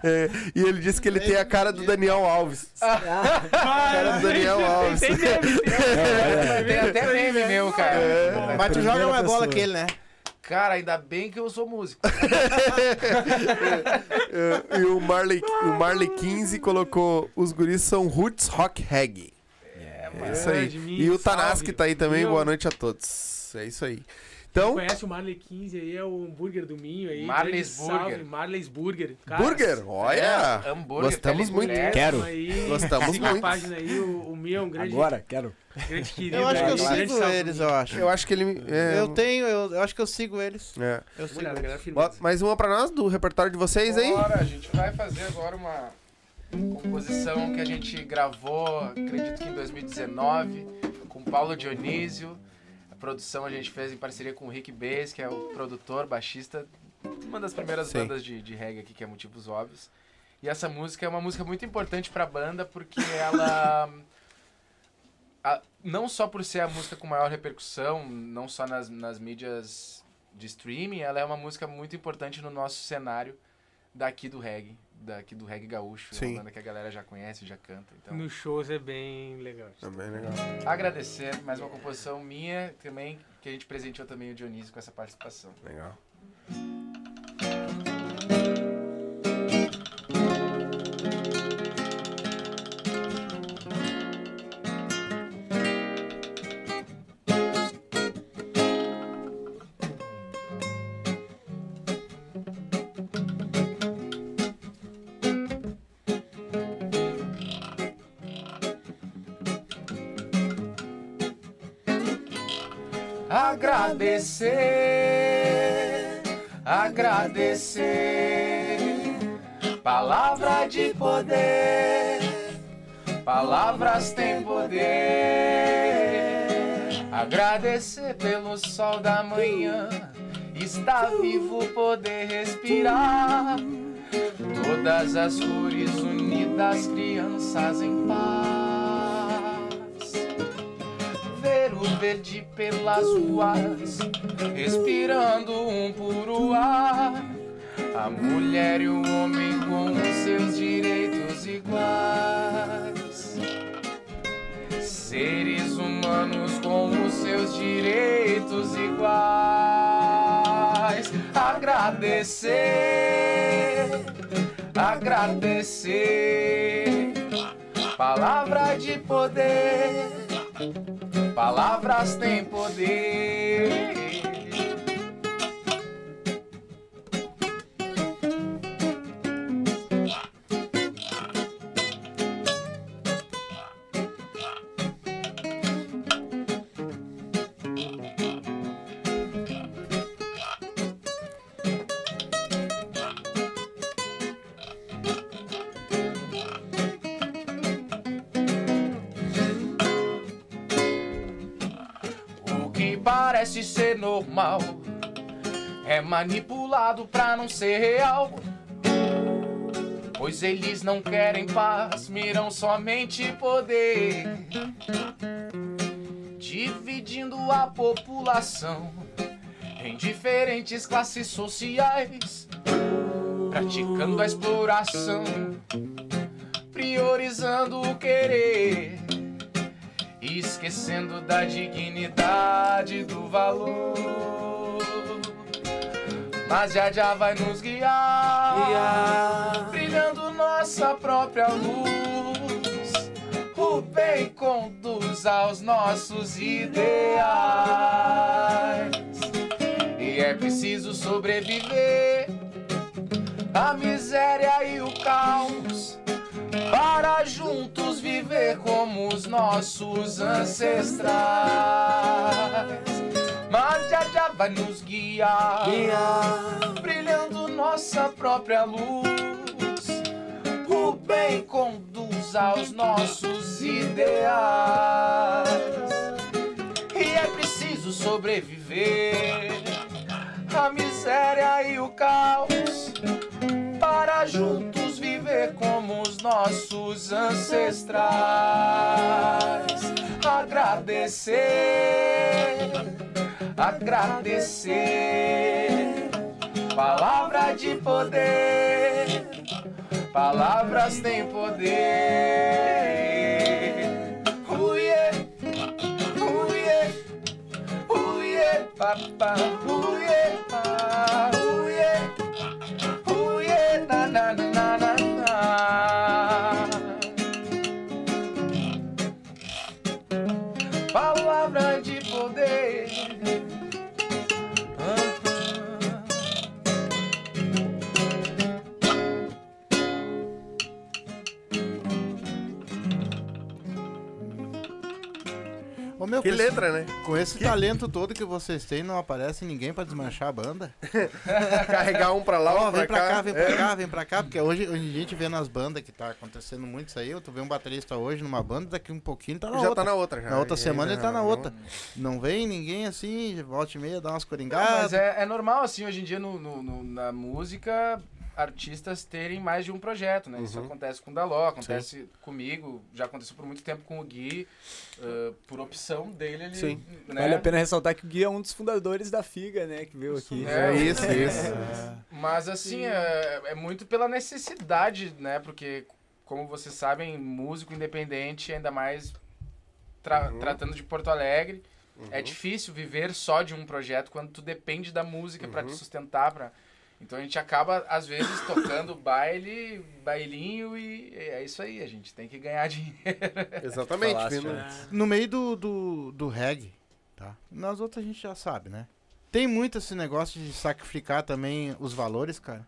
É, e ele disse que ele tem a cara do Daniel Alves. cara do Daniel Alves. Tem meme, tem até meme meu, cara. É. Mas tu joga mais bola que ele, né? Cara, ainda bem que eu sou músico. É, e o Marley, o Marley 15 colocou: os guris são roots rock reggae. É isso aí. E o Tanaski salve. tá aí também. Minho. Boa noite a todos. É isso aí. Então, Conhece o Marley 15 aí, é o hambúrguer do Minho aí. Marley's grande salve, Burger. Marley's Burger. Cara, burger, olha. É, hambúrguer, Gostamos muito. Telegraph. Quero. Aí, Gostamos muito. a página aí, o, o Minho é um grande, Agora, quero. grande querido. Eu acho que eu sigo salve eles, eu acho. Eu acho que ele. É, Eu tenho, eu, eu acho que eu sigo eles. é. Eu sigo. Mulher, eles. Bota mais uma pra nós do repertório de vocês aí. Agora a gente vai fazer agora uma composição que a gente gravou, acredito que em 2019, com Paulo Dionísio. A produção a gente fez em parceria com o Rick Bass, que é o produtor, baixista, uma das primeiras Sim. bandas de, de reggae aqui, que é Motivos Óbvios. E essa música é uma música muito importante pra banda, porque ela... a- não só por ser a música com maior repercussão, não só nas, nas mídias de streaming, ela é uma música muito importante no nosso cenário daqui do reggae, daqui do reggae gaúcho. É Sim. uma banda que a galera já conhece, já canta. Então, Nos shows é bem legal. Também legal. agradecer mais uma composição minha também, que a gente presenteou também o Dionísio com essa participação. Legal. Agradecer, agradecer, palavra de poder, palavras têm poder. Agradecer pelo sol da manhã, estar vivo, poder respirar. Todas as cores unidas, crianças em paz verde pelas ruas, respirando um puro ar. A mulher e o homem com os seus direitos iguais. Seres humanos com os seus direitos iguais. Agradecer, agradecer. Palavra de poder. Palavras têm poder. Normal é manipulado pra não ser real. Pois eles não querem paz, miram somente poder. Dividindo a população em diferentes classes sociais, praticando a exploração, priorizando o querer esquecendo da dignidade do valor. Mas já já vai nos guiar, brilhando nossa própria luz. O bem conduz aos nossos ideais. E é preciso sobreviver à miséria e o caos para juntos viver como os nossos ancestrais. Mas já já vai nos guiar, brilhando nossa própria luz. O bem conduz aos nossos ideais. E é preciso sobreviver à miséria e o caos para juntos viver como os nossos ancestrais. Agradecer, agradecer. Palavra de poder, palavras têm poder. Uie, uie, uie, papá, uie, pá, Ô, meu, Que com esse- letra, né? Com esse talento todo que vocês têm, não aparece ninguém pra desmanchar a banda? Carregar um pra lá, Ó, um vem pra cá, vem pra É. cá, vem pra cá, porque hoje, hoje a gente vê nas bandas que tá acontecendo muito isso aí. Eu tô vendo um baterista hoje numa banda, daqui um pouquinho tá na Já outra. tá na outra, já. Na outra E semana ele tá na não- outra. Não vem ninguém assim, volta e meia, dá umas Não, coringadas. mas é, é normal, assim, hoje em dia no, no- no- na música, artistas terem mais de um projeto, né? Isso Uhum. acontece com o Daló, acontece comigo, já aconteceu por muito tempo com o Gui, uh, por opção dele, ele... Sim. Né? Vale a pena ressaltar que o Gui é um dos fundadores da FIGA, né? Que veio aqui. É, É isso, isso. Mas assim, é, é muito pela necessidade, né? Porque, como vocês sabem, músico independente, ainda mais tra- Uhum. tratando de Porto Alegre, é difícil viver só de um projeto quando tu depende da música pra te Uhum. sustentar. Pra... Então a gente acaba, às vezes, tocando baile, bailinho e é isso aí, a gente tem que ganhar dinheiro. Exatamente. Falaste, vindo- né? No meio do, do, do reggae, tá? Nas outras a gente já sabe, né? Tem muito esse negócio de sacrificar também os valores, cara.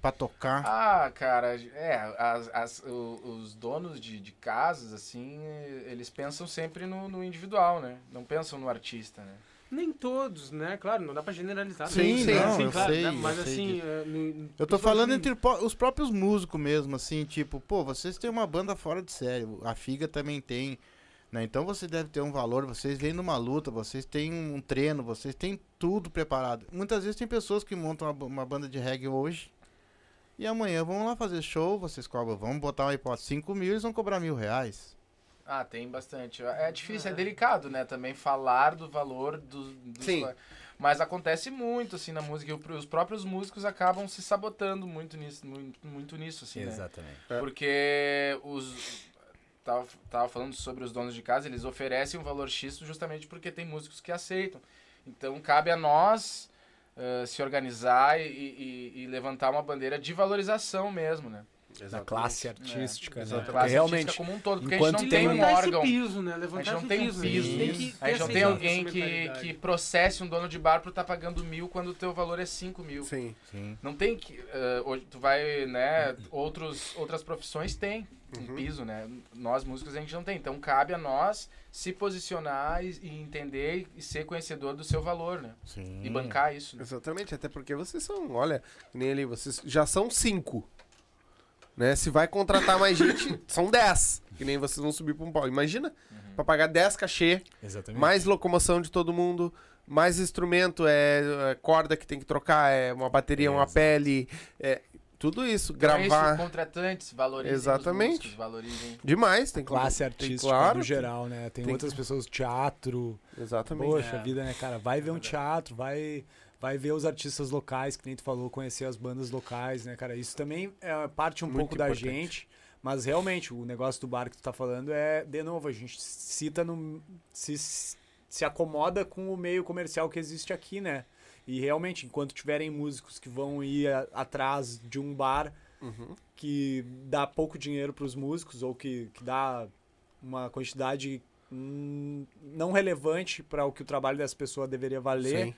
Pra tocar. Ah, cara, é, as, as- o- os donos de, de casas, assim, eles pensam sempre no, no individual, né? Não pensam no artista, né? Nem todos, né? Claro, não dá pra generalizar. Sim, né? não, Sim, eu claro, sei, né? eu Mas sei assim... disso. é, no- Eu tô falando entre os próprios músicos mesmo, assim, tipo, pô, vocês têm uma banda fora de série, a Figa também tem, né? Então você deve ter um valor, vocês vêm numa luta, vocês têm um treino, vocês têm tudo preparado. Muitas vezes tem pessoas que montam uma, uma banda de reggae hoje e amanhã vão lá fazer show, vocês cobram, vamos botar uma hipótese, 5 mil, eles vão cobrar mil reais. Ah, tem bastante. É difícil, é delicado, né? Também falar do valor do, dos Sim. Mas acontece muito, assim, na música. E os próprios músicos acabam se sabotando muito nisso, muito, muito nisso assim, né? Exatamente. É. Porque os... Tava, tava falando sobre os donos de casa, eles oferecem um valor X justamente porque tem músicos que aceitam. Então, cabe a nós eh, se organizar e, e- e levantar uma bandeira de valorização mesmo, né? Da classe artística, Da né? Porque classe realmente, artística como um todo. Porque enquanto a gente não tem um órgão... piso, né? A gente não tem um piso. piso. Tem que A gente não tem alguém que, que processe um dono de bar por estar pagando mil quando o teu valor é cinco mil. Sim. Sim. Não tem que. hoje tu vai, né? Outros, outras profissões têm um Uhum. piso, né? Nós músicos a gente não tem. Então cabe a nós se posicionar e, e entender e ser conhecedor do seu valor, né? Sim. E bancar isso. Né? Exatamente, até porque vocês são, olha, nem ali, vocês já são cinco. Né? Se vai contratar mais gente, são dez. Que nem vocês vão subir pra um pau. Imagina, pra pagar 10 cachê, Exatamente. mais locomoção de todo mundo, mais instrumento, é, é corda que tem que trocar, é uma bateria, uma Exato. pele, é tudo isso, Então é gravar. isso, contratantes, valorizem Exatamente. os músicos, valorizem. Demais, tem que- classe tem- artística claro, no geral, né? Tem, tem outras pessoas, teatro. Exatamente. Poxa É. vida, né, cara? Vai ver um teatro, vai, vai ver os artistas locais, que nem tu falou, conhecer as bandas locais, né, cara? Isso também é parte um Muito pouco da importante. gente. Mas realmente, o negócio do bar que tu tá falando é, de novo, a gente cita no. Se, se acomoda com o meio comercial que existe aqui, né? E realmente, enquanto tiverem músicos que vão ir a- atrás de um bar Uhum. que dá pouco dinheiro para os músicos ou que, que dá uma quantidade hum, não relevante para o que o trabalho dessa pessoa deveria valer, Sim.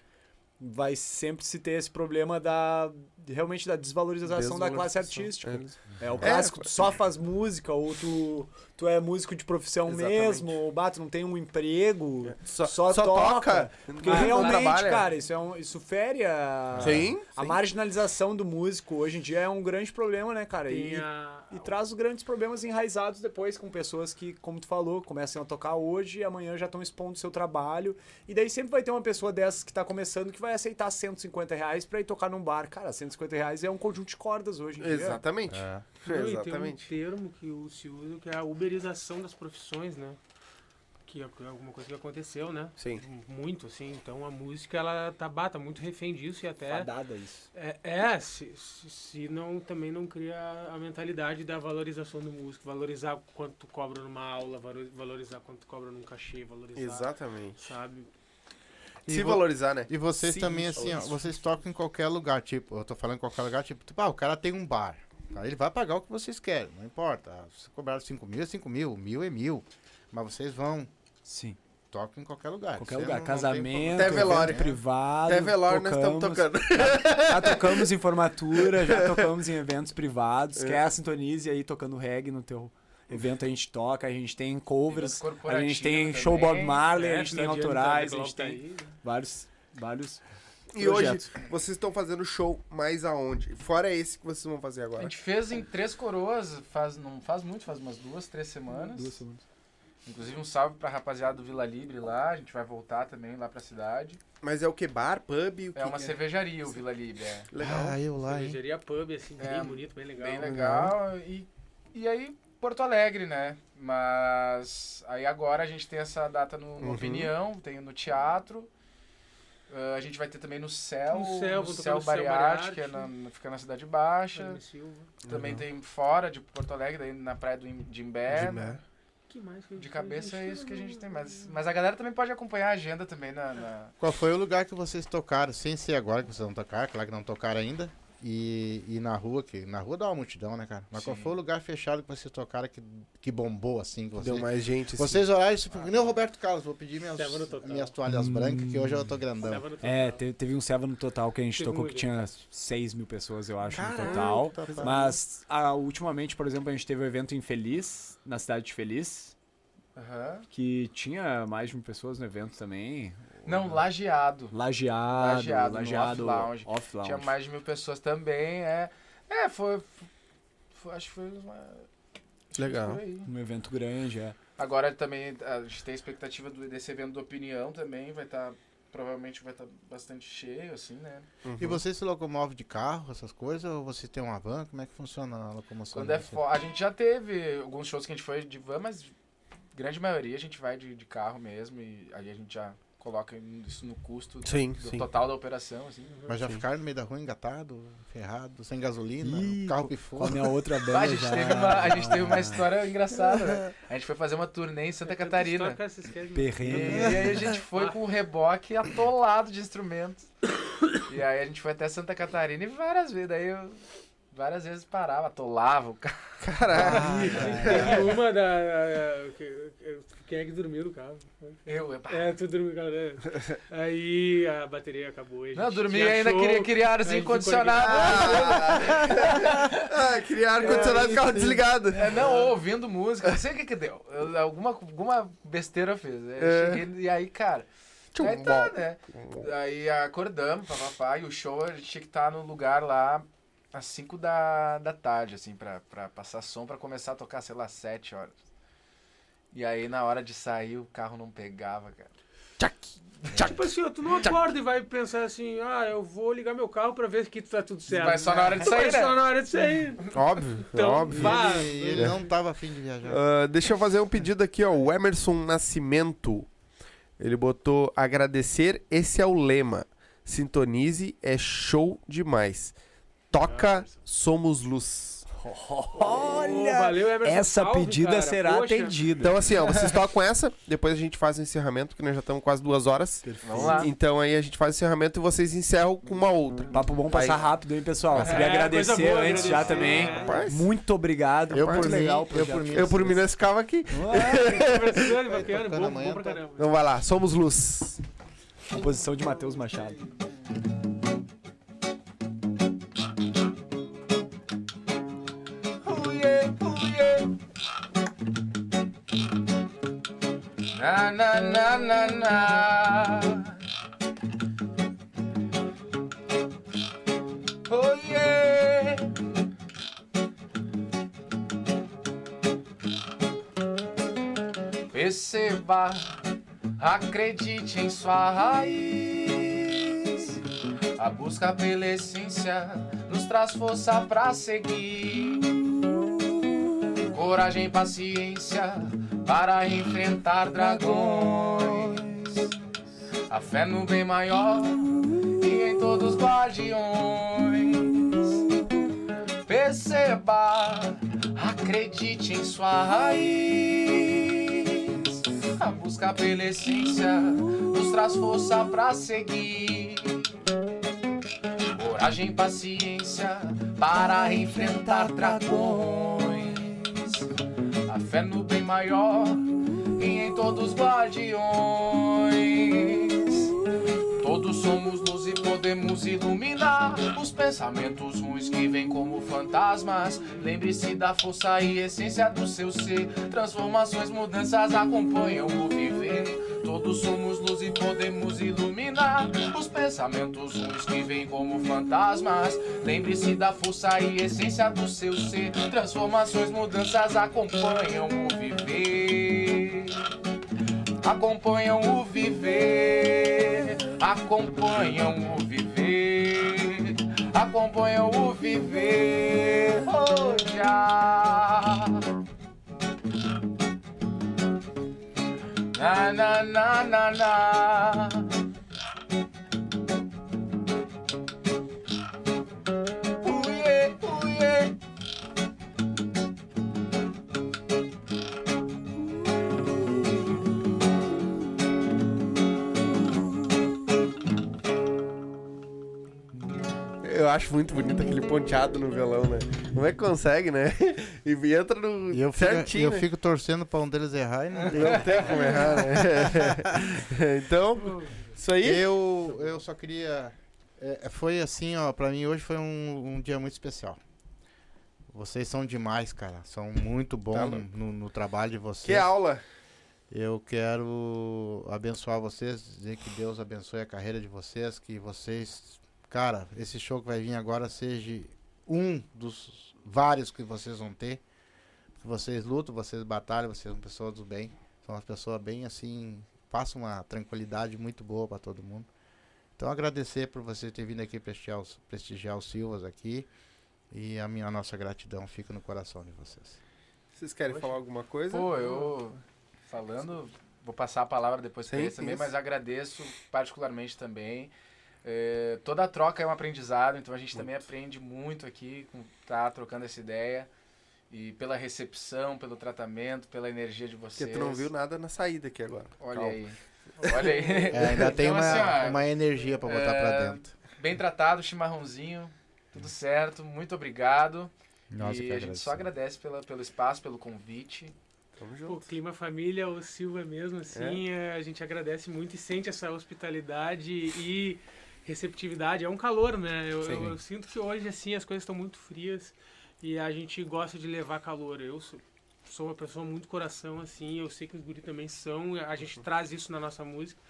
Vai sempre se ter esse problema da realmente da desvalorização, da classe Desvalorização. artística. Eles- É o clássico, tu só faz música ou tu, tu é músico de profissão Exatamente. mesmo, ou bah, tu não tem um emprego, Só, só, só toca. toca. Porque realmente, cara, isso, é um, isso fere a, Sim, a sim. marginalização do músico hoje em dia é um grande problema, né, cara? E, a- e traz os grandes problemas enraizados depois com pessoas que, como tu falou, começam a tocar hoje e amanhã já estão expondo seu trabalho. E daí sempre vai ter uma pessoa dessas que tá começando que vai aceitar 150 reais pra ir tocar num bar. Cara, 150 reais é um conjunto de cordas hoje em dia. Exatamente. É. Não, e tem um Exatamente. termo que o se usa que é a uberização das profissões, né? Que é alguma coisa que aconteceu, né? Sim. Muito, assim. Então a música, ela tá, bah, tá muito refém disso e até... Fadada isso. É, é se, se, não, também não cria a mentalidade da valorização do músico. Valorizar quanto cobra numa aula, valo- valorizar quanto cobra num cachê, valorizar, Exatamente. sabe? E Se valorizar, né? E vocês Sim, também, assim, ó, vocês tocam em qualquer lugar, tipo, eu tô falando em qualquer lugar, tipo, tipo, ah, o cara tem um bar. Tá? Ele vai pagar o que vocês querem, não importa. Ah, Se cobrar 5 mil, é 5 mil, mil é mil. Mas vocês vão. Sim. toca em qualquer lugar. Qualquer Você lugar. não- não tem Casamento, Até velório. evento privado. Até velório nós estamos tocamos. tocando. Já tocamos em formatura, já tocamos em eventos privados. Quer a Sintonize aí tocando reggae no teu evento, a gente toca, a gente tem covers, a gente tem show Bob também. Marley, a É, gente tem tá autorais, a legal, gente tá tem aí, né? vários, vários E projetos. hoje, vocês estão fazendo show mais aonde? Fora esse que vocês vão fazer A agora. gente fez em Três Coroas, faz, não faz muito, faz umas duas, três semanas. Duas semanas. Inclusive um salve pra rapaziada do Vila Libre lá, a gente vai voltar também lá pra cidade. Mas é o que? Bar, pub? O É uma que cervejaria o Vila Libre, é. Legal. Ah, eu lá, hein? Cervejaria pub, assim, É, bem bonito, bem legal. Bem legal. E, e aí, Porto Alegre, né? Mas aí agora a gente tem essa data no, no Uhum. Opinião, tem no teatro. Ah, a gente vai ter também no Céu, No Céu, no Céu Bariarte, que é na, fica na Cidade Baixa. Também tem fora de Porto Alegre, daí na praia do de Imbé. De De cabeça é isso que a gente tem. não- Mas, mas a galera também pode acompanhar a agenda também na. na- Qual foi o lugar que vocês tocaram, sem ser agora que vocês vão tocar, claro que não tocaram ainda, e, e na rua, que na rua dá uma multidão, né, cara? Mas qual Sim. foi o lugar fechado que vocês tocaram que, que bombou, assim, que vocês... Deu mais gente. assim. Vocês olharam isso, que nem o Roberto Carlos, vou pedir minhas, minhas toalhas brancas, que hoje eu tô grandão. No total. É, te- teve um Seva no total que a gente Teve tocou que tinha 6 mil pessoas, eu acho, no total. tá. Mas ah, ultimamente, por exemplo, a gente teve um evento em Feliz, na cidade de Feliz, Aham. que tinha mais de mil pessoas no evento também. Não, lajeado. Lajeado, Lajeado, lajeado, Off Lounge. off lounge. Tinha mais de mil pessoas também. É, é foi, foi- Acho que foi uma. Legal. Um evento grande, é. Agora também a gente tem a expectativa do- desse evento do Opinião também. Vai estar. provavelmente vai estar bastante cheio, assim, né? E vocês se locomovem de carro, essas coisas, ou vocês têm uma van? Como é que funciona a locomoção? Quando é fo... A gente já teve alguns shows que a gente foi de van, mas grande maioria a gente vai de, de carro mesmo. E aí a gente já coloca isso no custo Sim, do sim. total da operação, assim. Mas já ficaram no meio da rua engatado, ferrado, sem gasolina, Ih, o carro Com pifou. a minha outra banda Ah, a, gente já... teve uma, a gente teve uma história engraçada, né? A gente foi fazer uma turnê em Santa Tanta Catarina. vocês querem- E, Perrengue. e aí a gente foi com o reboque atolado de instrumentos. E aí a gente foi até Santa Catarina e várias vezes. Daí eu várias vezes parava, atolava o carro. Caralho. Teve uma da. Quem é que dormiu no carro? Eu, eu É, tu dormiu no carro, né? Aí a bateria acabou. e a não, gente dormi tinha ainda, queria criar a gente ficou condicionado. ah, queria ar-condicionado carro desligado. É, não, ouvindo música, não sei o que que deu. Eu- alguma, alguma besteira eu fiz. Eu É. cheguei, e aí, cara. Tchum, Aí tá, bom. né? Aí acordamos, papapá, e o show a gente tinha que estar no lugar lá às 5 da, da tarde, assim, pra, pra passar som, pra começar a tocar, sei lá, 7 horas. E aí, na hora de sair, o carro não pegava, cara. Tipo assim, ó, tu não acorda e vai pensar assim, ah, eu vou ligar meu carro pra ver que tá tudo certo. Vai só na hora de Tu vai sair, né? só na hora de sair. Óbvio, Então, óbvio. E ele, ele não tava afim de viajar. Ah, deixa eu fazer um pedido aqui, ó. O Emerson Nascimento. Ele botou agradecer, esse é o lema. Sintonize é show demais. Toca, somos luz. Olha, valeu, Emerson, Essa salve, pedida cara. será Poxa. atendida. Então, assim, ó, vocês tocam essa, depois a gente faz o encerramento, que nós já estamos quase duas horas. Vamos lá. Então aí a gente faz o encerramento e vocês encerram com uma outra. Papo bom passar Aí. rápido, hein, pessoal? É, Queria agradecer coisa boa, antes já agradecer. também. Rapaz. Muito obrigado. Eu Muito por mim, legal o eu projeto. por mim. Eu por mim nós ficava aqui. Conversando, bacana, tocando bom, amanhã, bom pra tá? caramba. Então vai lá, somos luz. Composição de Matheus Machado. Na, na, na, na, na. Oh, yeah. Perceba, acredite em sua raiz. A busca pela essência nos traz força pra seguir. Coragem paciência para enfrentar dragões. A fé no bem maior e em todos os guardiões. Perceba, acredite em sua raiz. A busca pela essência nos traz força pra seguir. Coragem e paciência para enfrentar dragões. Fé no bem maior e em todos guardiões. Somos luz e podemos iluminar os pensamentos ruins que vêm como fantasmas. Lembre-se da força e essência do seu ser. Transformações, mudanças acompanham o viver. Todos somos luz e podemos iluminar os pensamentos ruins que vêm como fantasmas. Lembre-se da força e essência do seu ser. Transformações, mudanças acompanham o viver acompanham o viver, acompanham o viver, acompanham o viver. Oh, já. Na na na na na. Eu acho muito bonito aquele ponteado no violão, né? Como é que consegue, né? E entra no E eu fico, certinho, eu né? fico torcendo pra um deles errar e não. Não tem como errar, né? então, isso aí... Eu, eu só queria. é, foi assim, ó, pra mim hoje foi um, um dia muito especial. Vocês são demais, cara. São muito bons Tá no- no trabalho de vocês. Que aula! Eu quero abençoar vocês, dizer que Deus abençoe a carreira de vocês, que vocês, cara, esse show que vai vir agora seja um dos vários que vocês vão ter. Vocês lutam, vocês batalham, vocês são pessoas do bem. São umas pessoas bem assim, passam uma tranquilidade muito boa para todo mundo. Então agradecer por você ter vindo aqui prestigiar os, prestigiar os Silvas aqui. E a minha a nossa gratidão fica no coração de vocês. Vocês querem falar alguma coisa? Pô, eu falando, vou passar a palavra depois Sim, eles também, isso. mas agradeço particularmente também. É, toda a troca é um aprendizado, então a gente também aprende muito aqui com tá trocando essa ideia. E pela recepção, pelo tratamento, pela energia de Porque vocês. tu não viu nada na saída aqui agora. Olha Calma. aí. Olha aí. É, ainda tem Então, uma, assim, ó, uma energia para botar é, pra dentro. Bem tratado, chimarrãozinho. Tudo certo, muito obrigado. Nossa, e que a gente só agradece pela, pelo espaço, pelo convite. Tamo junto. clima família, o Silva mesmo, assim, é, a gente agradece muito e sente essa hospitalidade e receptividade. É um calor, né? Eu, eu- eu sinto que hoje, assim, as coisas estão muito frias e a gente gosta de levar calor. Eu sou, sou uma pessoa muito coração, assim, eu sei que os guri também são, a gente traz isso na nossa música.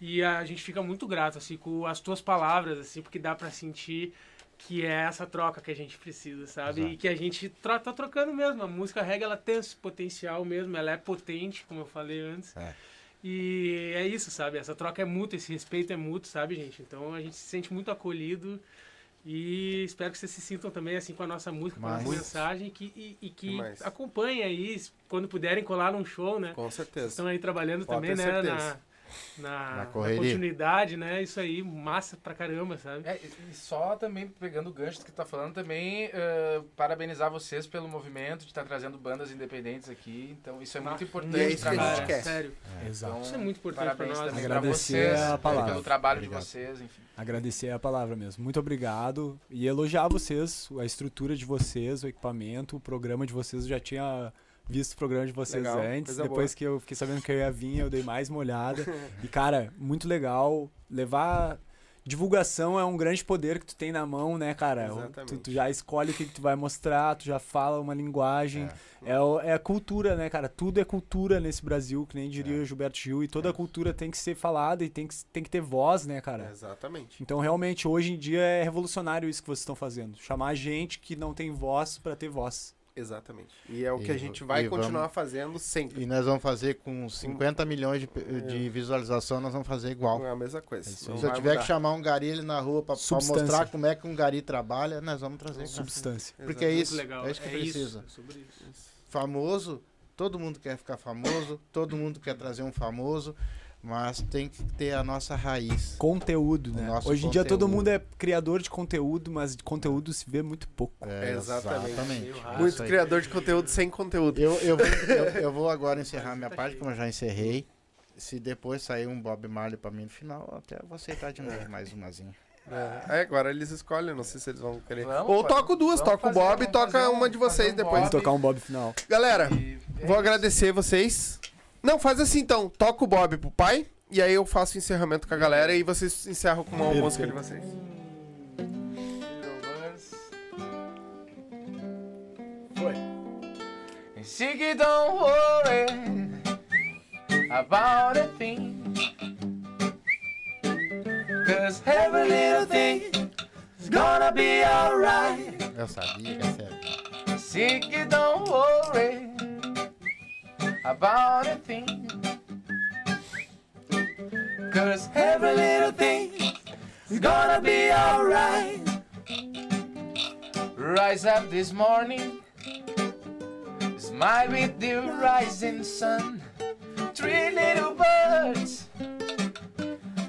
E a gente fica muito grato, assim, com as tuas palavras, assim, porque dá pra sentir que é essa troca que a gente precisa, sabe? Exato. E que a gente tro tá trocando mesmo. A música reggae, ela tem esse potencial mesmo, ela é potente, como eu falei antes. É. E é isso, sabe? Essa troca é mútua, esse respeito é mútuo, sabe, gente? Então a gente se sente muito acolhido e espero que vocês se sintam também assim com a nossa música, com a nossa Mas- mensagem que, e, e que acompanhem aí, quando puderem colar num show, né? Com certeza. Estão aí trabalhando Pode também, né? certeza. Na, na, Na na correria. continuidade, né? Isso aí, massa pra caramba, sabe? É, e só também pegando o gancho do que tu tá falando, também eh, parabenizar vocês pelo movimento de estar trazendo bandas independentes aqui. Então isso é muito Ah, importante é isso pra nós. Sério. Exato. Então, Isso é muito importante pra nós. também né? pra Agradecer vocês, a palavra. pelo trabalho Obrigado. de vocês, enfim. Agradecer a palavra mesmo. Muito obrigado. E elogiar vocês, a estrutura de vocês, o equipamento, o programa de vocês. Eu já tinha visto o programa de vocês Legal, antes. Depois que eu fiquei sabendo que eu ia vir, eu dei mais uma olhada. e, cara, muito legal. Levar. Divulgação é um grande poder que tu tem na mão, né, cara? Exatamente. Tu, tu já escolhe o que, que tu vai mostrar, tu já fala uma linguagem. É, o- é a cultura, né, cara? Tudo é cultura nesse Brasil, que nem diria o Gilberto Gil. E toda a cultura tem que ser falada e tem que, tem que ter voz, né, cara? Exatamente. Então, realmente, hoje em dia é revolucionário isso que vocês estão fazendo. Chamar gente que não tem voz pra ter voz. Exatamente. E é o que E a gente vai continuar vamos- fazendo sempre. E nós vamos fazer com 50 milhões de, pe- de visualização, nós vamos fazer igual. É a mesma coisa. É isso. Se eu tiver mudar. que chamar um gari ali na rua Substância. mostrar como é que um gari trabalha, nós vamos trazer. Substância. Porque é Exatamente. isso, Muito legal. é isso que precisa. Isso, sobre isso. Famoso, todo mundo quer ficar famoso, todo mundo quer trazer um famoso, mas tem que ter a nossa raiz. Conteúdo, né? Hoje em dia todo conteúdo. mundo é criador de conteúdo, mas de conteúdo se vê muito pouco. É, Exatamente. Meio raro. Muito criador de conteúdo sem conteúdo. Eu, eu, vou, eu, eu vou agora encerrar minha parte, como eu já encerrei. Se depois sair um Bob Marley pra mim no final, eu até vou aceitar de novo mais umazinha. É, Aí agora eles escolhem, não sei se eles vão querer. Vamos, Ou toco duas, toca o Bob e toca um- uma de vocês um depois. Vamos tocar um Bob final. Galera, E é vou isso. agradecer vocês. Não, faz assim então. Toca o Bob pro pai. E aí eu faço o encerramento com a galera e vocês encerram com uma Perfeito. música de vocês. Foi. Ziggy, don't worry about a thing. Cause every little thing is gonna be alright. Eu sabia que é. Ziggy, don't worry about a thing. Cause every little thing is gonna be alright. Rise up this morning, smile with the rising sun. Three little birds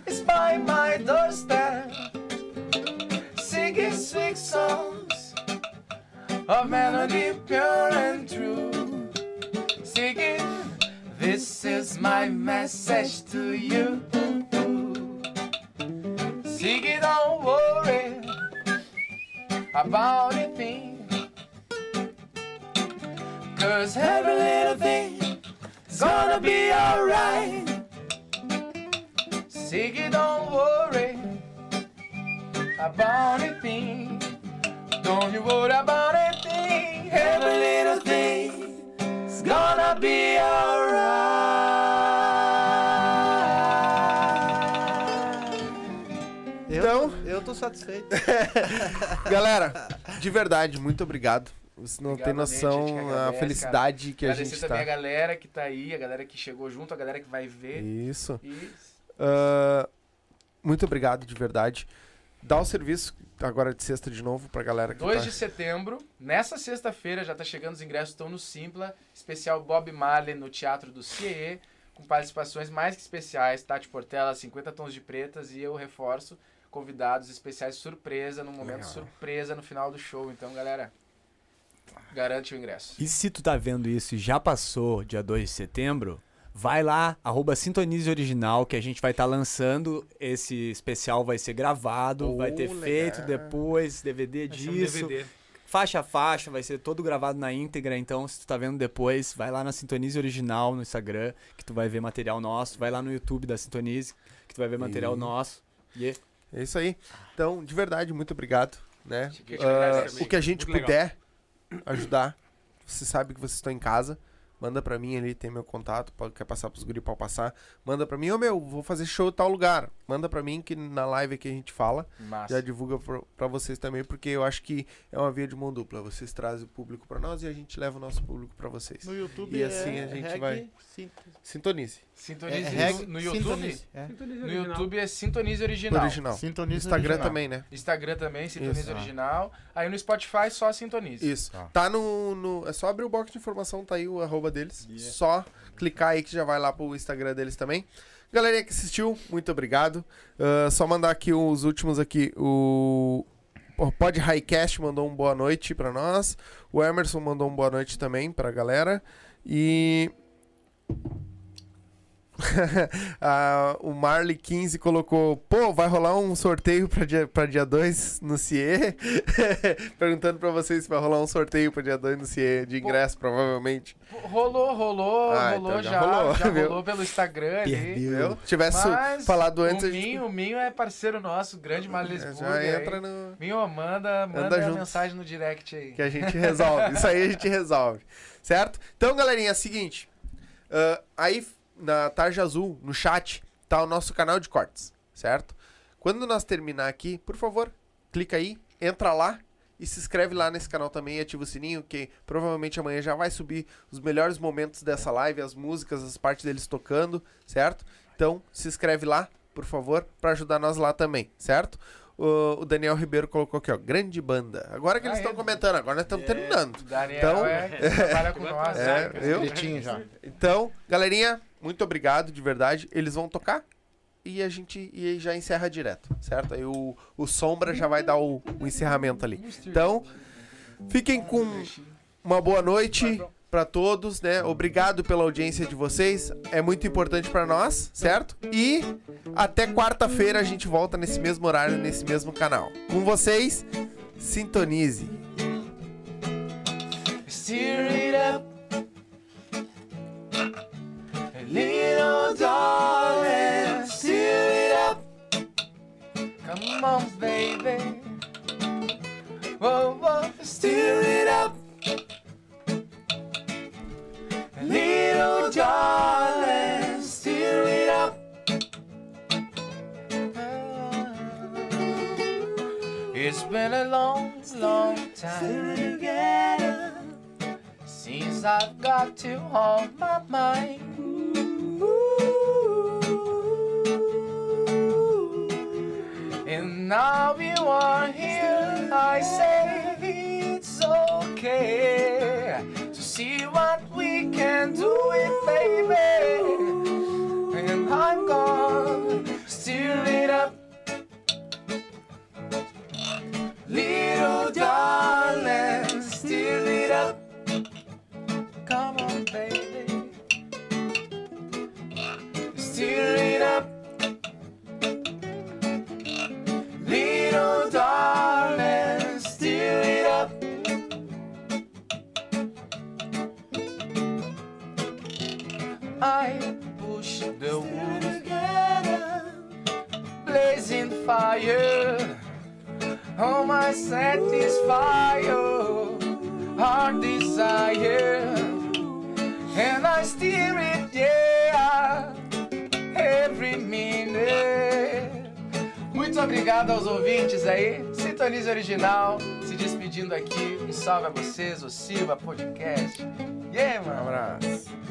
is by my doorstep, singing sweet songs of melody pure and true. Singing, this is my message to you. Singing, don't worry about a thing. Cause every little thing is gonna be alright. Siggy, don't worry about a thing. Don't you worry about a thing. Every little thing gonna be alright. Eu, Então- eu tô satisfeito. Galera, de verdade, muito obrigado. Você não Obrigado, tem noção gente, que a felicidade que a Agradecer gente também tá. a galera que tá aí, a galera que chegou junto, a galera que vai ver. Isso. E Ah, muito obrigado, de verdade. Dá o serviço agora de sexta de novo pra galera que 2 tá... de setembro, nessa sexta-feira, já tá chegando os ingressos, estão no Simpla, especial Bob Marley no Teatro do CIE, com participações mais que especiais, Tati Portela, 50 Tons de Pretas, e eu reforço, convidados especiais surpresa, num momento Legal. surpresa no final do show. Então, galera, garante o ingresso. E se tu tá vendo isso e já passou dia 2 de setembro, vai lá, arroba Sintonize Original, que a gente vai estar lançando. Esse especial vai ser gravado, Oh, vai ter legal. feito depois, DVD Vai ser um disso. DVD. Faixa a faixa, vai ser todo gravado na íntegra. Então, se tu tá vendo depois, vai lá na Sintonize Original no Instagram, que tu vai ver material nosso. Vai lá no YouTube da Sintonize, que tu vai ver material E- nosso. E É isso aí. Então, de verdade, muito obrigado, né? Também. o que a gente Muito puder ajudar, você sabe que vocês estão em casa, manda pra mim ali, tem meu contato, pode, quer passar pros guri, pode passar. Manda pra mim, ô meu, vou fazer show em tal lugar. Manda pra mim que na live aqui a gente fala. Massa. Já divulga pra vocês também, porque eu acho que é uma via de mão dupla. Vocês trazem o público pra nós e a gente leva o nosso público pra vocês. No YouTube E assim é a gente reggae, vai- Sintonize. Sintonize é no- reggae, no, YouTube. sintonize, é. Sintonize No original. YouTube é Sintonize Original. Original. Sintonize Instagram original. também, né? Instagram também, Sintonize Isso. Original. Aí no Spotify só Sintonize. Isso. Tá. Tá no, no- É só abrir o box de informação, tá aí o arroba deles. Só clicar aí que já vai lá pro Instagram deles também. Galerinha que assistiu, muito obrigado. Ah, só mandar aqui os últimos aqui. O. Pod Highcast mandou um boa noite pra nós. O Emerson mandou um boa noite também pra galera. E. Ah, o Marley 15 colocou: pô, vai rolar um sorteio pra dia 2 pra dia dois no CIE? Perguntando pra vocês se vai rolar um sorteio pra dia 2 no CIE de ingresso, provavelmente. Rolou, rolou, Ah, rolou então já já. rolou, já rolou pelo Instagram ali. Viu? Se tivesse Mas falado antes, o a gente Minho, o Minho é parceiro nosso, grande Marlesburg. já entra no. Minho, manda, manda Anda a junto. mensagem no direct aí. Que a gente resolve. Isso aí a gente resolve. Certo? Então, galerinha, é o seguinte. ah, aí na Tarja Azul, no chat, tá o nosso canal de cortes. Certo? Quando nós terminar aqui, por favor, clica aí, entra lá e se inscreve lá nesse canal também e ativa o sininho, que provavelmente amanhã já vai subir os melhores momentos dessa live, as músicas, as partes deles tocando, certo? Então, se inscreve lá, por favor, pra ajudar nós lá também, certo? O, o Daniel Ribeiro colocou aqui, ó, grande banda. Agora que eles Ah, estão é? comentando, agora nós estamos terminando. Daniel Então- é, que trabalha com nós. É, né? eu? Já. Então, galerinha, muito obrigado, de verdade. Eles vão tocar e a gente e aí já encerra direto, certo? Aí o, o Sombra já vai dar o, o encerramento ali. Então, fiquem com uma boa noite pra todos, né? Obrigado pela audiência de vocês. É muito importante pra nós, certo? E até quarta-feira a gente volta nesse mesmo horário, nesse mesmo canal. Com vocês, sintonize. Steer it up. Little darling, stir it up. Come on, baby. Whoa, whoa, stir it up. Little darling, stir it up. It's been a long, long time since I've got to hold my mind. And now you are here, I say it's okay see what we can do it, baby. And I'm gone, stir it up. Little darling, stir it up. I push the wood together, blazing fire. Oh, my satisfy heart desire, and I steer it, yeah, every minute. Muito obrigado aos ouvintes aí. Sintonize Original, se despedindo aqui. E salve a vocês, o Silva Podcast. Yeah, mano. Um abraço.